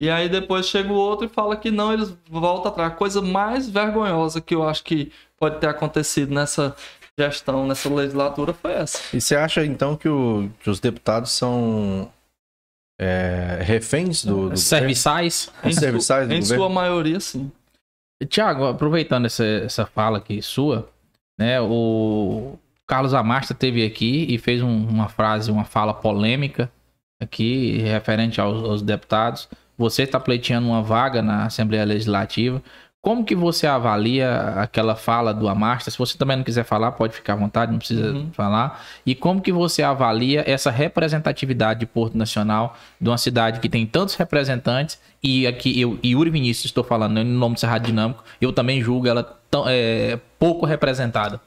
E aí depois chega o outro e fala que não, eles voltam atrás. A coisa mais vergonhosa que eu acho que pode ter acontecido nessa gestão, nessa legislatura foi essa. E você acha então que, o- que os deputados são é, reféns do, do Serviçais. Em, su- serviçais do em governo? sua maioria, sim. Tiago, aproveitando essa, essa fala aqui sua, né? O Carlos Amasta teve aqui e fez um- uma frase, uma fala polêmica aqui referente aos, aos deputados. Você está pleiteando uma vaga na Assembleia Legislativa. Como que você avalia aquela fala do Amasta? Se você também não quiser falar, pode ficar à vontade, não precisa Uhum. falar. E como que você avalia essa representatividade de Porto Nacional, de uma cidade que tem tantos representantes, e aqui eu, Yuri Vinícius, estou falando em nome do Cerrado Dinâmico, eu também julgo ela tão, é, pouco representada.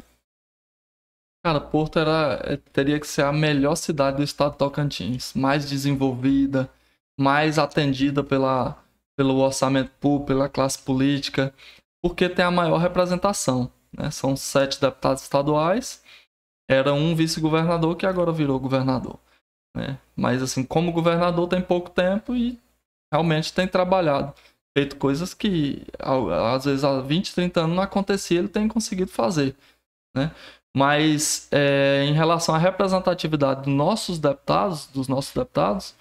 Cara, Porto era, é, teria que ser a melhor cidade do estado de Tocantins. Mais desenvolvida, mais atendida pela, pelo orçamento público, pela classe política, porque tem a maior representação. né? São sete deputados estaduais, era um vice-governador que agora virou governador. né? Mas, assim, como governador tem pouco tempo e realmente tem trabalhado. Feito coisas que, às vezes, há 20, 30 anos não acontecia, ele tem conseguido fazer. Né? Mas é, em relação à representatividade dos nossos deputados, dos nossos deputados,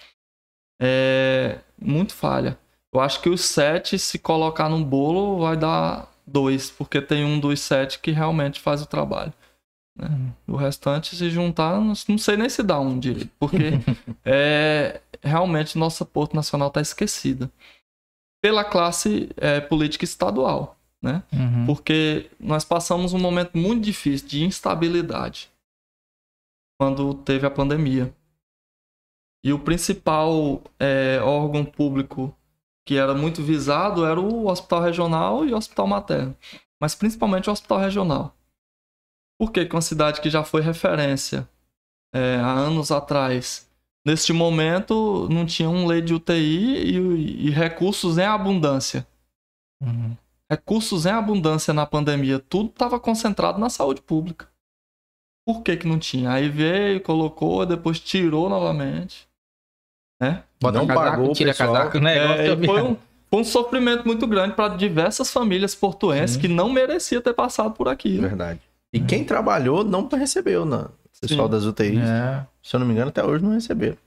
é muito falha. Eu acho que os sete, se colocar num bolo, vai dar dois, porque tem um dos sete que realmente faz o trabalho. né? O restante, se juntar, não sei nem se dá um direito, porque [laughs] é, realmente nossa Porto Nacional está esquecida pela classe é, política estadual. Né? Uhum. Porque nós passamos um momento muito difícil de instabilidade quando teve a pandemia. E o principal é, órgão público que era muito visado era o Hospital Regional e o Hospital Materno. Mas principalmente o Hospital Regional. Por que que uma cidade que já foi referência é, há anos atrás, neste momento não tinha um leito de UTI e, e recursos em abundância? Uhum. Recursos em abundância na pandemia, tudo estava concentrado na saúde pública. Por que que não tinha? Aí veio, colocou, depois tirou novamente. Né? Bota Não casaco, pagou tira pessoal. casaco, né? É, foi, um, foi um sofrimento muito grande para diversas famílias portuenses Sim. que não merecia ter passado por aquilo. Verdade. E quem trabalhou não recebeu, não. O pessoal Sim. das UTIs, É. se eu não me engano, até hoje não receberam.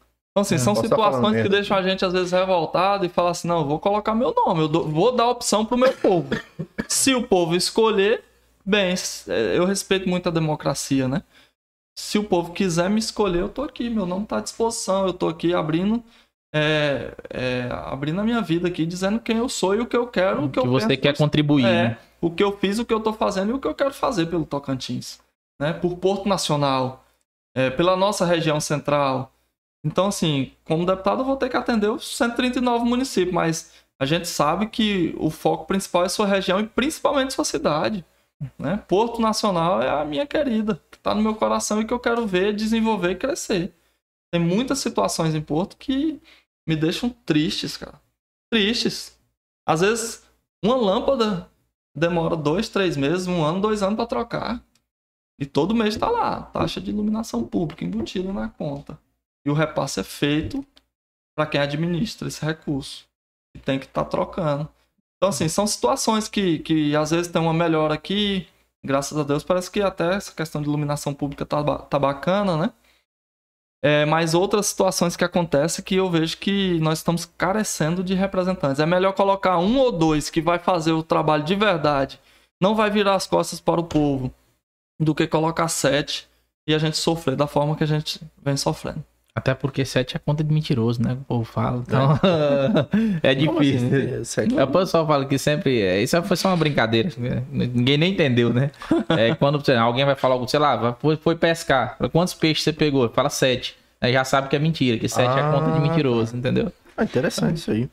Então, assim, são estar falando situações que deixam a gente, às vezes, revoltado e fala assim: não, eu vou colocar meu nome, eu dou- vou dar opção pro meu povo. [laughs] Se o povo escolher, bem, é, eu respeito muito a democracia, né? Se o povo quiser me escolher, eu tô aqui, meu nome tá à disposição, eu tô aqui abrindo. é, é, abrindo a minha vida aqui, dizendo quem eu sou e o que eu quero, o que, que eu você penso quer contribuir. é, né? o que eu fiz, o que eu tô fazendo e o que eu quero fazer pelo Tocantins. Né? Por Porto Nacional, é, pela nossa região central. Então, assim, como deputado, eu vou ter que atender os 139 municípios, mas a gente sabe que o foco principal é sua região e principalmente sua cidade. Né? Porto Nacional é a minha querida, que está no meu coração e que eu quero ver desenvolver e crescer. Tem muitas situações em Porto que me deixam tristes, cara. Tristes. Às vezes, uma lâmpada demora dois, três meses, um ano, dois anos para trocar. E todo mês está lá, taxa de iluminação pública embutida na conta. E o repasse é feito para quem administra esse recurso. E tem que estar trocando. Então, assim, são situações que, que às vezes tem uma melhora aqui. Graças a Deus, parece que até essa questão de iluminação pública tá, tá bacana, né? É, mas outras situações que acontecem que eu vejo que nós estamos carecendo de representantes. É melhor colocar um ou dois que vai fazer o trabalho de verdade, não vai virar as costas para o povo, do que colocar sete e a gente sofrer da forma que a gente vem sofrendo. Até porque sete é conta de mentiroso, né? O povo fala. Então, é [laughs] difícil. assim? Sete- É, O pessoal fala que sempre. é, Isso foi só uma brincadeira. né? Ninguém nem entendeu, né? É, quando sei alguém vai falar algo, sei lá, foi, foi pescar. Quantos peixes você pegou? Fala sete. Aí já sabe que é mentira, que sete é Ah, conta de mentiroso, entendeu? Ah, interessante isso aí.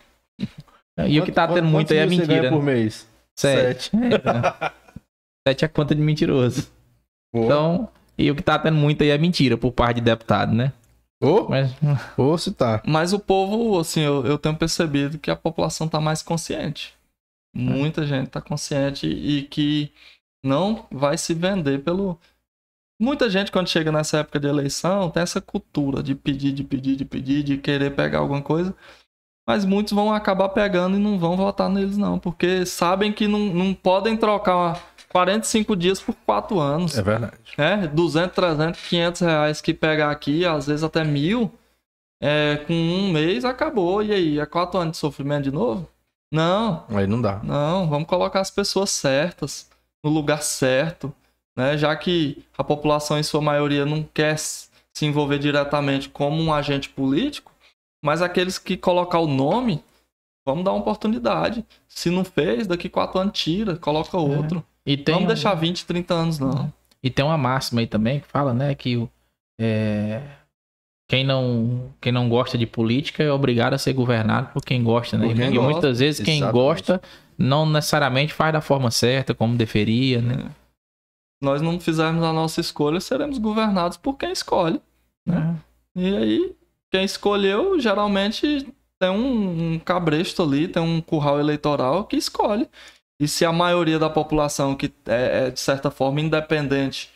E o que tá Quanto- tendo muito aí é mentira. por né? mês? Sete. É, então. [laughs] Sete é conta de mentiroso. Boa. Então, e o que tá tendo muito aí é mentira por parte de deputado, né? Ô, Mas ô, se tá. Mas o povo, assim, eu, eu tenho percebido que a população tá mais consciente. Muita gente tá consciente e que não vai se vender pelo. Muita gente, quando chega nessa época de eleição, tem essa cultura de pedir, de pedir, de pedir, de querer pegar alguma coisa. Mas muitos vão acabar pegando e não vão votar neles, não, porque sabem que não, não podem trocar 45 dias por 4 anos. É verdade. É, 200, 300, 500 reais que pegar aqui, às vezes até mil, é, com um mês acabou. E aí, é 4 anos de sofrimento de novo? Não, Aí não dá. não, vamos colocar as pessoas certas, no lugar certo, né? Já que a população, em sua maioria, não quer se envolver diretamente como um agente político, mas aqueles que colocar o nome, vamos dar uma oportunidade. Se não fez, daqui quatro anos tira, coloca outro. E tem vamos um- deixar 20, 30 anos, não. E tem uma máxima aí também que fala, né, que é, quem, não, quem não gosta de política é obrigado a ser governado por quem gosta, né? Por quem e gosta. muitas vezes quem Exatamente. gosta não necessariamente faz da forma certa, como deveria, né? Nós não fizermos a nossa escolha, seremos governados por quem escolhe. Né? E aí, quem escolheu, geralmente tem um, um cabresto ali, tem um curral eleitoral que escolhe. E se a maioria da população, que é, é, de certa forma independente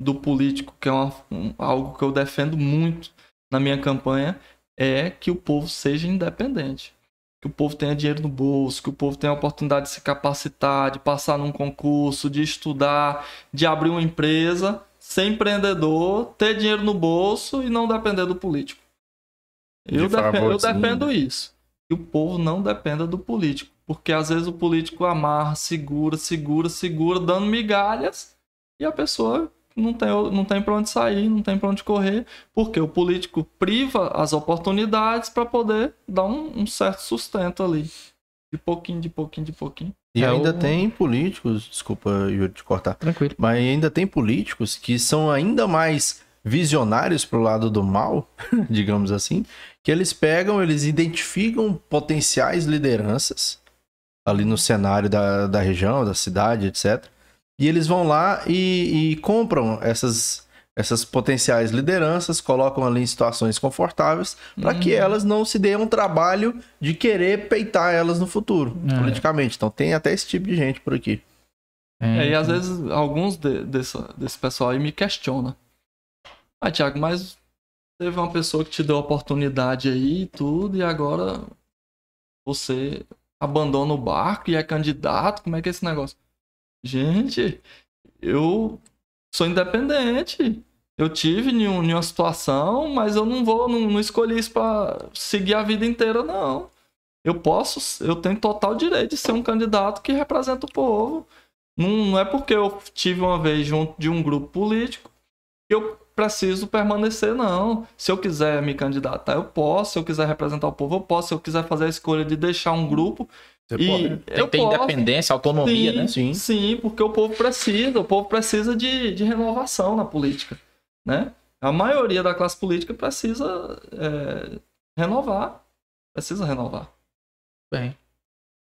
do político, que é uma- um- algo que eu defendo muito na minha campanha, é que o povo seja independente. Que o povo tenha dinheiro no bolso, que o povo tenha a oportunidade de se capacitar, de passar num concurso, de estudar, de abrir uma empresa, ser empreendedor, ter dinheiro no bolso e não depender do político. De Eu, defe- eu favorzinho. defendo isso. Que o povo não dependa do político. Porque às vezes o político amarra, segura, segura, segura, dando migalhas e a pessoa não tem, não tem para onde sair, não tem para onde correr, porque o político priva as oportunidades para poder dar um, um certo sustento ali. De pouquinho, de pouquinho, de pouquinho. E É ainda o- tem políticos, desculpa, Yuri, te cortar, Tranquilo. mas ainda tem políticos que são ainda mais visionários pro lado do mal, [laughs] digamos assim, que eles pegam, eles identificam potenciais lideranças ali no cenário da, da região, da cidade, etc. E eles vão lá e, e compram essas, essas potenciais lideranças, colocam ali em situações confortáveis para que Uhum. elas não se deem um trabalho de querer peitar elas no futuro, É. politicamente. Então tem até esse tipo de gente por aqui. É, e às vezes alguns de- dessa- desse pessoal aí me questionam. Ah, Thiago, mas teve uma pessoa que te deu oportunidade aí e tudo, e agora você abandona o barco e é candidato? Como é que é esse negócio? Gente, eu sou independente. Eu tive em, um- em uma situação, mas eu não vou, não, não escolhi isso pra seguir a vida inteira, não. Eu posso, eu tenho total direito de ser um candidato que representa o povo. Não, não é porque eu tive uma vez junto de um grupo político que eu preciso permanecer, não. Se eu quiser me candidatar, eu posso. Se eu quiser representar o povo, eu posso. Se eu quiser fazer a escolha de deixar um grupo, Você e pode. Tem que ter posso. independência, autonomia, sim, né? Sim. Sim, porque o povo precisa. O povo precisa de, de renovação na política, né? A maioria da classe política precisa é, renovar. Precisa renovar. Bem.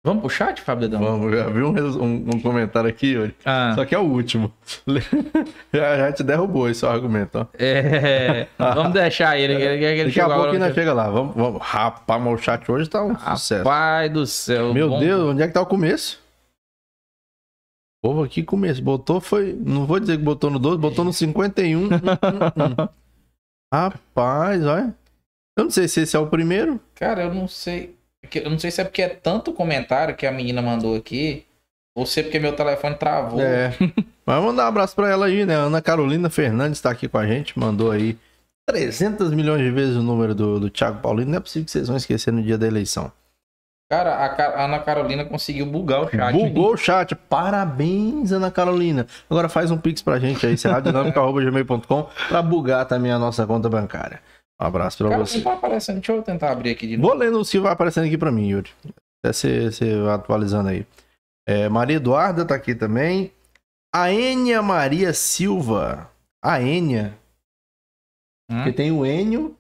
Vamos pro chat, Fábio Dedão? Vamos, já vi um, um- um comentário aqui, Yuri. Ah, Só que é o último. [laughs] já, já te derrubou esse argumento, ó. é, vamos deixar ele. ele, ele, Daqui a pouco ainda chega lá. Vamos, vamos. Rapaz, mas o chat hoje tá um sucesso. Rapaz do céu. Meu bom- Deus, onde é que tá o começo? O povo aqui começo. Botou, foi. Não vou dizer que botou no 12, botou no 51. Hum, hum, hum. Rapaz, olha. Eu não sei se esse é o primeiro. Cara, eu não sei. Eu não sei se é porque é tanto comentário que a menina mandou aqui, ou se é porque meu telefone travou. É. [laughs] Mas mandar um abraço pra ela aí, né? Ana Carolina Fernandes tá aqui com a gente, mandou aí 300 milhões de vezes o número do, do Thiago Paulino. Não é possível que vocês vão esquecer no dia da eleição. Cara, a a Ana Carolina conseguiu bugar o chat. Bugou o chat. Parabéns, Ana Carolina. Agora faz um pix pra gente aí, serradinâmica.gmail.com [laughs] pra bugar também a nossa conta bancária. Um abraço pra Cara, você. não tá aparecendo. Deixa eu tentar abrir aqui de novo. Vou lendo que vai aparecendo aqui pra mim, Yuri. Até você, vai atualizando aí. É, Maria Eduarda tá aqui também. A Enia Maria Silva. A Enia. Hum? Porque tem o Enio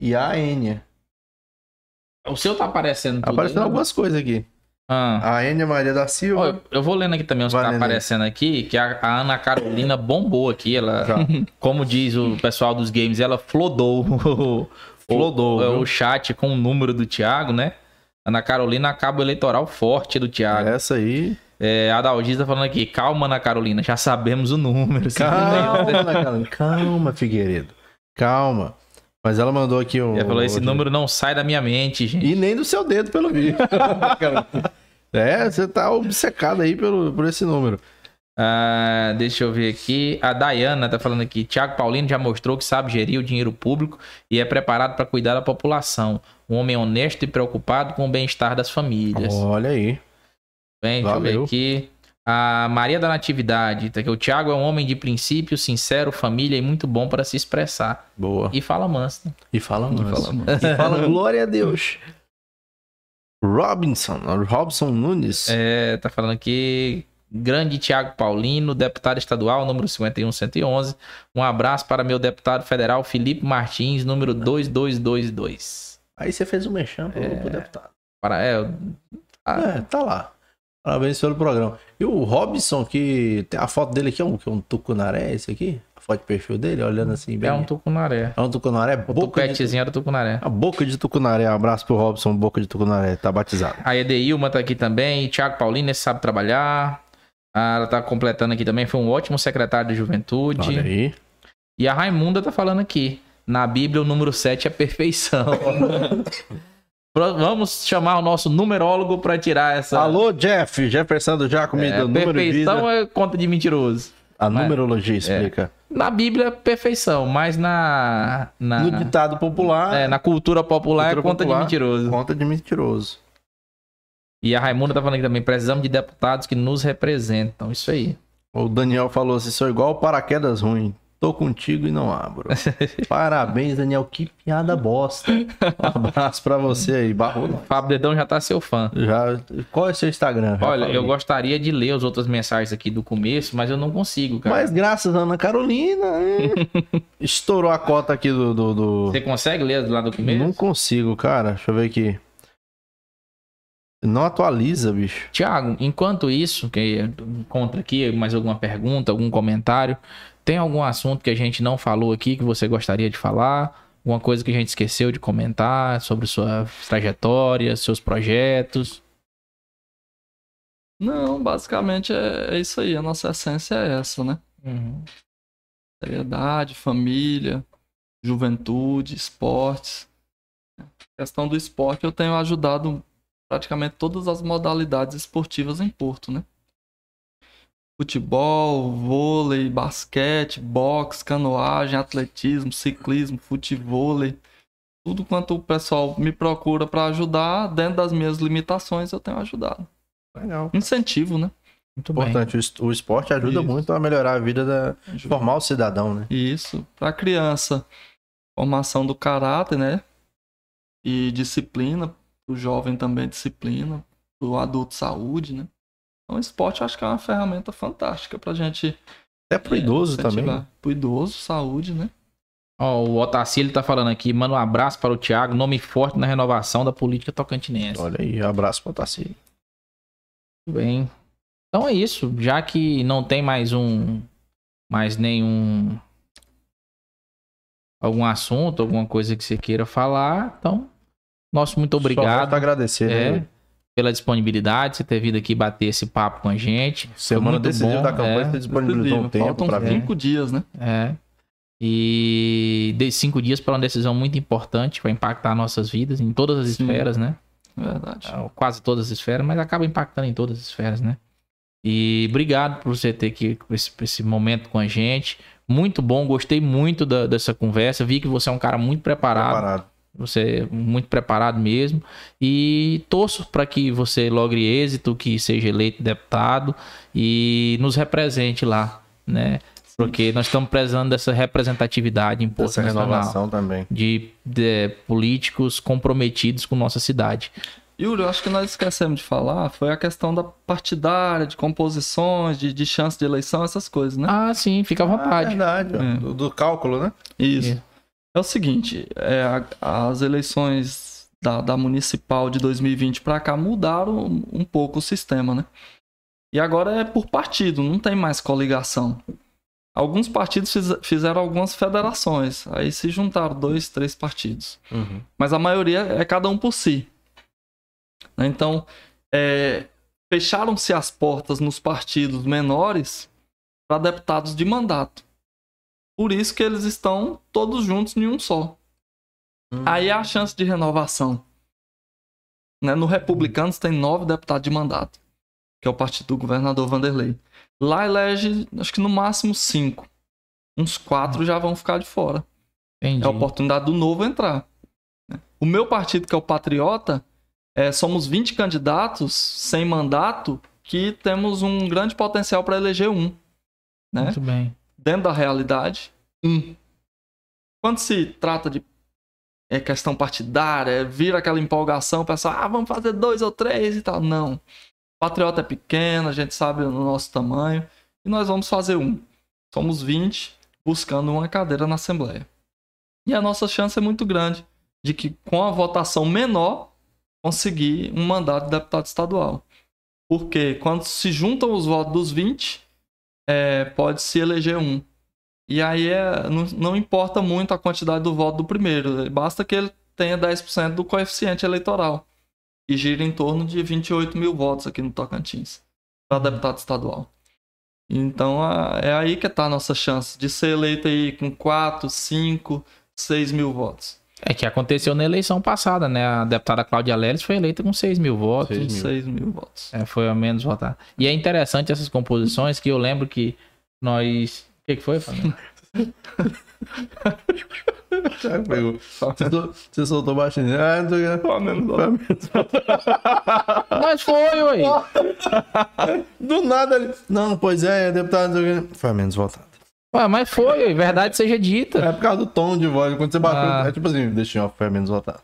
e a Enia. O seu tá aparecendo tudo Aparecendo aí, né? algumas coisas aqui. Ah. A Enia Maria da Ó, Silva. eu- eu vou lendo aqui também os que tá aparecendo aqui, que a, a Ana Carolina [coughs] bombou aqui. Ela, Já. como diz o pessoal dos games, ela flodou o, Flodou, o, viu? o chat com o número do Thiago, né? Ana Carolina, cabo eleitoral forte do Thiago. Essa aí. É, a Dalgis tá falando aqui, calma, Ana Carolina, já sabemos o número. Calma, Ana Carolina. Calma, Figueiredo. Calma. Mas ela mandou aqui um. Ela falou, esse número não sai da minha mente, gente. E nem do seu dedo, pelo visto. [laughs] é, você tá obcecado aí pelo, por esse número. Ah, deixa eu ver aqui. A Dayana tá falando aqui. Tiago Paulino já mostrou que sabe gerir o dinheiro público e é preparado para cuidar da população. Um homem honesto e preocupado com o bem-estar das famílias. Olha aí. Bem, deixa eu Valeu. ver aqui. A Maria da Natividade, tá aqui. O Tiago é um homem de princípio, sincero, família e muito bom para se expressar. Boa. E fala manso. né? E fala, E manso. fala, mano. E fala glória a Deus. Robinson, Robson Nunes. É, tá falando aqui. Grande Tiago Paulino, deputado estadual, número 51111. Um abraço para meu deputado federal Felipe Martins, número 2222. Aí você fez um mexão pro, É. pro deputado. Para, é, Ah. É, tá lá. Parabéns pelo programa. E o Robson, que tem a foto dele aqui, é um, que é um tucunaré, esse aqui? A foto de perfil dele, olhando assim bem. é um tucunaré. É um tucunaré? O Boca de, era tucunaré. a boca de tucunaré. Abraço pro Robson, boca de tucunaré. Tá batizado. A Edeilma tá aqui também. Tiago Paulino, esse sabe trabalhar. Ah, ela tá completando aqui também. Foi um ótimo secretário de juventude. Olha aí. E a Raimunda tá falando aqui. Na Bíblia, o número 7 é perfeição. [laughs] Vamos chamar o nosso numerólogo para tirar essa. Alô, Jeff. Jefferson do Jacome, É, do número de perfeição é conta de mentiroso. A numerologia explica. Na Bíblia é perfeição, mas na. Na, No ditado popular, é, na cultura popular Cultura é conta popular. de mentiroso. conta de mentiroso. E a Raimunda tá falando aqui também: precisamos de deputados que nos representam. Isso aí. O Daniel falou assim: sou igual paraquedas ruim. Tô contigo e não abro. [laughs] Parabéns, Daniel. Que piada bosta. Um abraço pra você aí. Nós. Fábio Dedão já tá seu fã. Já... Qual é o seu Instagram? Olha, eu gostaria de ler as outras mensagens aqui do começo, mas eu não consigo, cara. Mas graças a Ana Carolina, hein? [laughs] estourou a cota aqui do. do, do- Você consegue ler lá do começo? Não consigo, cara. Deixa eu ver aqui. Não atualiza, bicho. Tiago, enquanto isso, que encontra aqui mais alguma pergunta, algum comentário, tem algum assunto que a gente não falou aqui que você gostaria de falar? Alguma coisa que a gente esqueceu de comentar sobre sua trajetória, seus projetos? Não, basicamente é, é isso aí. A nossa essência é essa, né? Seriedade, família, juventude, esportes. A questão do esporte eu tenho ajudado praticamente todas as modalidades esportivas em Porto, né? Futebol, vôlei, basquete, boxe, canoagem, atletismo, ciclismo, futevôlei. Tudo quanto o pessoal me procura para ajudar, dentro das minhas limitações, eu tenho ajudado. Legal. Incentivo, né? Muito bem. Importante. O es- O esporte ajuda Isso. muito a melhorar a vida da. formar o cidadão, né? Isso. Para criança, formação do caráter, né? E disciplina. O jovem também disciplina. O adulto saúde, né? Então, o esporte eu acho que é uma ferramenta fantástica pra gente. Até pro idoso é, também. incentivar. Pro idoso, saúde, né? Ó, o Otacílio tá falando aqui, manda um abraço para o Tiago, nome forte na renovação da política tocantinense. Olha aí, abraço pro Tassi. Muito bem. Então é isso. Já que não tem mais um. Mais nenhum. Algum assunto, alguma coisa que você queira falar. Então, nosso muito Só obrigado resta agradecer, é, né? Pela disponibilidade, você ter vindo aqui bater esse papo com a gente. Semana decisiva da campanha, é. você disponibilizou um tempo Faltam pra vir. cinco dias, né? É. E de cinco dias para uma decisão muito importante, vai impactar nossas vidas em todas as Sim. esferas, né? Verdade. Ah, quase todas as esferas, mas acaba impactando em todas as esferas, né? E obrigado por você ter aqui esse, esse momento com a gente. Muito bom, gostei muito da- dessa conversa. Vi que você é um cara muito preparado. Preparado. Você é muito preparado mesmo. E torço para que você logre êxito, que seja eleito deputado e nos represente lá, né? Porque nós estamos precisando dessa representatividade em Porto Essa renovação também. De, de políticos comprometidos com nossa cidade. Yuri, eu acho que nós esquecemos de falar foi a questão da partidária, de composições, de, de chance de eleição, essas coisas, né? Ah, sim, fica à Ah, vontade. verdade. É. Do, do cálculo, né? Isso. É. É o seguinte, é, as eleições da, da municipal de 2020 para cá mudaram um, pouco o sistema, né? E agora é por partido, não tem mais coligação. Alguns partidos fiz- fizeram algumas federações, aí se juntaram dois, três partidos. Mas a maioria é cada um por si. Né? Então, é, fecharam-se as portas nos partidos menores para deputados de mandato. Por isso que eles estão todos juntos em um só. Aí é a chance de renovação. Né? No Republicanos tem nove deputados de mandato, que é o partido do governador Vanderlei. Lá elege, acho que no máximo cinco. Uns quatro já vão ficar de fora. Entendi. É a oportunidade do novo entrar. né? O meu partido, que é o Patriota, é, somos 20 candidatos sem mandato que temos um grande potencial para eleger um. Né? Muito bem. Dentro da realidade, um. Quando se trata de é, questão partidária, vira aquela empolgação, o pessoal, ah, vamos fazer dois ou três e tal. Não. Patriota é pequeno, a gente sabe o nosso tamanho, e nós vamos fazer um. Somos 20 buscando uma cadeira na Assembleia. E a nossa chance é muito grande de que, com a votação menor, conseguir um mandato de deputado estadual. Porque quando se juntam os votos dos 20, é, pode se eleger um. E aí é, não, não importa muito a quantidade do voto do primeiro, basta que ele tenha 10% do coeficiente eleitoral. E gira em torno de 28 mil votos aqui no Tocantins, para deputado estadual. Então é aí que está a nossa chance de ser eleito aí com 4, 5, 6 mil votos. É que aconteceu na eleição passada, né? A deputada Cláudia Leles foi eleita com 6 mil votos. Seis mil. 6 mil votos. É, foi a menos votada. E é interessante essas composições que eu lembro que nós. O que, que foi? Thiago pegou. Você, sol- você soltou baixinho. Ah, não sei o que. Mas foi, ué. Do nada ele. Não, pois é, deputado. Foi a menos votado. Ué, mas foi, verdade seja dita. É por causa do tom de voz. Quando você bateu, Ah. é tipo assim, deixa em off, foi a menos votado.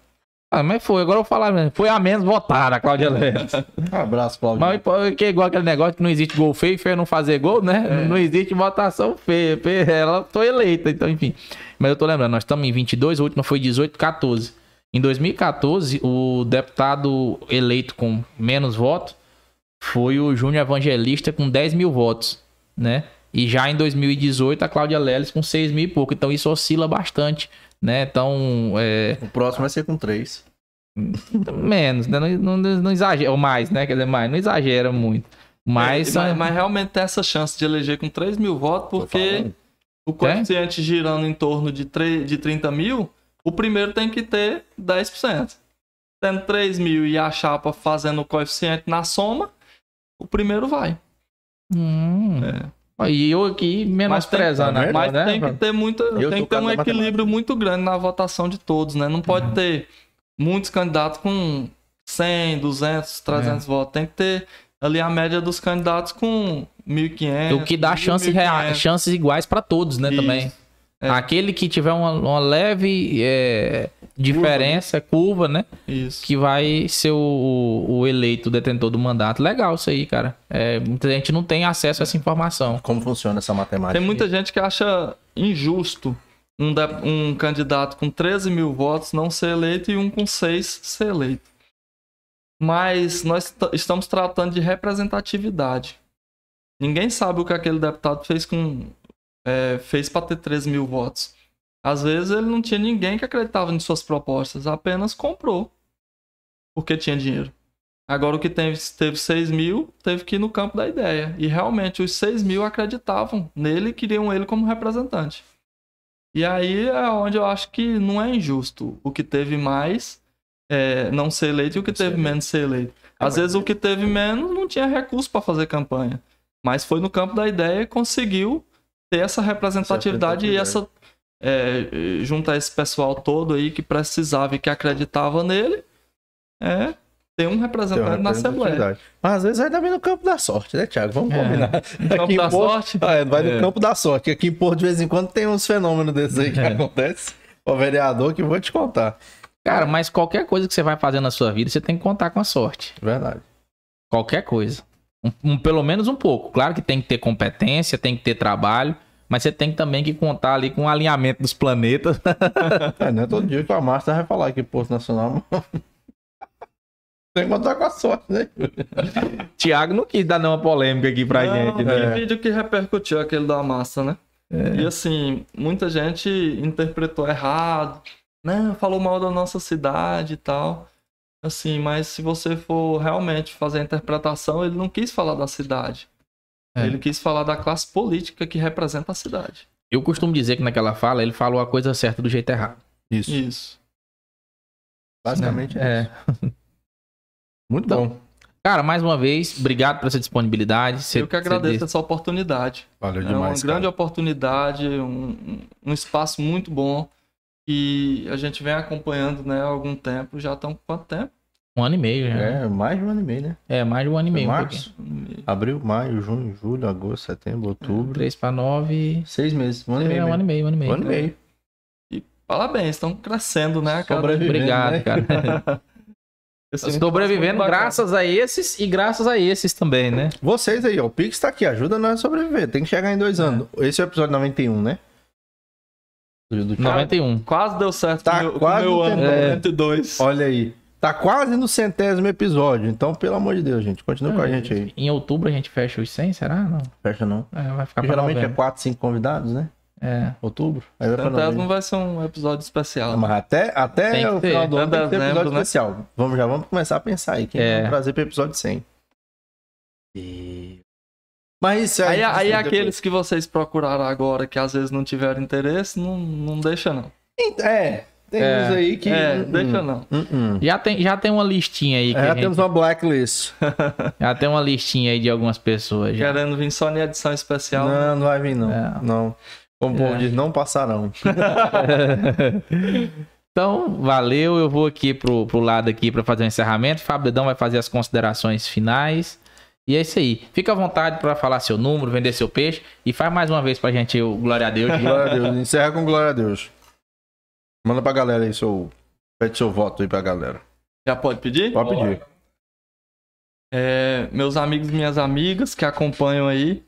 Ah, mas foi, agora eu vou falar mesmo. Foi a menos votada, a Cláudia [laughs] Leles. Um abraço, Claudio. Mas que é igual aquele negócio que não existe gol feio, feio é não fazer gol, né? Não existe votação feia. feia, Ela foi eleita, então, enfim. Mas eu tô lembrando, nós estamos em 22, a última foi 18, 14. Em 2014, o deputado eleito com menos votos foi o Júnior Evangelista com 10 mil votos, né? E já em 2018, a Cláudia Leles com 6 mil e pouco. Então isso oscila bastante, né? Então, é, O próximo vai ser com três. [laughs] menos, né? Não, não, não exagera, ou mais, né? Quer dizer, mais, não exagera muito. Mas, É, mas, mas realmente tem essa chance de eleger com 3 mil votos, porque o coeficiente girando em torno de, 3, de 30 mil, o primeiro tem que ter 10%. Tendo 3 mil e a chapa fazendo o coeficiente na soma, o primeiro vai. Hum. É. E eu aqui menosprezando Mas tem- agora, Mas né? tem que ter, muita, Eu tem que ter um equilíbrio muito grande na votação de todos, né? Não pode Uhum. ter muitos candidatos com 100, 200, 300 votos. Tem que ter ali a média dos candidatos com 1.500. O que dá chance rea- 1.500. chances iguais para todos, né? Isso. Também. É. Aquele que tiver uma, uma leve é, diferença, curva, né? Isso. Que vai ser o, o- eleito o detentor do mandato. Legal isso aí, cara. É, muita gente não tem acesso a essa informação. Como funciona essa matemática? Tem muita gente que acha injusto um, de- um candidato com 13 mil votos não ser eleito e um com 6 ser eleito. Mas nós estamos tratando de representatividade. Ninguém sabe o que aquele deputado fez com é, fez para ter 13 mil votos. Às vezes ele não tinha ninguém que acreditava em suas propostas, apenas comprou porque tinha dinheiro. Agora o que teve, teve 6 mil teve que ir no campo da ideia. E realmente os 6 mil acreditavam nele e queriam ele como representante. E aí é onde eu acho que não é injusto o que teve mais é, não ser eleito e o que Ser teve eleito. menos ser eleito. Ah, Às vezes o que teve menos não tinha recurso para fazer campanha. Mas foi no campo da ideia e conseguiu ter essa representatividade e essa. É, juntar esse pessoal todo aí que precisava e que acreditava nele, é ter um Tem uma representante na Assembleia. Mas às vezes vai também no campo da sorte, né, Thiago? Vamos É. combinar. Campo Aqui em da Porto- sorte. Ah, é, vai no É. campo da sorte. Aqui em Porto, de vez em quando, tem uns fenômenos desses aí que É. acontecem. O vereador que vou te contar. Cara, mas qualquer coisa que você vai fazer na sua vida, você tem que contar com a sorte. Verdade. Qualquer coisa. Um- um- pelo menos um pouco. Claro que tem que ter competência, tem que ter trabalho, mas você tem também que contar ali com o alinhamento dos planetas. [laughs] É, não é todo dia que a Márcia vai falar aqui, Porto Nacional. [laughs] tem que contar com a sorte, né? [laughs] Tiago não quis dar nenhuma polêmica aqui pra Não, gente, que né? vídeo que repercutiu aquele da massa, né? É. E assim, muita gente interpretou errado. Não, falou mal da nossa cidade e tal. Assim, mas se você for realmente fazer a interpretação, ele não quis falar da cidade. É. Ele quis falar da classe política que representa a cidade. Eu costumo dizer que naquela fala ele falou a coisa certa do jeito errado. Isso. Isso. Basicamente é. É. [laughs] Muito Então, bom. Cara, mais uma vez, obrigado por essa disponibilidade. Você- Eu que agradeço você- essa oportunidade. Valeu É demais. uma grande cara. oportunidade, um, um espaço muito bom que a gente vem acompanhando né, há algum tempo. Já estão com quanto tempo? Um ano e meio já. É, mais de um ano e meio, né? É, mais de um ano e meio. um Março? pouquinho. Abril, maio, junho, julho, agosto, setembro, outubro. 3 para 9. Seis meses. Um ano e É, meio. um ano e meio, um ano e meio. meio. Um ano e meio. Parabéns, estão crescendo, né? a cada- Sobrevivendo, Obrigado, né? cara. [laughs] É um Sobrevivendo graças a esses e graças a esses também, né? Vocês aí, ó. O Pix tá aqui, ajuda nós a sobreviver. Tem que chegar em dois anos. Esse é o episódio 91, né? Do, Thiago. 91. Quase deu certo Tá com o meu, quase meu no ano. É. 92. Olha aí. Tá quase no centésimo episódio. Então, pelo amor de Deus, gente. Continua com a gente aí. Em outubro a gente fecha os 100, será? Não. Fecha não. É, vai ficar Geralmente é novembro. 4, 5 convidados, né? É. Outubro. Aí vai Centésimo novembro. vai ser um episódio especial. Mas até, até o ter. final do ano tem que ter episódio né? especial. Vamos, já vamos começar a pensar aí. Quem É. vamos trazer pro episódio 100. E... Mas isso Aí, aí depois- aqueles que vocês procuraram agora, que às vezes não tiveram interesse, não, não deixa não. É, tem É. uns aí que... É, Hum, deixa hum, não. hum. Já tem, já tem uma listinha aí. É, já gente- temos uma blacklist. [laughs] Já tem uma listinha aí de algumas pessoas. Já. Querendo vir só em edição especial. Não, não vai vir não. É. Não. Como o povo É. diz, não passarão. [laughs] então, valeu. Eu vou aqui pro, pro lado aqui para fazer o encerramento. Fábio Dedão vai fazer as considerações finais. E é isso aí. Fica à vontade para falar seu número, vender seu peixe. E faz mais uma vez pra gente o Glória a Deus. [laughs] Glória a Deus. Encerra com glória a Deus. Manda pra galera aí seu... Pede seu voto aí pra galera. Já pode pedir? Pode pedir. É, meus amigos e minhas amigas que acompanham aí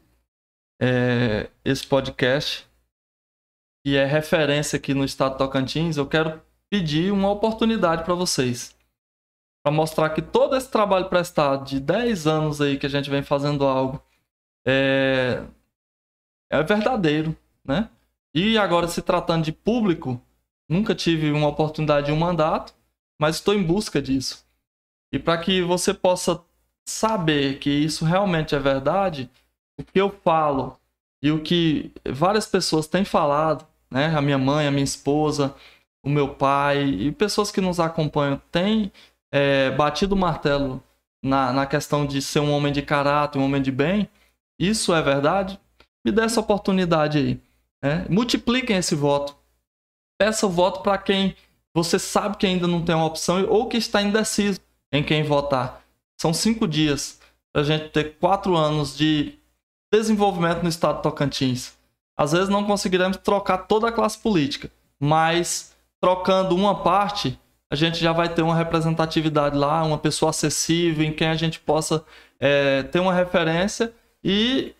é, esse podcast, que é referência aqui no estado de Tocantins, eu quero pedir uma oportunidade para vocês. Para mostrar que todo esse trabalho prestado de 10 anos aí que a gente vem fazendo algo é, é verdadeiro, né? E agora se tratando de público, nunca tive uma oportunidade de um mandato, mas estou em busca disso. E para que você possa saber que isso realmente é verdade, o que eu falo e o que várias pessoas têm falado, né? A minha mãe, a minha esposa, o meu pai e pessoas que nos acompanham têm é, batido o martelo na, na questão de ser um homem de caráter, um homem de bem. Isso é verdade? Me dê essa oportunidade aí. Né? Multipliquem esse voto. Peça o voto para quem você sabe que ainda não tem uma opção ou que está indeciso em quem votar. São cinco dias para a gente ter quatro anos de desenvolvimento no estado de Tocantins. Às vezes não conseguiremos trocar toda a classe política, mas trocando uma parte, a gente já vai ter uma representatividade lá, uma pessoa acessível em quem a gente possa é, ter uma referência e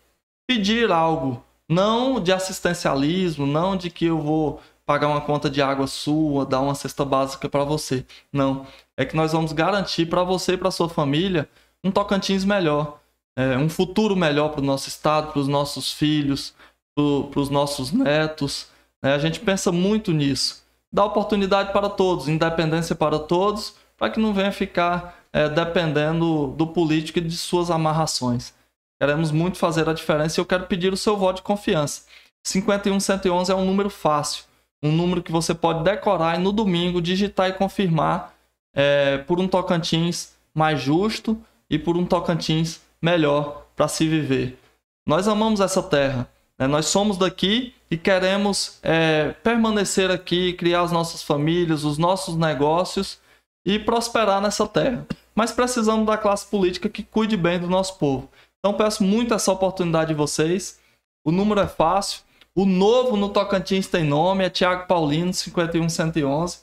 pedir algo. Não de assistencialismo, não de que eu vou pagar uma conta de água sua, dar uma cesta básica para você. Não. É que nós vamos garantir para você e para sua família um Tocantins melhor, é, um futuro melhor para o nosso estado, para os nossos filhos, para os nossos netos. né? A gente pensa muito nisso. Dá oportunidade para todos, independência para todos, para que não venha ficar é, dependendo do político e de suas amarrações. Queremos muito fazer a diferença e eu quero pedir o seu voto de confiança. 51111 é um número fácil, um número que você pode decorar e no domingo digitar e confirmar é, por um Tocantins mais justo e por um Tocantins melhor para se viver. Nós amamos essa terra, né? nós somos daqui e queremos é, permanecer aqui, criar as nossas famílias, os nossos negócios e prosperar nessa terra. Mas precisamos da classe política que cuide bem do nosso povo. Então peço muito essa oportunidade de vocês. O número é fácil. O novo no Tocantins tem nome, é Tiago Paulino, 51111.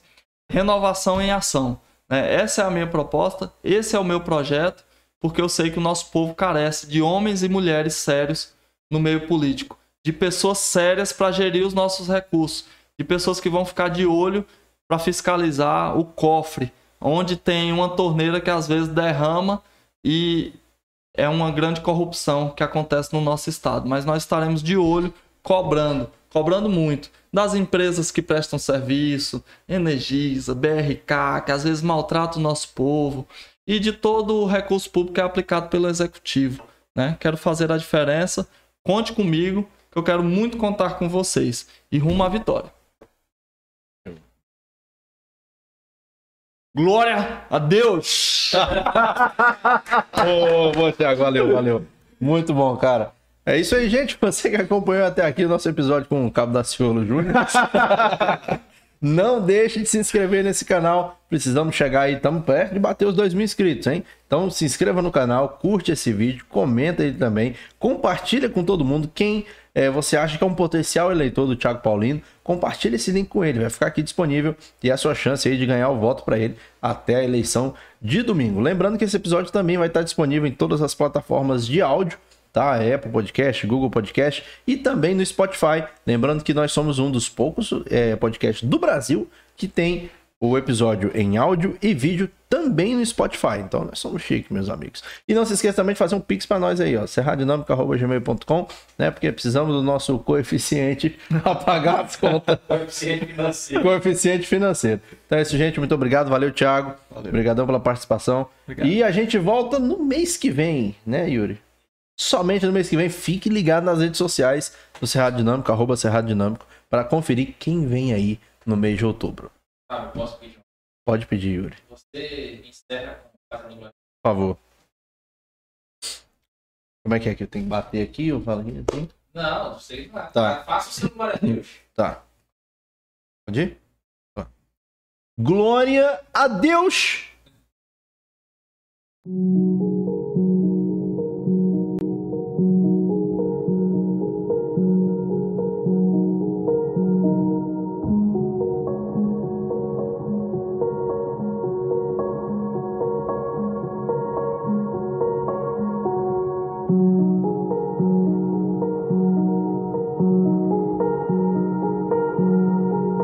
Renovação em ação. né? Essa é a minha proposta, esse é o meu projeto, porque eu sei que o nosso povo carece de homens e mulheres sérios no meio político, de pessoas sérias para gerir os nossos recursos, de pessoas que vão ficar de olho para fiscalizar o cofre, onde tem uma torneira que às vezes derrama e é uma grande corrupção que acontece no nosso estado. Mas nós estaremos de olho, cobrando, cobrando muito das empresas que prestam serviço, Energisa, BRK, que às vezes maltrata o nosso povo, e de todo o recurso público que é aplicado pelo executivo. Né? Quero fazer a diferença. Conte comigo, que eu quero muito contar com vocês. E rumo à vitória. Glória a Deus! [laughs] Ô, bom, Thiago, valeu, valeu. Muito bom, cara. É isso aí, gente. Você que acompanhou até aqui o nosso episódio com o Cabo da Ciolo Júnior. [laughs] Não deixe de se inscrever nesse canal. Precisamos chegar aí, estamos perto de bater os 2 mil inscritos, hein? Então se inscreva no canal, curte esse vídeo, comenta ele também, compartilha com todo mundo. Quem é, você acha que é um potencial eleitor do Thiago Paulino, compartilha esse link com ele, vai ficar aqui disponível e é a sua chance aí de ganhar o voto para ele até a eleição de domingo. Lembrando que esse episódio também vai estar disponível em todas as plataformas de áudio tá? Apple Podcast, Google Podcast e também no Spotify. Lembrando que nós somos um dos poucos é, podcasts do Brasil que tem o episódio em áudio e vídeo também no Spotify. Então nós somos chiques, meus amigos. E não se esqueça também de fazer um pix para nós aí, ó, serradinâmica.gmail.com, né? Porque precisamos do nosso coeficiente [laughs] para pagar as contas. Coeficiente financeiro. coeficiente financeiro. Então é isso, gente. Muito obrigado. Valeu, Thiago. Obrigadão pela participação. Obrigado. E a gente volta no mês que vem, né, Yuri? Somente no mês que vem, fique ligado nas redes sociais do Cerrado Dinâmico, arroba Cerrado Dinâmico, para conferir quem vem aí no mês de outubro. Ah, posso pedir. Pode pedir, Yuri, Você encerra com Casa do por favor. Como é que é que eu tenho que bater aqui? Eu falo assim? Não, você lá. Tá. Faça o seu glória a Deus. Tá. Pode ir? Ó. Glória a Deus!